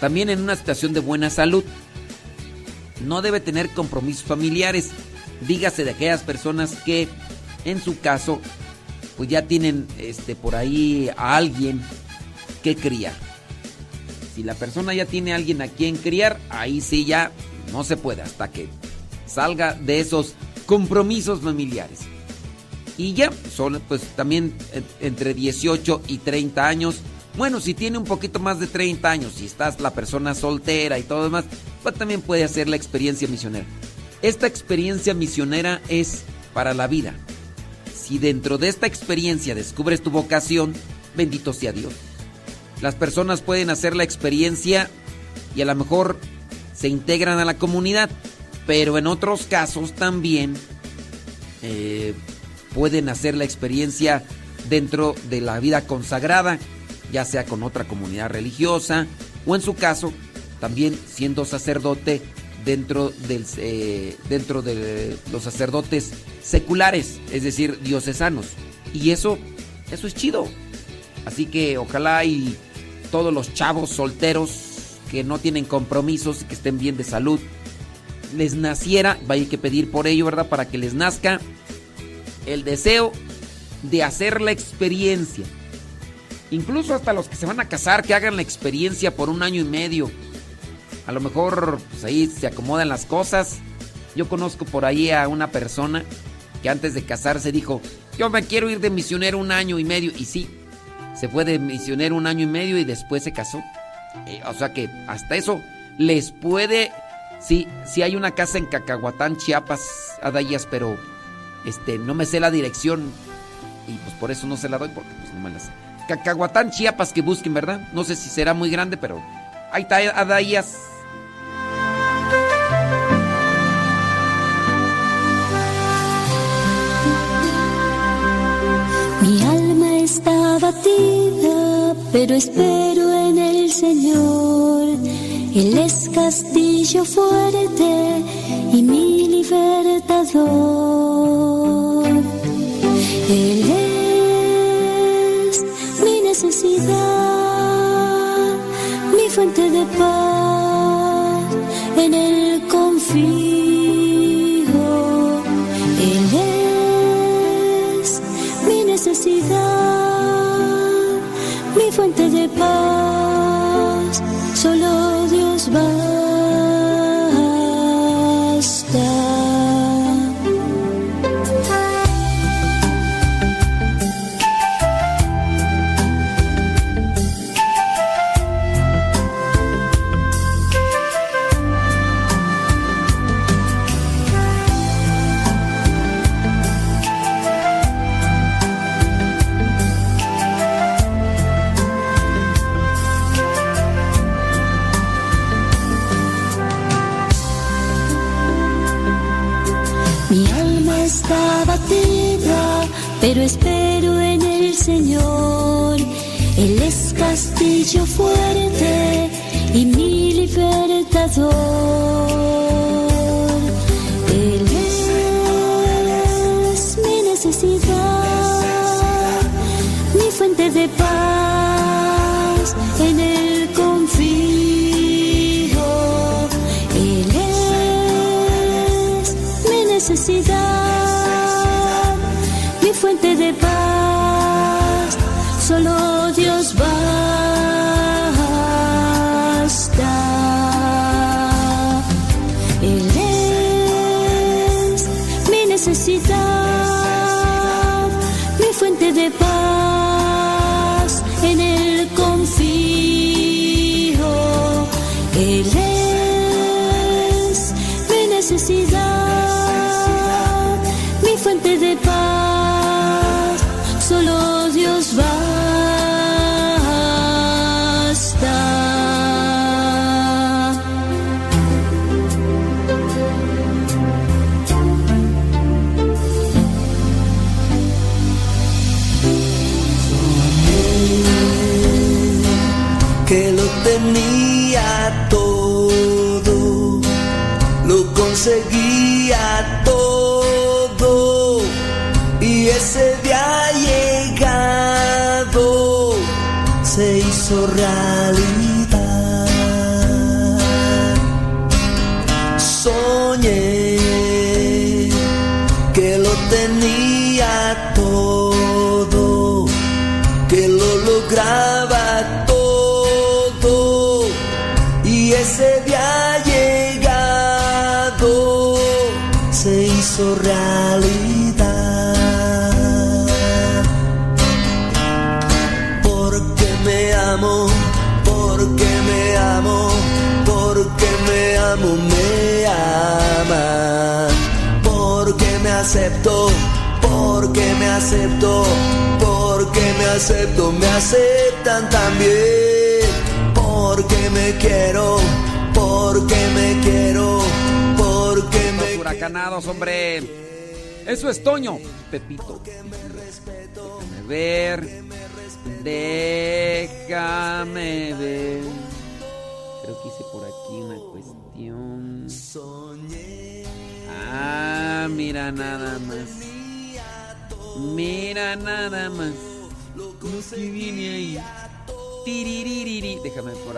S3: También en una situación de buena salud. No debe tener compromisos familiares. Dígase de aquellas personas que, en su caso, pues ya tienen este, por ahí a alguien que criar. Si la persona ya tiene a alguien a quien criar, ahí sí ya no se puede hasta que salga de esos compromisos familiares. Y ya, son pues también entre 18 y 30 años. Bueno, si tiene un poquito más de 30 años, si estás la persona soltera y todo demás, pues también puede hacer la experiencia misionera. Esta experiencia misionera es para la vida. Si dentro de esta experiencia descubres tu vocación, bendito sea Dios. Las personas pueden hacer la experiencia y a lo mejor se integran a la comunidad, pero en otros casos también eh, pueden hacer la experiencia dentro de la vida consagrada, ya sea con otra comunidad religiosa o en su caso también siendo sacerdote dentro del eh, dentro de los sacerdotes seculares, es decir, diocesanos. Y eso eso es chido. Así que ojalá y todos los chavos solteros que no tienen compromisos y que estén bien de salud les naciera, vaya que pedir por ello, ¿verdad? Para que les nazca el deseo de hacer la experiencia. Incluso hasta los que se van a casar, que hagan la experiencia por un año y medio. A lo mejor pues ahí se acomodan las cosas. Yo conozco por ahí a una persona que antes de casarse dijo, yo me quiero ir de misionero un año y medio. Y sí, se fue de misionero un año y medio y después se casó. Eh, o sea que hasta eso les puede... Sí, sí hay una casa en Cacahuatán, Chiapas, Adayas, pero este, no me sé la dirección. Y pues por eso no se la doy porque pues no me la sé. Cacahuatán, Chiapas, que busquen, ¿verdad? No sé si será muy grande, pero ahí está Adayas.
S9: Está abatida, pero espero en el Señor. Él es castillo fuerte y mi libertador. Él es mi necesidad, mi fuente de paz. En él confío. Él es mi necesidad,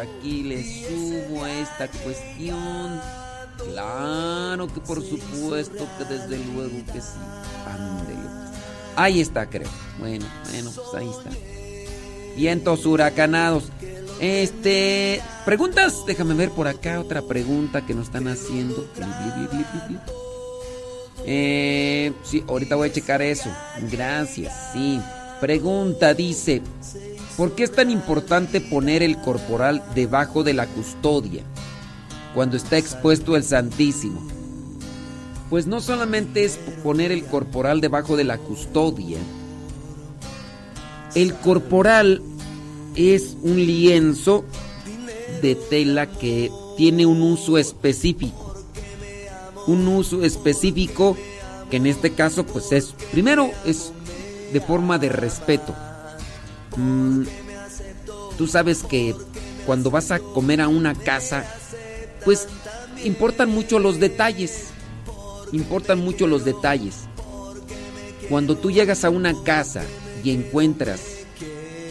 S3: aquí, le subo esta cuestión. Claro que por supuesto que desde luego que sí. Ahí está, creo. Bueno, bueno, pues ahí está. Vientos huracanados. Este. Preguntas, déjame ver por acá otra pregunta que nos están haciendo. Eh, sí, ahorita voy a checar eso. Gracias, sí. Pregunta dice: ¿Por qué es tan importante poner el corporal debajo de la custodia cuando está expuesto el Santísimo? Pues no solamente es poner el corporal debajo de la custodia. El corporal es un lienzo de tela que tiene un uso específico. Un uso específico que en este caso pues es, primero es de forma de respeto. Mm, tú sabes que cuando vas a comer a una casa, pues importan mucho los detalles. Importan mucho los detalles. Cuando tú llegas a una casa y encuentras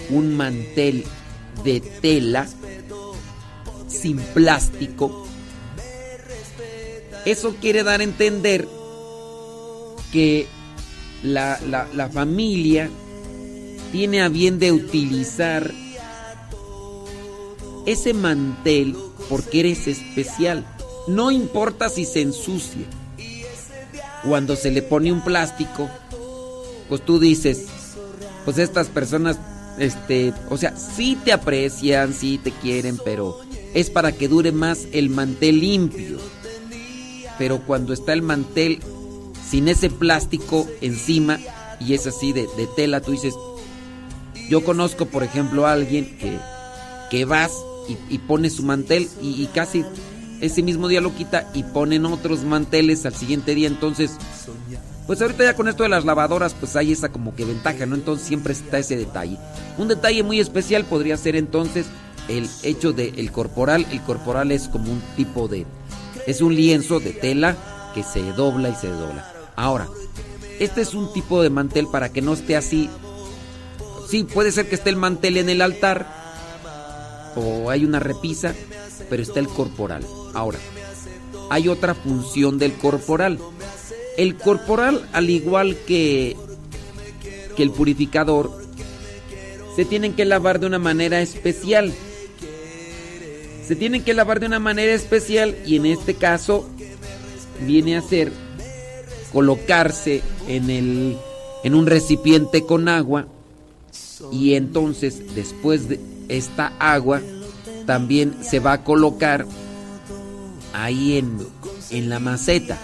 S3: un mantel de tela sin plástico, eso quiere dar a entender que la, la- familia tiene a bien de utilizar ese mantel porque eres especial. No importa si se ensucia. Cuando se le pone un plástico, pues tú dices, pues estas personas, este, o sea, sí te aprecian, sí te quieren, pero es para que dure más el mantel limpio. Pero cuando está el mantel sin ese plástico encima y es así de, de tela, tú dices, yo conozco, por ejemplo, a alguien que, que vas y, pone su mantel y, casi ese mismo día lo quita y ponen otros manteles al siguiente día. Entonces, pues ahorita ya con esto de las lavadoras, pues hay esa como que ventaja, ¿no? Entonces siempre está ese detalle. Un detalle muy especial podría ser entonces el hecho del corporal. El corporal es como un tipo de... Es un lienzo de tela que se dobla y se dobla. Ahora, este es un tipo de mantel para que no esté así. Sí, puede ser que esté el mantel en el altar o hay una repisa, pero está el corporal. Ahora, hay otra función del corporal. El corporal, al igual que, que el purificador, se tienen que lavar de una manera especial. Se tienen que lavar de una manera especial y en este caso viene a ser colocarse en el en un recipiente con agua y entonces después de esta agua también se va a colocar ahí en, en la maceta.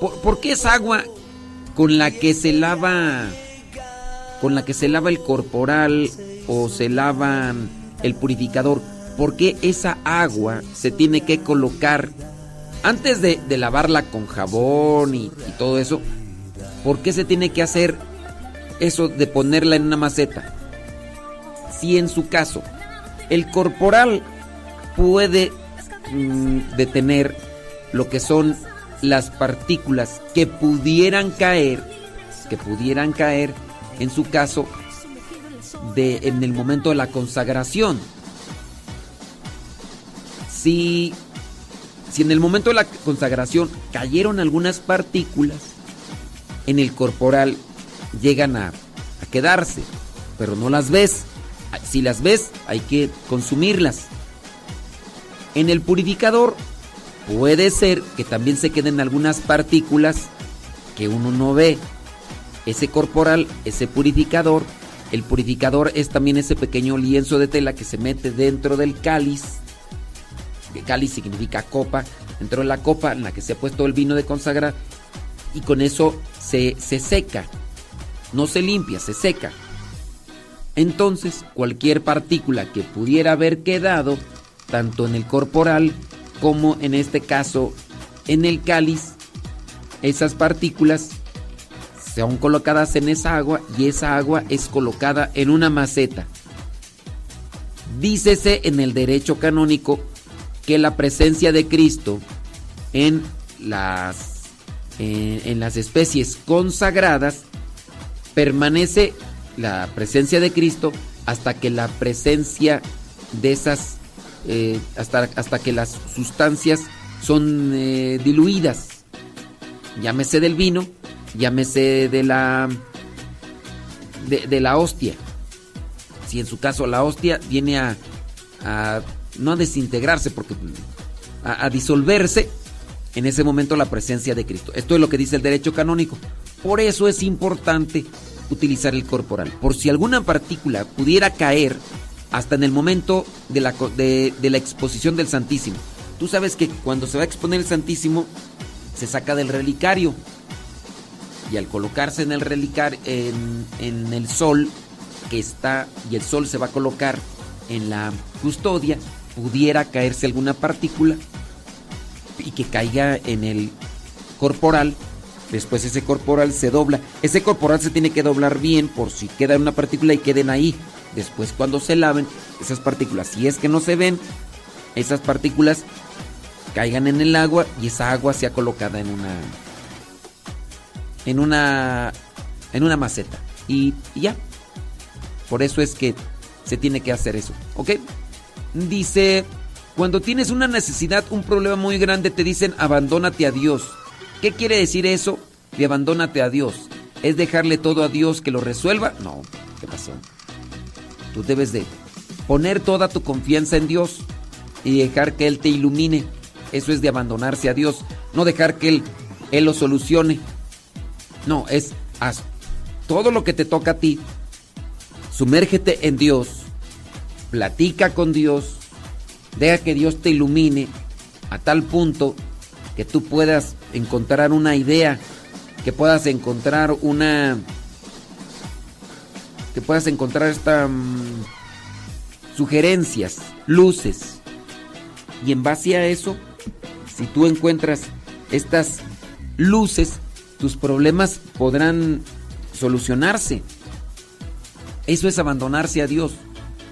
S3: ¿Por, por qué es agua con la que se lava con la que se lava el corporal o se lava el purificador? ¿Por qué esa agua se tiene que colocar antes de, lavarla con jabón y, y todo eso? ¿Por qué se tiene que hacer eso de ponerla en una maceta? Si en su caso el corporal puede mm, detener lo que son las partículas que pudieran caer, que pudieran caer en su caso de en el momento de la consagración. Si si en el momento de la consagración cayeron algunas partículas en el corporal llegan a, quedarse, pero no las ves. Si las ves, hay que consumirlas. En el purificador puede ser que también se queden algunas partículas que uno no ve. Ese corporal, ese purificador, el purificador es también ese pequeño lienzo de tela que se mete dentro del cáliz. Cáliz significa copa. Dentro de la copa en la que se ha puesto el vino de consagrar. Y con eso se, se seca. No se limpia, se seca. Entonces, cualquier partícula que pudiera haber quedado, tanto en el corporal como en este caso en el cáliz, esas partículas son colocadas en esa agua y esa agua es colocada en una maceta. Dícese en el derecho canónico que la presencia de Cristo en las, en las especies consagradas permanece la presencia de Cristo hasta que la presencia de esas, eh, hasta, hasta que las sustancias son eh, diluidas. Llámese del vino, llámese de la, de, de la hostia. Si en su caso la hostia viene a, a no a desintegrarse, porque a, a disolverse, en ese momento la presencia de Cristo. Esto es lo que dice el derecho canónico. Por eso es importante utilizar el corporal. Por si alguna partícula pudiera caer hasta en el momento de la, de la exposición del Santísimo. Tú sabes que cuando se va a exponer el Santísimo, se saca del relicario. Y al colocarse en el relicario, en, en el sol, que está, y el sol se va a colocar en la custodia, pudiera caerse alguna partícula y que caiga en el corporal. Después ese corporal se dobla. Ese corporal se tiene que doblar bien por si queda una partícula y queden ahí. Después cuando se laven esas partículas, si es que no se ven, esas partículas caigan en el agua y esa agua sea colocada en una en una en una maceta y, y ya. Por eso es que se tiene que hacer eso, ¿ok? Dice, cuando tienes una necesidad, un problema muy grande, te dicen abandónate a Dios. ¿Qué quiere decir eso? De abandónate a Dios. ¿Es dejarle todo a Dios que lo resuelva? No, ¿qué pasó? Tú debes de poner toda tu confianza en Dios y dejar que Él te ilumine. Eso es de abandonarse a Dios, no dejar que Él, Él lo solucione. No, es haz todo lo que te toca a ti. Sumérgete en Dios, platica con Dios, deja que Dios te ilumine a tal punto que tú puedas encontrar una idea, que puedas encontrar una que puedas encontrar estas sugerencias, luces. Y en base a eso, si tú encuentras estas luces, tus problemas podrán solucionarse. Eso es abandonarse a Dios.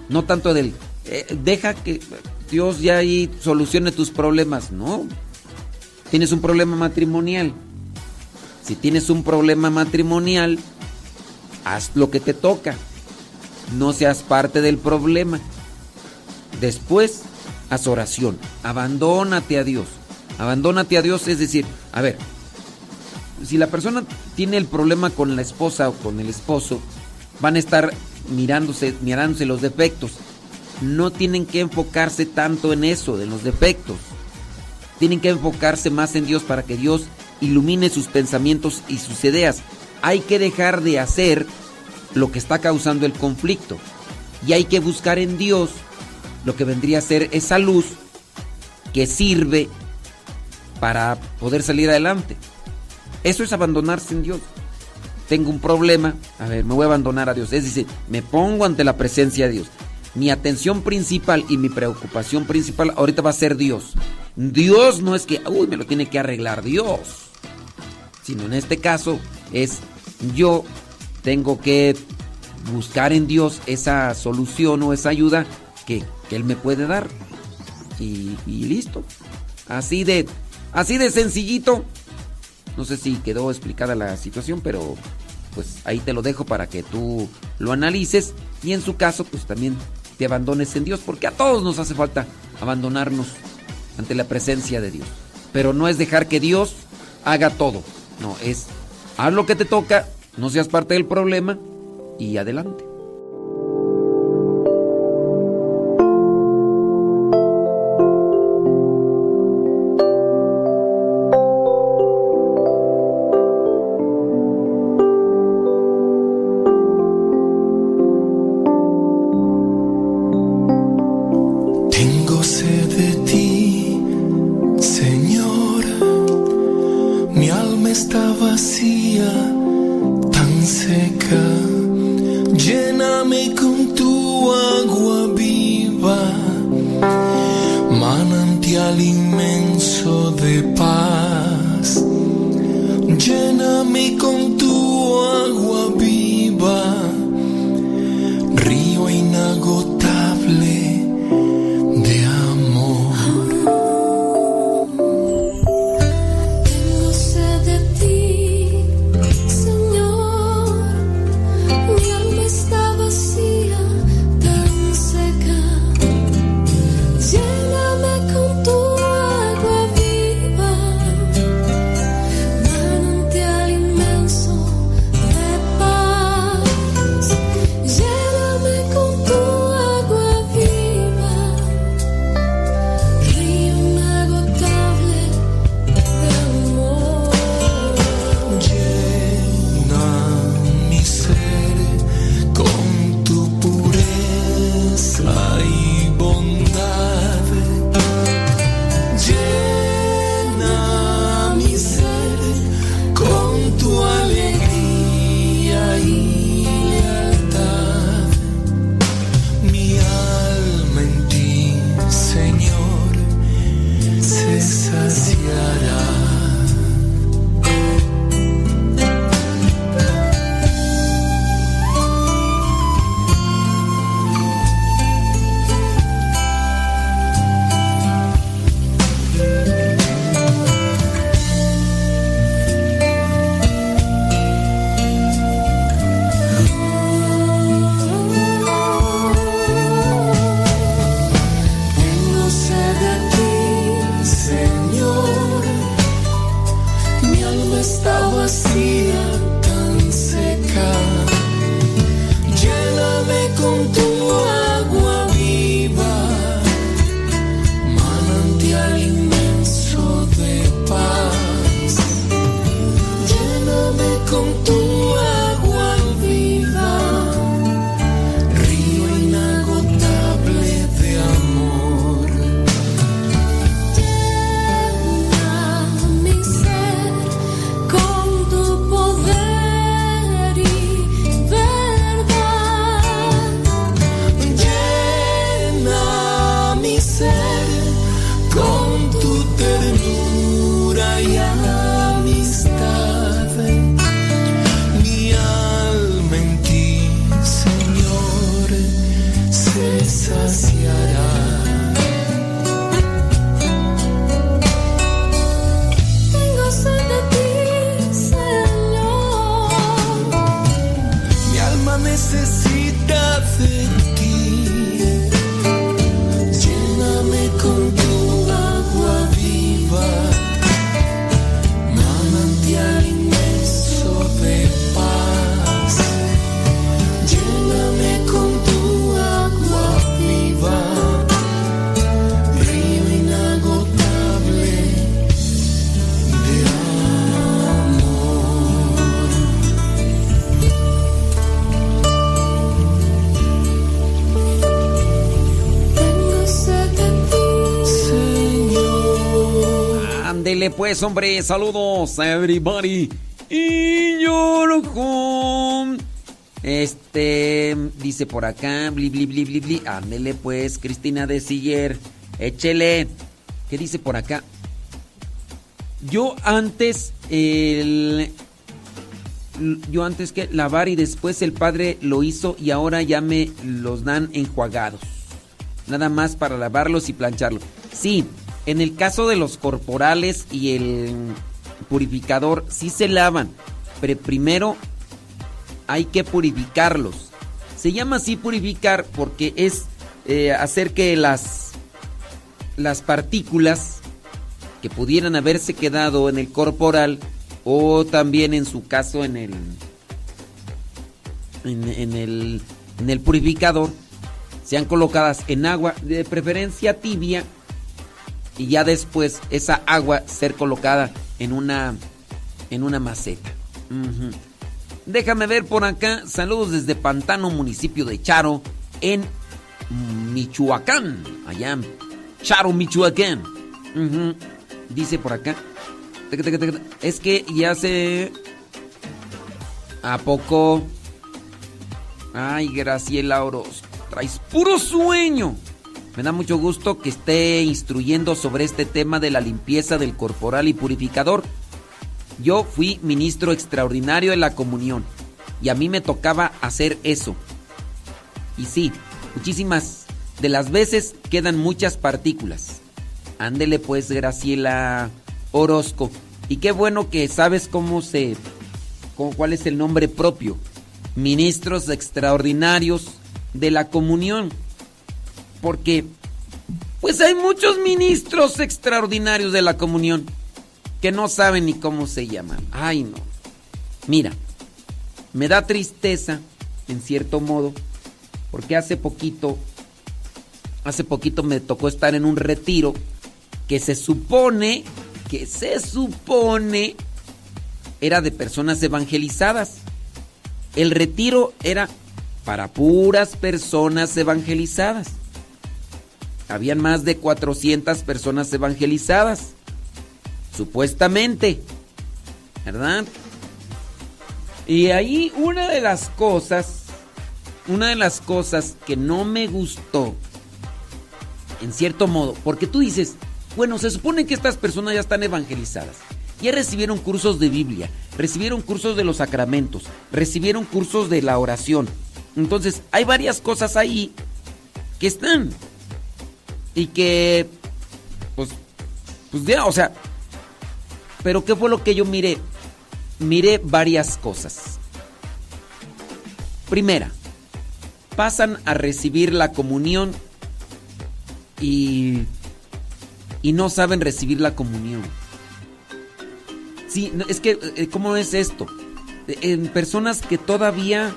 S3: No tanto del, eh, deja que Dios ya ahí solucione tus problemas. No. Tienes un problema matrimonial. Si tienes un problema matrimonial, haz lo que te toca. No seas parte del problema. Después, haz oración. Abandónate a Dios. Abandónate a Dios es decir, a ver, si la persona tiene el problema con la esposa o con el esposo, van a estar mirándose, mirándose los defectos. No tienen que enfocarse tanto en eso, de los defectos. Tienen que enfocarse más en Dios para que Dios ilumine sus pensamientos y sus ideas. Hay que dejar de hacer lo que está causando el conflicto. Y hay que buscar en Dios lo que vendría a ser esa luz que sirve para poder salir adelante. Eso es abandonarse en Dios. Tengo un problema, a ver, me voy a abandonar a Dios. Es decir, me pongo ante la presencia de Dios. Mi atención principal y mi preocupación principal ahorita va a ser Dios. Dios no es que, uy, me lo tiene que arreglar Dios. Sino en este caso es yo tengo que buscar en Dios esa solución o esa ayuda que, que Él me puede dar. Y, y listo. Así de, así de sencillito. No sé si quedó explicada la situación, pero pues ahí te lo dejo para que tú lo analices y en su caso pues también te abandones en Dios, porque a todos nos hace falta abandonarnos ante la presencia de Dios. Pero no es dejar que Dios haga todo, no, es haz lo que te toca, no seas parte del problema y adelante. Pues, hombre, saludos a everybody. Y yo con Este, dice por acá, bli, bli, bli, bli, bli. Ándele pues, Cristina de Siller. Échele. ¿Qué dice por acá? Yo antes, el... Yo antes que lavar y después el padre lo hizo y ahora ya me los dan enjuagados. Nada más para lavarlos y plancharlos. Sí, en el caso de los corporales y el purificador sí se lavan, pero primero hay que purificarlos. Se llama así purificar porque es eh, hacer que las, las partículas que pudieran haberse quedado en el corporal o también en su caso en el en, en el en el purificador sean colocadas en agua de preferencia tibia y ya después esa agua ser colocada en una en una maceta. Déjame ver por acá. Saludos desde Pantano, municipio de Charo, en Michoacán. Allá Charo, Michoacán. Dice por acá. Es que ya se. ¿A poco? Ay, Graciela Orozco. Traes puro sueño. Me da mucho gusto que esté instruyendo sobre este tema de la limpieza del corporal y purificador. Yo fui ministro extraordinario de la comunión y a mí me tocaba hacer eso. Y sí, muchísimas de las veces quedan muchas partículas. Ándele pues, Graciela Orozco. Y qué bueno que sabes cómo se... cómo- cuál es el nombre propio. Ministros extraordinarios de la comunión. Porque, pues hay muchos ministros extraordinarios de la comunión que no saben ni cómo se llaman. Ay, no. Mira, me da tristeza, en cierto modo, porque hace poquito, hace poquito me tocó estar en un retiro que se supone, que se supone, era de personas evangelizadas. El retiro era para puras personas evangelizadas. Habían más de 400 personas evangelizadas. Supuestamente. ¿Verdad? Y ahí una de las cosas, una de las cosas que no me gustó, en cierto modo, porque tú dices, bueno, se supone que estas personas ya están evangelizadas. Ya recibieron cursos de Biblia, recibieron cursos de los sacramentos, recibieron cursos de la oración. Entonces, hay varias cosas ahí que están. Y que, pues, pues ya, o sea, pero ¿qué fue lo que yo miré? Miré varias cosas. Primera, pasan a recibir la comunión y, y no saben recibir la comunión. Sí, es que, eh, ¿cómo es esto? En personas que todavía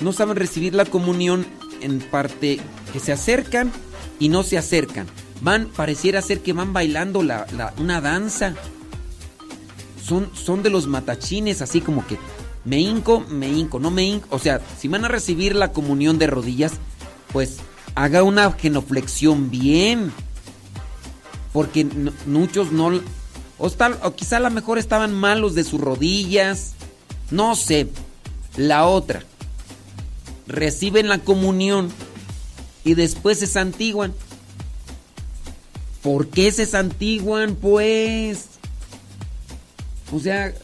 S3: no saben recibir la comunión, en parte que se acercan y no se acercan. Van, pareciera ser que van bailando la, una danza. Son, son de los matachines, así como que me hinco, me hinco, no me hinco. O sea, si van a recibir la comunión de rodillas, pues haga una genuflexión bien. Porque muchos no... O, o quizá a lo mejor estaban malos de sus rodillas. No sé. La otra. Reciben la comunión y después se santiguan. ¿Por qué se santiguan, pues? O sea,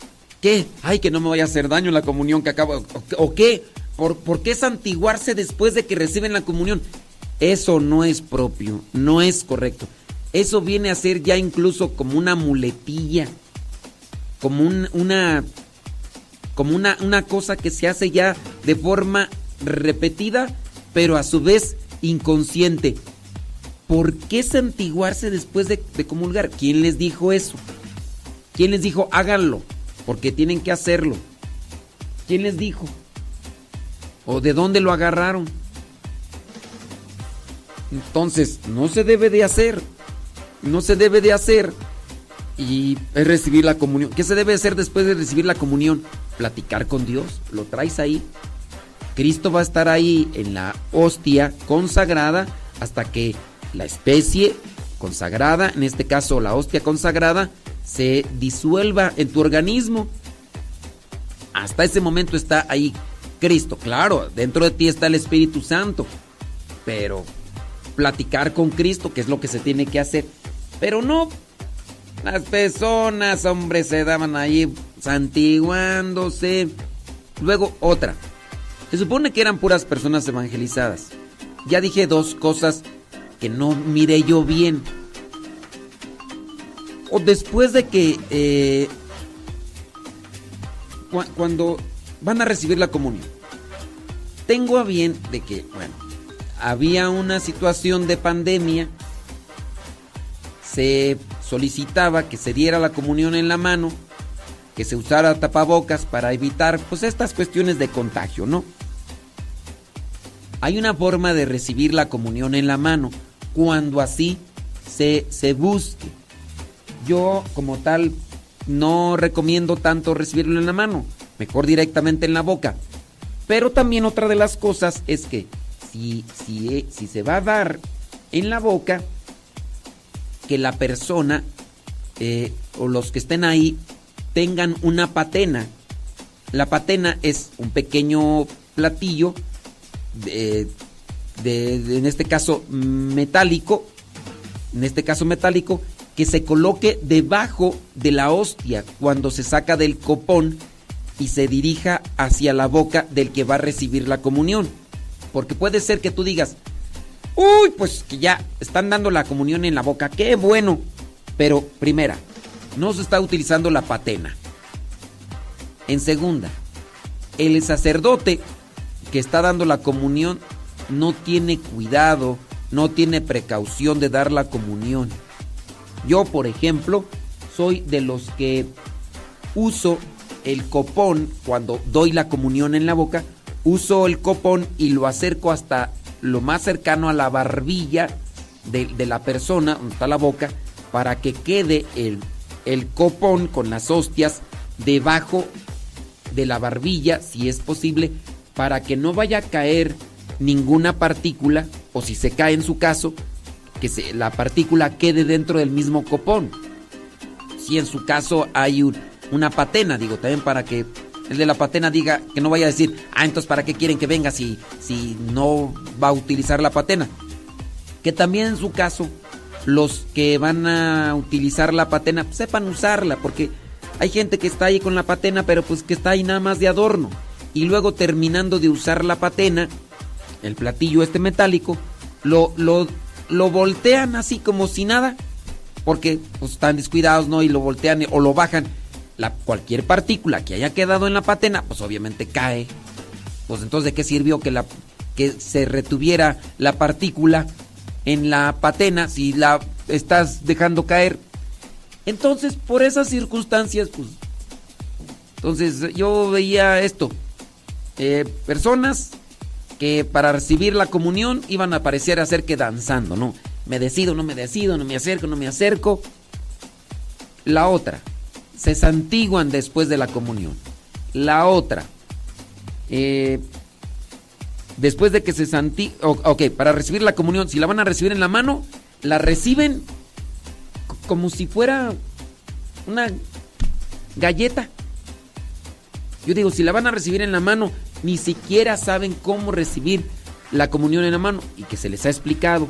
S3: ¿qué? Ay, que no me vaya a hacer daño la comunión que acabo. ¿O, qué? ¿Por, ¿Por qué santiguarse después de que reciben la comunión? Eso no es propio, no es correcto. Eso viene a ser ya incluso como una muletilla, como un- una, como una, una cosa que se hace ya de forma repetida, pero a su vez inconsciente. ¿Por qué santiguarse después de, comulgar? ¿Quién les dijo eso? ¿Quién les dijo háganlo? Porque tienen que hacerlo. ¿Quién les dijo? ¿O de dónde lo agarraron? Entonces, no se debe de hacer. No se debe de hacer. Y es recibir la comunión. ¿Qué se debe hacer después de recibir la comunión? Platicar con Dios. Lo traes ahí. Cristo va a estar ahí en la hostia consagrada hasta que la especie consagrada, en este caso la hostia consagrada, se disuelva en tu organismo. Hasta ese momento está ahí Cristo. Claro, dentro de ti está el Espíritu Santo. Pero platicar con Cristo, que es lo que se tiene que hacer. Pero no, las personas, hombre, se daban ahí santiguándose. Luego otra. Se supone que eran puras personas evangelizadas. Ya dije dos cosas que no miré yo bien. O después de que eh, cu- cuando van a recibir la comunión. Tengo a bien de que, bueno, había una situación de pandemia. Se solicitaba que se diera la comunión en la mano, que se usara tapabocas para evitar pues estas cuestiones de contagio, ¿no? Hay una forma de recibir la comunión en la mano cuando así se, se busque. Yo como tal no recomiendo tanto recibirlo en la mano, mejor directamente en la boca. Pero también otra de las cosas es que si, si, si se va a dar en la boca, que la persona eh, o los que estén ahí tengan una patena. La patena es un pequeño platillo, de, de- en este caso metálico, en este caso metálico, que se coloque debajo de la hostia cuando se saca del copón y se dirija hacia la boca del que va a recibir la comunión. Porque puede ser que tú digas, uy, pues que ya están dando la comunión en la boca, qué bueno. Pero primera, no se está utilizando la patena. En segunda, el sacerdote que está dando la comunión no tiene cuidado, no tiene precaución de dar la comunión. Yo, por ejemplo, soy de los que uso el copón cuando doy la comunión en la boca, uso el copón y lo acerco hasta lo más cercano a la barbilla de, la persona, donde está la boca, para que quede el, el copón con las hostias debajo de la barbilla, si es posible, para que no vaya a caer ninguna partícula, o si se cae en su caso, que se- la partícula quede dentro del mismo copón. Si en su caso hay un- una patena, digo, también para que el de la patena diga que no vaya a decir, ah, entonces para qué quieren que venga si, si no va a utilizar la patena. Que también en su caso, los que van a utilizar la patena, pues, sepan usarla, porque hay gente que está ahí con la patena, pero pues que está ahí nada más de adorno. Y luego terminando de usar la patena, el platillo este metálico, lo, lo, lo voltean así como si nada, porque pues, están descuidados, ¿no? Y lo voltean o lo bajan. La, cualquier partícula que haya quedado en la patena, pues obviamente cae. Pues entonces, ¿de qué sirvió que, la, que se retuviera la partícula en la patena si la estás dejando caer? Entonces, por esas circunstancias, pues... Entonces, yo veía esto. Eh, personas que para recibir la comunión iban a parecer hacer que danzando, ¿no? Me decido, no me decido, no me acerco, no me acerco. La otra, se santiguan después de la comunión. La otra, eh, después de que se santiguan, ok, para recibir la comunión, si la van a recibir en la mano, la reciben como si fuera una galleta. Yo digo, si la van a recibir en la mano, ni siquiera saben cómo recibir la comunión en la mano y que se les ha explicado.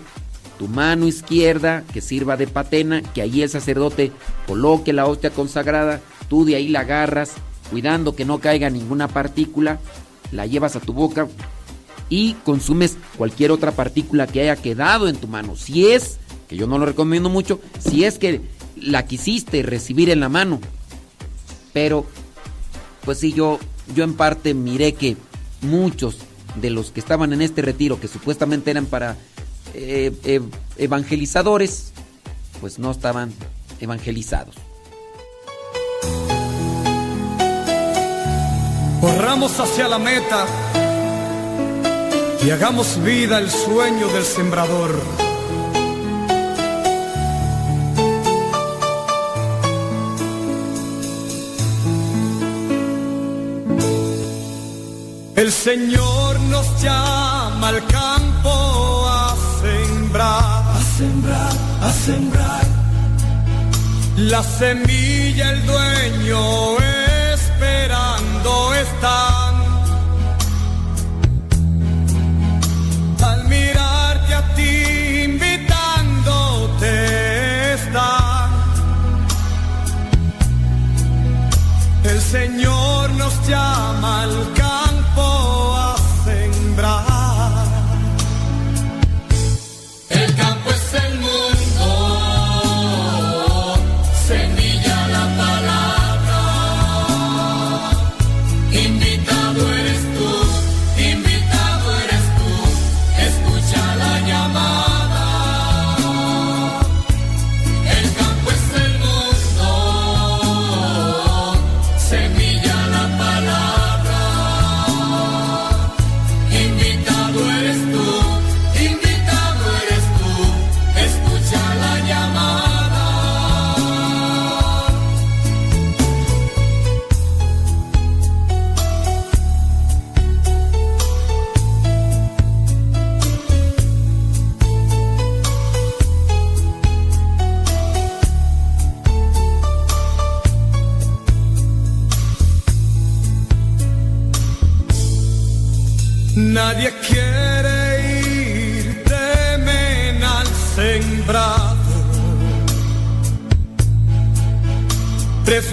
S3: Tu mano izquierda que sirva de patena, que ahí el sacerdote coloque la hostia consagrada, tú de ahí la agarras, cuidando que no caiga ninguna partícula, la llevas a tu boca y consumes cualquier otra partícula que haya quedado en tu mano. Si es, que yo no lo recomiendo mucho, si es que la quisiste recibir en la mano. Pero pues sí, yo, yo en parte miré que muchos de los que estaban en este retiro, que supuestamente eran para eh, eh, evangelizadores, pues no estaban evangelizados.
S15: Corramos hacia la meta y hagamos vida el sueño del sembrador. El Señor nos llama al campo a sembrar, a sembrar, a sembrar. La semilla el dueño esperando está. Al mirarte a ti invitándote está. El Señor nos llama al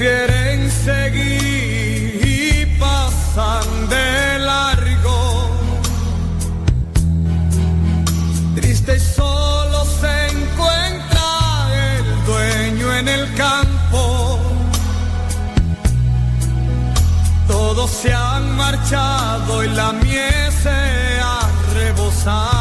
S15: Prefieren seguir y pasan de largo. Triste y solo se encuentra el dueño en el campo. Todos se han marchado y la mies se ha rebosado.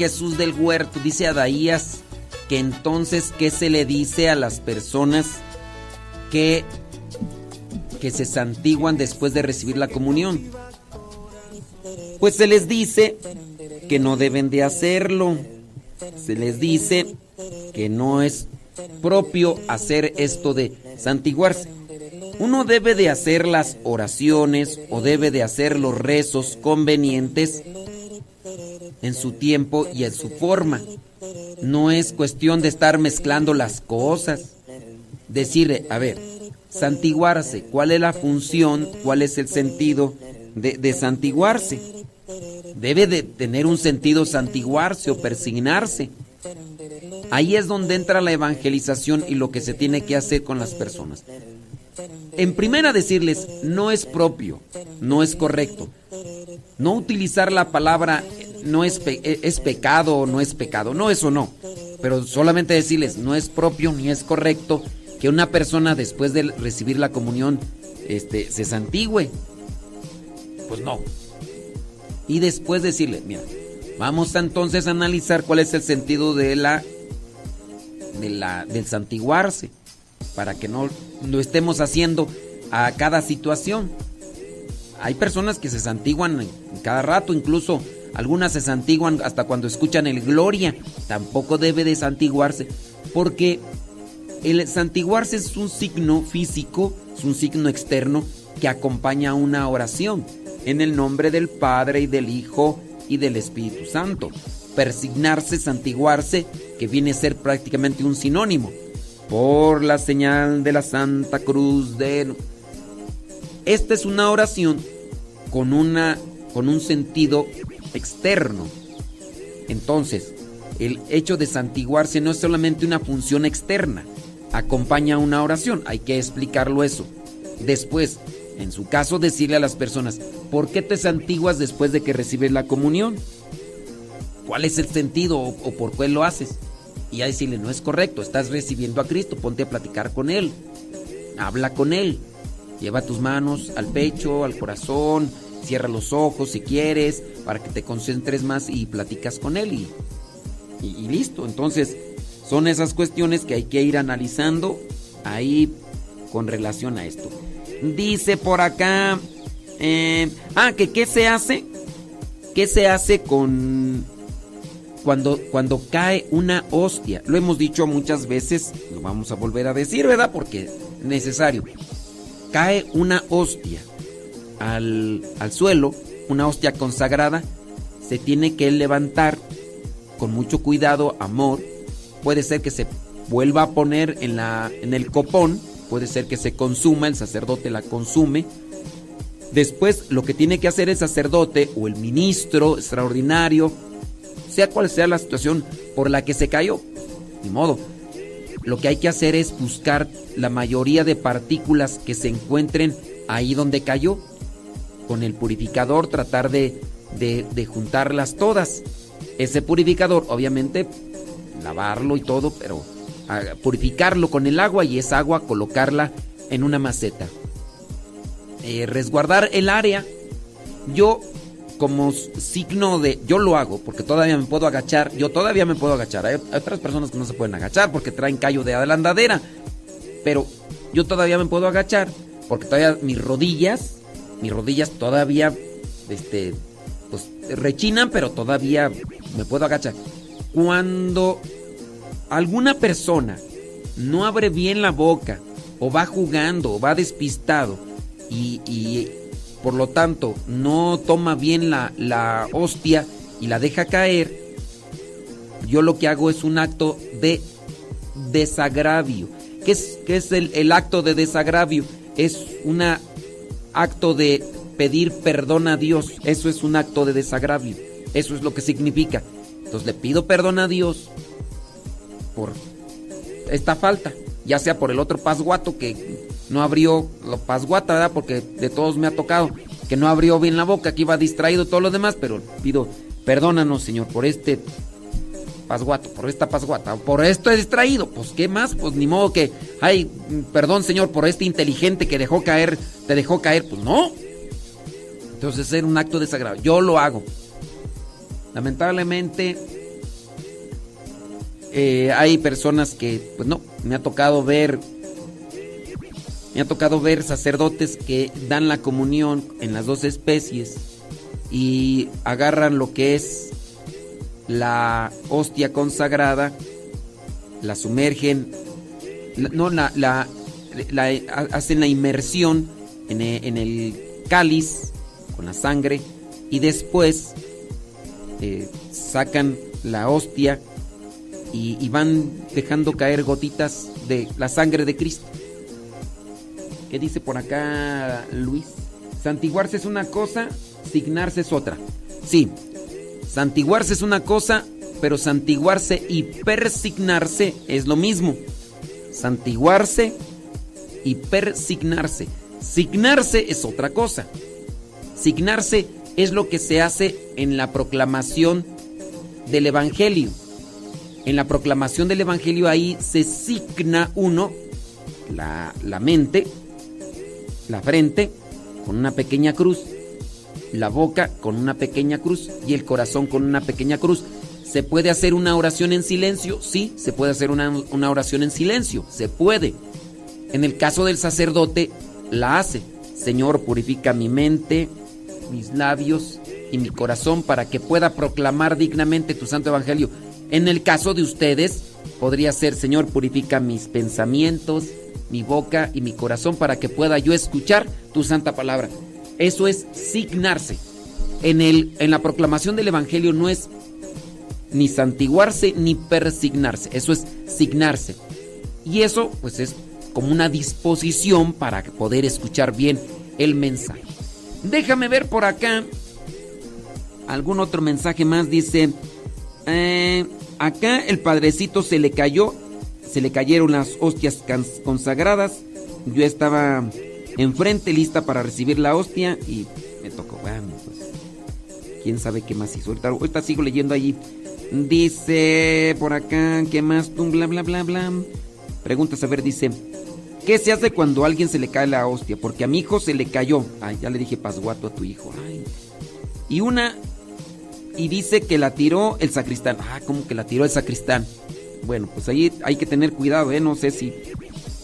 S16: Jesús
S3: del huerto, dice Adaías, que entonces, ¿qué se le dice a las personas que, que se santiguan después de recibir la comunión? Pues se les dice que no deben de hacerlo. Se les dice que no es propio hacer esto de santiguarse. Uno debe de hacer las oraciones o debe de hacer los rezos convenientes en su tiempo y en su forma. No es cuestión de estar mezclando las cosas. Decirle, a ver, santiguarse, ¿cuál es la función, cuál es el sentido de, de santiguarse? Debe de tener un sentido santiguarse o persignarse. Ahí es donde entra la evangelización y lo que se tiene que hacer con las personas. En primera decirles, no es propio, no es correcto. No utilizar la palabra no es, pe- es pecado o no es pecado. No, eso no. Pero solamente decirles, no es propio ni es correcto que una persona después de recibir la comunión este, se santigüe. Pues no. Y después decirle, mira, vamos entonces a analizar cuál es el sentido de la, de la del santiguarse, para que no lo estemos haciendo a cada situación. Hay personas que se santiguan cada rato, incluso algunas se santiguan hasta cuando escuchan el gloria. Tampoco debe de santiguarse, porque el santiguarse es un signo físico, es un signo externo que acompaña a una oración en el nombre del Padre y del Hijo y del Espíritu Santo. Persignarse, santiguarse, que viene a ser prácticamente un sinónimo. Por la señal de la Santa Cruz de... Esta es una oración con, una, con un sentido externo. Entonces, el hecho de santiguarse no es solamente una función externa, acompaña una oración, hay que explicarlo eso. Después, en su caso, decirle a las personas, ¿por qué te santiguas después de que recibes la comunión? ¿Cuál es el sentido o, por qué lo haces? Y ya decirle, no es correcto, estás recibiendo a Cristo, ponte a platicar con Él, habla con Él, lleva tus manos al pecho, al corazón, cierra los ojos si quieres, para que te concentres más y platicas con Él y, y- listo. Entonces, son esas cuestiones que hay que ir analizando ahí con relación a esto. Dice por acá, eh, ah, que qué se hace, qué se hace con cuando, cuando cae una hostia. Lo hemos dicho muchas veces, lo vamos a volver a decir, ¿verdad? Porque es necesario. Cae una hostia al, al suelo, una hostia consagrada, se tiene que levantar con mucho cuidado, amor. Puede ser que se vuelva a poner en, la, en el copón, puede ser que se consuma, el sacerdote la consume. Después lo que tiene que hacer el sacerdote o el ministro extraordinario, sea cual sea la situación por la que se cayó, ni modo. Lo que hay que hacer es buscar la mayoría de partículas que se encuentren ahí donde cayó. Con el purificador tratar de, de- juntarlas todas. Ese purificador, obviamente, lavarlo y todo, pero ah, purificarlo con el agua y esa agua colocarla en una maceta. Eh, resguardar el área. Yo, como signo de. Yo lo hago porque todavía me puedo agachar. Yo todavía me puedo agachar. Hay, otras personas que no se pueden agachar porque traen callo de adelandadera. Pero yo todavía me puedo agachar porque todavía mis rodillas. Mis rodillas todavía. Este. Pues rechinan, pero todavía me puedo agachar. Cuando alguna persona no abre bien la boca, o va jugando, o va despistado, y, y, por lo tanto no toma bien la, la hostia y la deja caer, yo lo que hago es un acto de desagravio. ¿Qué es, qué es el, el acto de desagravio? Es un acto de pedir perdón a Dios. Eso es un acto de desagravio. Eso es lo que significa. Entonces le pido perdón a Dios por esta falta, ya sea por el otro pasguato que no abrió, lo pasguata, ¿verdad? Porque de todos me ha tocado, que no abrió bien la boca, que iba distraído todo lo demás, pero pido, perdónanos, Señor, por este pasguato, por esta pasguata, por esto he distraído, pues qué más, pues ni modo que, ay, perdón, Señor, por este inteligente que dejó caer, te dejó caer, pues no. Entonces es un acto de desagravio, yo lo hago. Lamentablemente eh, hay personas que, pues no, me ha tocado ver, me ha tocado ver sacerdotes que dan la comunión en las dos especies y agarran lo que es la hostia consagrada, la sumergen, no, la, hacen la inmersión en e- en el cáliz con la sangre y después eh, sacan la hostia y, y van dejando caer gotitas de la sangre de Cristo. ¿Qué dice por acá Luis? Santiguarse es una cosa, signarse es otra. Sí, santiguarse es una cosa, pero santiguarse y persignarse es lo mismo. Santiguarse y persignarse. Signarse es otra cosa. Signarse es lo que se hace en la proclamación del Evangelio. En la proclamación del Evangelio ahí se signa uno la, la mente, la frente con una pequeña cruz, la boca con una pequeña cruz y el corazón con una pequeña cruz. ¿Se puede hacer una oración en silencio? Sí, se puede hacer una, una oración en silencio, se puede. En el caso del sacerdote, la hace. Señor, purifica mi mente, mis labios y mi corazón para que pueda proclamar dignamente tu santo evangelio. En el caso de ustedes, podría ser, Señor, purifica mis pensamientos, mi boca y mi corazón para que pueda yo escuchar tu santa palabra. Eso es signarse. En, el, en la proclamación del evangelio no es ni santiguarse ni persignarse, eso es signarse. Y eso pues es como una disposición para poder escuchar bien el mensaje. Déjame ver por acá algún otro mensaje más. Dice, eh, acá el padrecito se le cayó, se le cayeron las hostias consagradas. Yo estaba enfrente lista para recibir la hostia y me tocó. Bueno, pues, quién sabe qué más hizo. Ahorita, sigo leyendo allí. Dice por acá, ¿qué más? Bla, bla, bla, bla. Preguntas, a ver, dice, ¿qué se hace cuando a alguien se le cae la hostia? Porque a mi hijo se le cayó. Ay, ya le dije pasguato a tu hijo. Ay. Y una, y dice que la tiró el sacristán. Ah, ¿cómo que la tiró el sacristán? Bueno, pues ahí hay que tener cuidado, ¿eh? No sé si,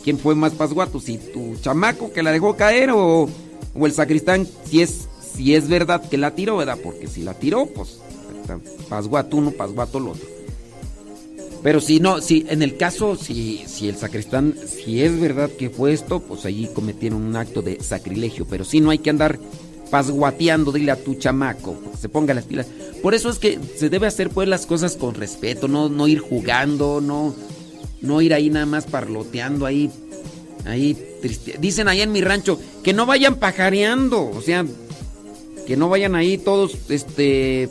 S3: ¿quién fue más pasguato? Si tu chamaco que la dejó caer o, o el sacristán, si es, si es verdad que la tiró, ¿verdad? Porque si la tiró, pues pasguato uno, pasguato el otro. Pero si no, si en el caso, si, si el sacristán, si es verdad que fue esto, pues allí cometieron un acto de sacrilegio. Pero si no hay que andar pasguateando, dile a tu chamaco, se ponga las pilas. Por eso es que se debe hacer pues las cosas con respeto, no, no ir jugando, no, no ir ahí nada más parloteando ahí, ahí triste. Dicen ahí en mi rancho que no vayan pajareando, o sea, que no vayan ahí todos, este,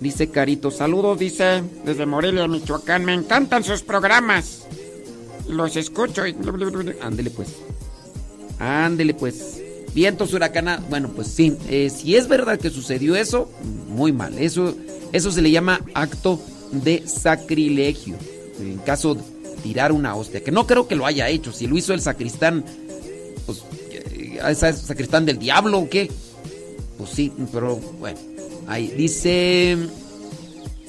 S3: dice Carito, saludos, dice desde Morelia, Michoacán, me encantan sus programas, los escucho. Ándele pues. Ándele pues. Vientos huracanados. Bueno, pues sí. Eh, si es verdad que sucedió eso, muy mal. Eso, eso se le llama acto de sacrilegio. En caso de tirar una hostia. Que no creo que lo haya hecho. Si lo hizo el sacristán, pues. ¿Es sacristán del diablo o qué? Pues sí, pero bueno. Ahí dice.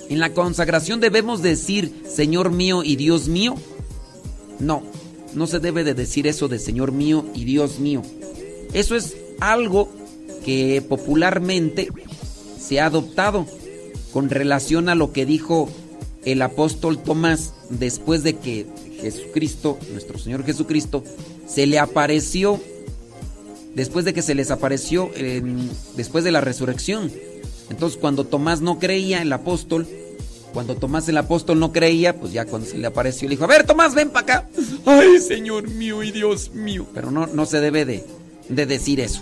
S3: En la consagración debemos decir Señor mío y Dios mío. No, no se debe de decir eso de Señor mío y Dios mío. Eso es algo que popularmente se ha adoptado con relación a lo que dijo el apóstol Tomás después de que Jesucristo, nuestro Señor Jesucristo, se le apareció, después de que se les apareció después de la resurrección. Entonces cuando Tomás no creía, el apóstol, cuando Tomás el apóstol no creía, pues ya cuando se le apareció le dijo, a ver Tomás, ven para acá. Ay, Señor mío y Dios mío. Pero no, no se debe de, de decir eso.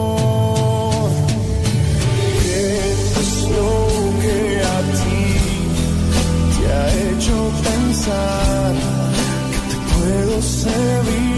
S4: Pensar que te puedo servir?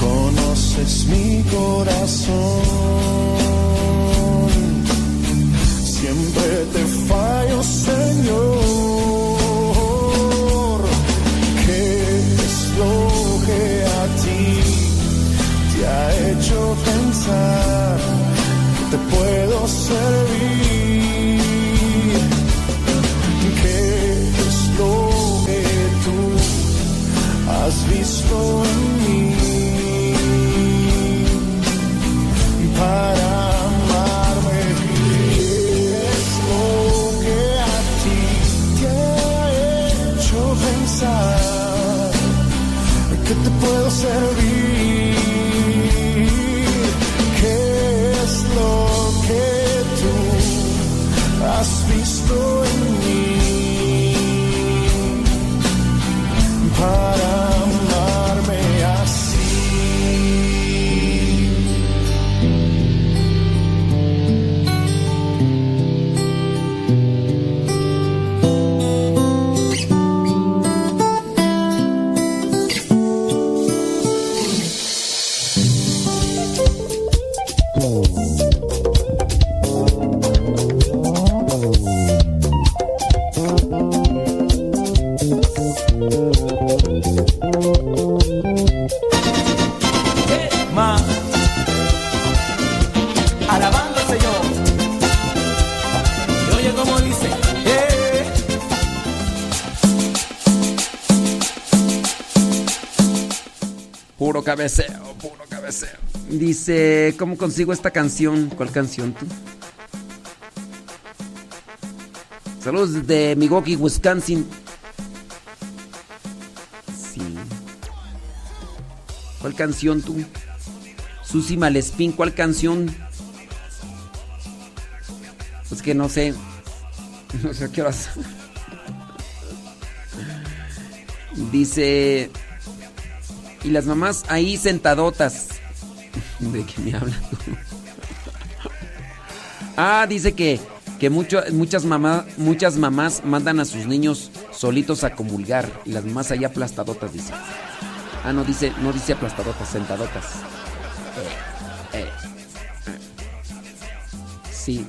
S4: Conoces mi corazón,
S14: Dice,
S3: ¿cómo consigo esta canción? ¿Cuál canción tú? Saludos desde Milwaukee, Wisconsin. Sí. ¿Cuál canción tú? Susi Malespín, ¿cuál canción? Pues que no sé. No sé a qué horas. Dice. Y las mamás ahí sentadotas. ¿De qué me hablas tú? Ah, dice que, que muchas, muchas mamás mandan a sus niños solitos a comulgar. Y las mamás ahí aplastadotas, dice. Ah, no dice, no dice aplastadotas, sentadotas. Eh, eh. Sí.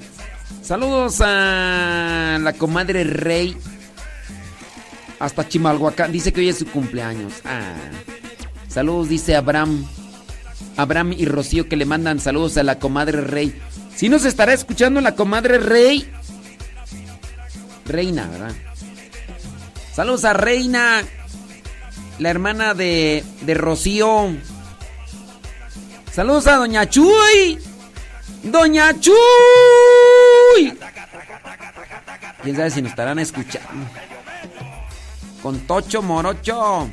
S3: Saludos a la comadre Rey. Hasta Chimalhuacán. Dice que hoy es su cumpleaños. Ah. Saludos, dice Abraham. Abraham y Rocío que le mandan saludos a la comadre Rey. Si nos estará escuchando la comadre Rey. Reina, ¿verdad? Saludos a Reina, la hermana de, de Rocío. Saludos a Doña Chuy. Doña Chuy. Quién sabe si nos estarán escuchando. Con Tocho Morocho.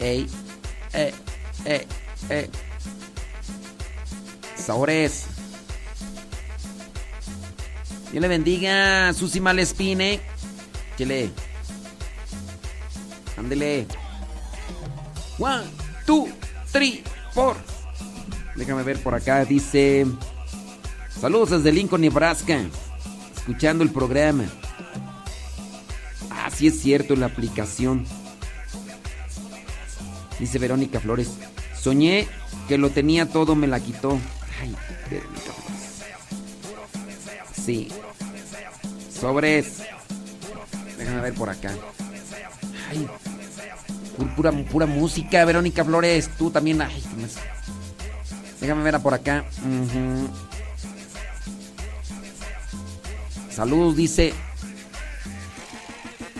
S3: Ey, eh, eh, eh. Sabores. Dios le bendiga, Susi Malespine. Chile. Ándele. One, two, three, four. Déjame ver por acá. Dice. Saludos desde Lincoln, Nebraska. Escuchando el programa. Ah, es cierto, la aplicación. Dice Verónica Flores. Soñé que lo tenía todo, me la quitó. Ay, Verónica Flores. Sí. Sobres. Déjame ver por acá. Ay. pu- Pura, pura música, Verónica Flores. Tú también. Ay. Déjame ver a por acá. Saludos, dice.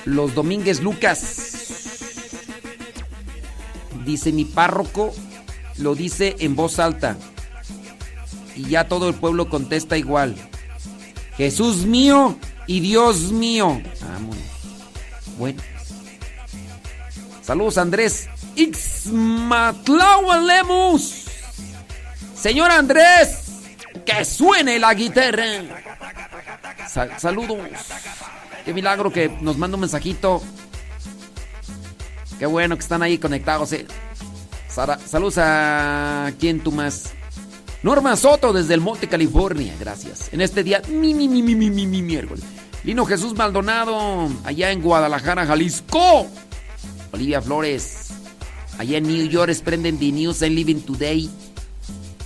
S3: Los Domínguez Lucas. Dice mi párroco, lo dice en voz alta. Y ya todo el pueblo contesta igual. Jesús mío y Dios mío. Vámonos. Bueno. Saludos Andrés. Ixmatlahuan Lemus. Señor Andrés, que suene la guitarra. Sa- saludos. Qué milagro que nos manda un mensajito. Qué bueno que están ahí conectados. Eh. Sara, saludos a quien tú más. Norma Soto desde el Monte California, gracias. En este día, mi, mi, mi, mi, mi, miércoles. Lino Jesús Maldonado, allá en Guadalajara, Jalisco. Olivia Flores, allá en New York, prenden The News and Living Today.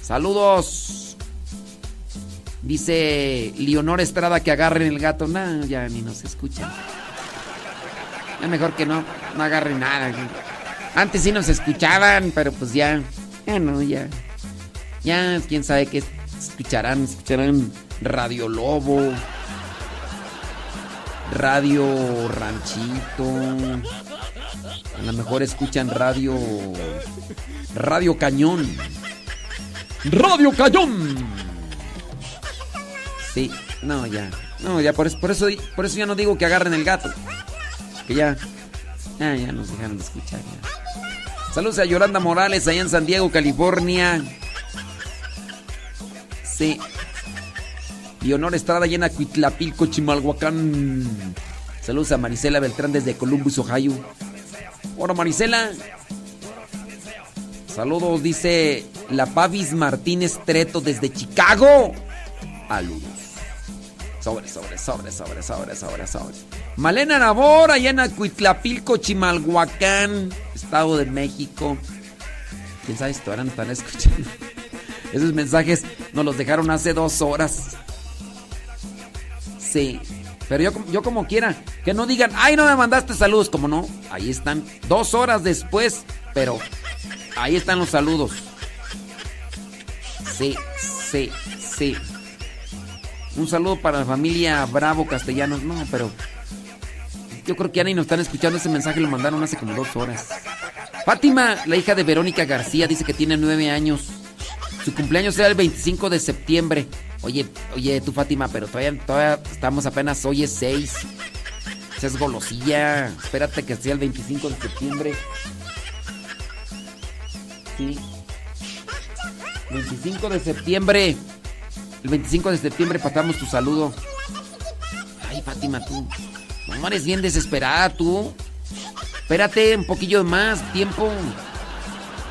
S3: Saludos. Dice Leonor Estrada que agarren el gato. No, ya ni nos escuchan. Es mejor que no, no agarren nada. Antes sí nos escuchaban, pero pues ya. Ya no, ya. Ya, quién sabe qué escucharán. Escucharán Radio Lobo. Radio Ranchito. A lo mejor escuchan Radio. Radio Cañón. Radio Cañón. Sí, no, ya. No, ya por eso, por eso, por eso ya no digo que agarren el gato. Que ya. Ya, ya nos dejaron de escuchar. Saludos a Yolanda Morales allá en San Diego, California. Sí. Leonor Estrada allá en Acuitlapilco, Chimalhuacán. Saludos a Marisela Beltrán desde Columbus, Ohio. Hola Marisela. Saludos, dice la Pavis Martínez Treto desde Chicago. Saludos. Sobre, sobre, sobre, sobre, sobre, sobre, sobre. Malena Nabor, allá en Acuitlapilco, Chimalhuacán, Estado de México. ¿Quién sabe si ahora no están escuchando? Esos mensajes nos los dejaron hace dos horas. Sí. Pero yo, yo como quiera, que no digan, ay, no me mandaste saludos, como no. Ahí están, dos horas después, pero ahí están los saludos. Sí, sí, sí. Un saludo para la familia Bravo Castellanos. No, pero yo creo que ya ni nos están escuchando ese mensaje, lo mandaron hace como dos horas. Fátima, la hija de Verónica García, dice que tiene nueve años. Su cumpleaños será el 25 de septiembre. Oye, oye, tú Fátima, pero todavía, todavía estamos apenas, hoy es 6. Seas golosilla. Espérate que sea el 25 de septiembre. Sí. 25 de septiembre. El 25 de septiembre pasamos tu saludo. Ay, Fátima, tú. No eres bien desesperada, tú. Espérate un poquillo más tiempo.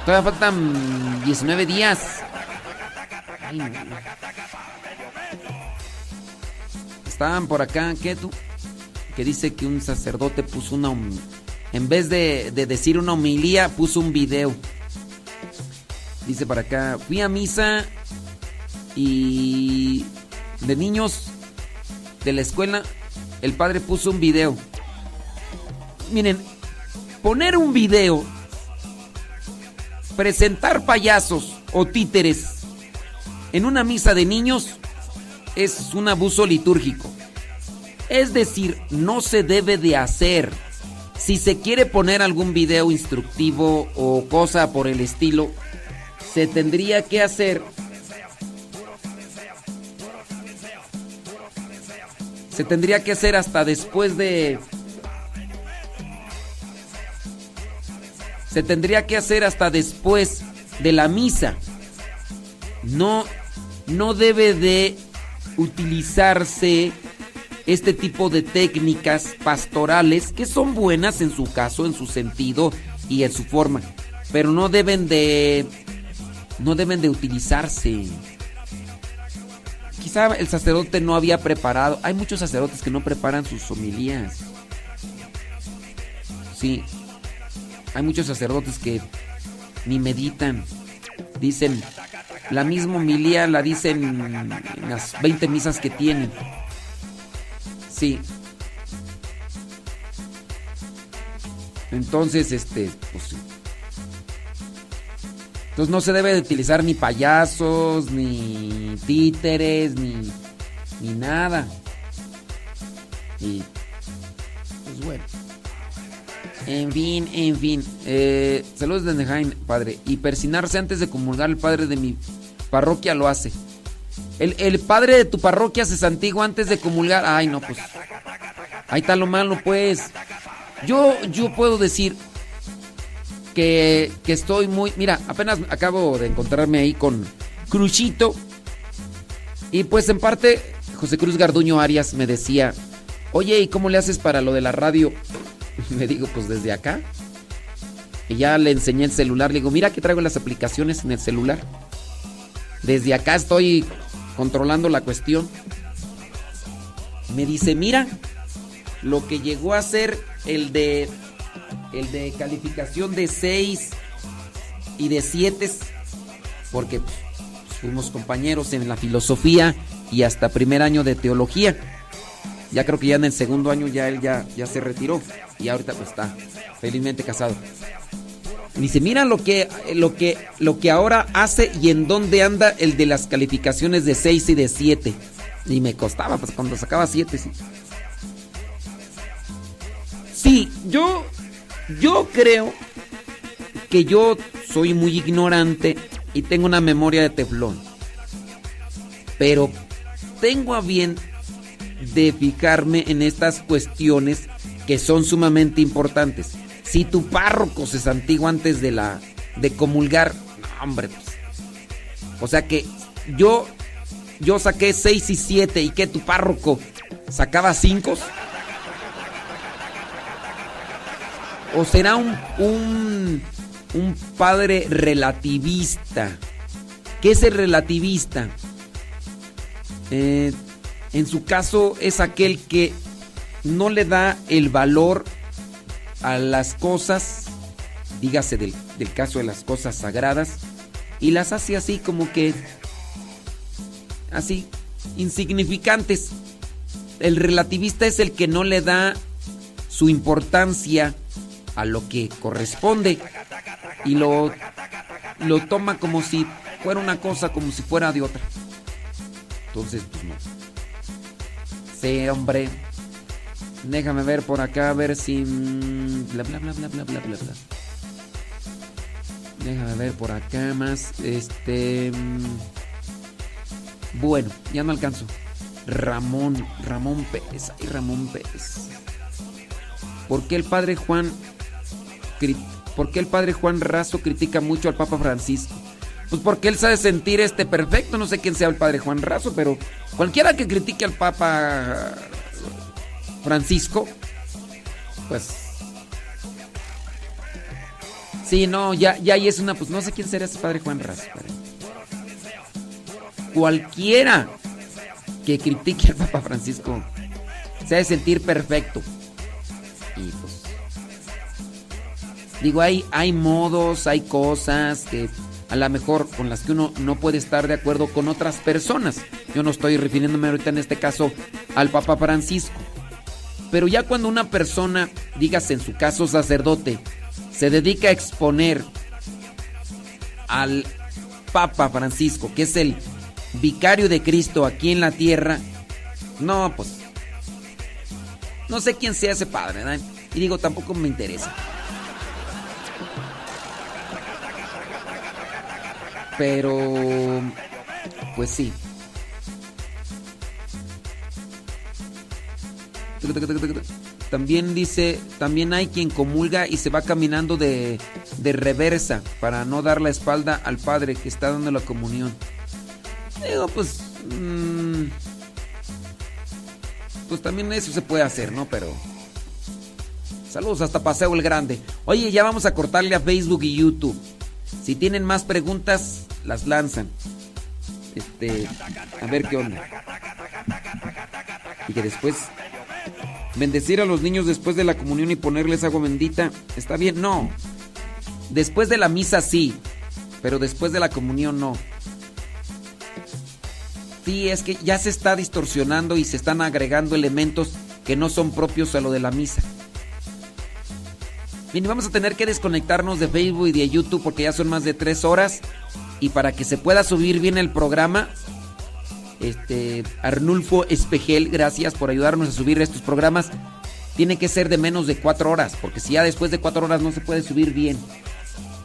S3: Todavía faltan 19 días. Ay. Estaban por acá, ¿qué tú? Que dice que un sacerdote puso una... En vez de, de decir una homilía, puso un video. Dice para acá, fui a misa y de niños de la escuela, el padre puso un video. Miren, poner un video, presentar payasos o títeres en una misa de niños es un abuso litúrgico. Es decir, no se debe de hacer. Si se quiere poner algún video instructivo o cosa por el estilo, se tendría que hacer se tendría que hacer hasta después de se tendría que hacer hasta después de la misa. No no debe de utilizarse este tipo de técnicas pastorales que son buenas en su caso, en su sentido y en su forma, pero no deben de no deben de utilizarse. Quizá el sacerdote no había preparado. Hay muchos sacerdotes que no preparan sus homilías. Sí. Hay muchos sacerdotes que ni meditan. Dicen, la misma homilía la dicen en las 20 misas que tienen. Sí. Entonces, este, pues. Entonces no se debe de utilizar ni payasos, ni títeres, ni, ni nada. Y pues bueno. En fin, en fin. Eh, saludos desde Jaime, padre. Y persinarse antes de comulgar el padre de mi parroquia lo hace. El, el padre de tu parroquia se santigua antes de comulgar. Ay, no, pues. Ahí está lo malo, pues. Yo, yo puedo decir que, que estoy muy... Mira, apenas acabo de encontrarme ahí con Cruchito. Y pues en parte, José Cruz Garduño Arias me decía, oye, ¿y cómo le haces para lo de la radio? Me digo, pues desde acá. Y ya le enseñé el celular. Le digo, mira que traigo las aplicaciones en el celular. Desde acá estoy controlando la cuestión. Me dice, mira, lo que llegó a ser el de el de calificación de 6 y de 7 porque fuimos compañeros en la filosofía y hasta primer año de teología. Ya creo que ya en el segundo año ya él ya, ya se retiró y ahorita pues está felizmente casado. Dice, mira lo que, lo, que, lo que ahora hace y en dónde anda el de las calificaciones de 6 y de 7. Y me costaba, pues cuando sacaba 7, sí. Sí, yo, yo creo que yo soy muy ignorante y tengo una memoria de teflón. Pero tengo a bien de fijarme en estas cuestiones que son sumamente importantes. Si tu párroco se santigua antes de la de comulgar, hombre, pues. O sea que yo yo saqué 6 y 7 y que tu párroco sacaba 5. ¿O será un, un, un padre relativista? ¿Qué es el relativista? Eh, en su caso es aquel que no le da el valor a las cosas, dígase del, del caso de las cosas sagradas, y las hace así como que, así, insignificantes. El relativista es el que no le da su importancia a lo que corresponde y lo, lo toma como si fuera una cosa, como si fuera de otra. Entonces, pues no. Sí, hombre. Déjame ver por acá, a ver si... Bla, bla, bla, bla, bla, bla, bla, bla. Déjame ver por acá más. Este... Bueno, ya no alcanzo. Ramón, Ramón Pérez. Ay, Ramón Pérez. ¿Por qué el padre Juan... ¿Por qué el padre Juan Razo critica mucho al Papa Francisco? Pues porque él sabe sentir este perfecto. No sé quién sea el padre Juan Razo, pero cualquiera que critique al Papa Francisco, pues. Sí, no, ya, ya ahí es una. Pues no sé quién será ese padre Juan Razo. Cualquiera que critique al Papa Francisco se debe sentir perfecto. Y pues. Digo, hay, hay modos, hay cosas que a lo mejor con las que uno no puede estar de acuerdo con otras personas. Yo no estoy refiriéndome ahorita en este caso al Papa Francisco. Pero ya cuando una persona, dígase en su caso sacerdote, se dedica a exponer al Papa Francisco, que es el vicario de Cristo aquí en la tierra, no, pues no sé quién sea ese padre, ¿verdad? Y digo, tampoco me interesa. Pero, pues sí. También dice, también hay quien comulga y se va caminando de, de reversa para no dar la espalda al padre que está dando la comunión. Digo, pues, mm, pues también eso se puede hacer, ¿no? Pero saludos hasta Paseo el Grande. Oye, ya vamos a cortarle a Facebook y YouTube. Si tienen más preguntas, las lanzan. Este, a ver qué onda. Y que después bendecir a los niños después de la comunión y ponerles agua bendita, ¿está bien? No. Después de la misa sí, pero después de la comunión no. Sí, es que ya se está distorsionando y se están agregando elementos que no son propios a lo de la misa. Y vamos a tener que desconectarnos de Facebook y de YouTube porque ya son más de tres horas. Y para que se pueda subir bien el programa, este Arnulfo Espejel, gracias por ayudarnos a subir estos programas. Tiene que ser de menos de cuatro horas, porque si ya después de cuatro horas no se puede subir bien.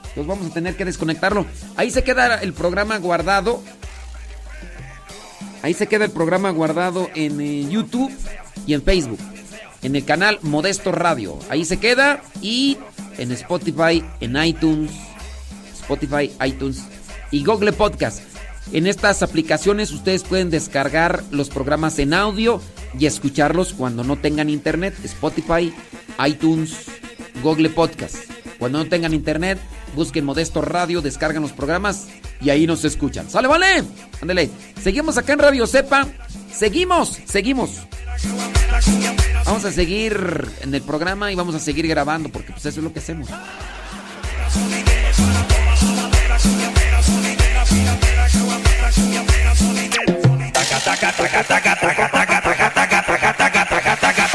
S3: Entonces vamos a tener que desconectarlo. Ahí se queda el programa guardado. Ahí se queda el programa guardado en eh, YouTube y en Facebook en el canal Modesto Radio. Ahí se queda y en Spotify, en iTunes, Spotify, iTunes y Google Podcast. En estas aplicaciones ustedes pueden descargar los programas en audio y escucharlos cuando no tengan internet. Spotify, iTunes, Google Podcast. Cuando no tengan internet, busquen Modesto Radio, descargan los programas y ahí nos escuchan. ¡Sale, vale! Ándale. Seguimos acá en Radio Cepa. Seguimos, seguimos. Vamos a seguir en el programa y vamos a seguir grabando porque pues eso es lo que hacemos.
S17: Taca, taca, taca,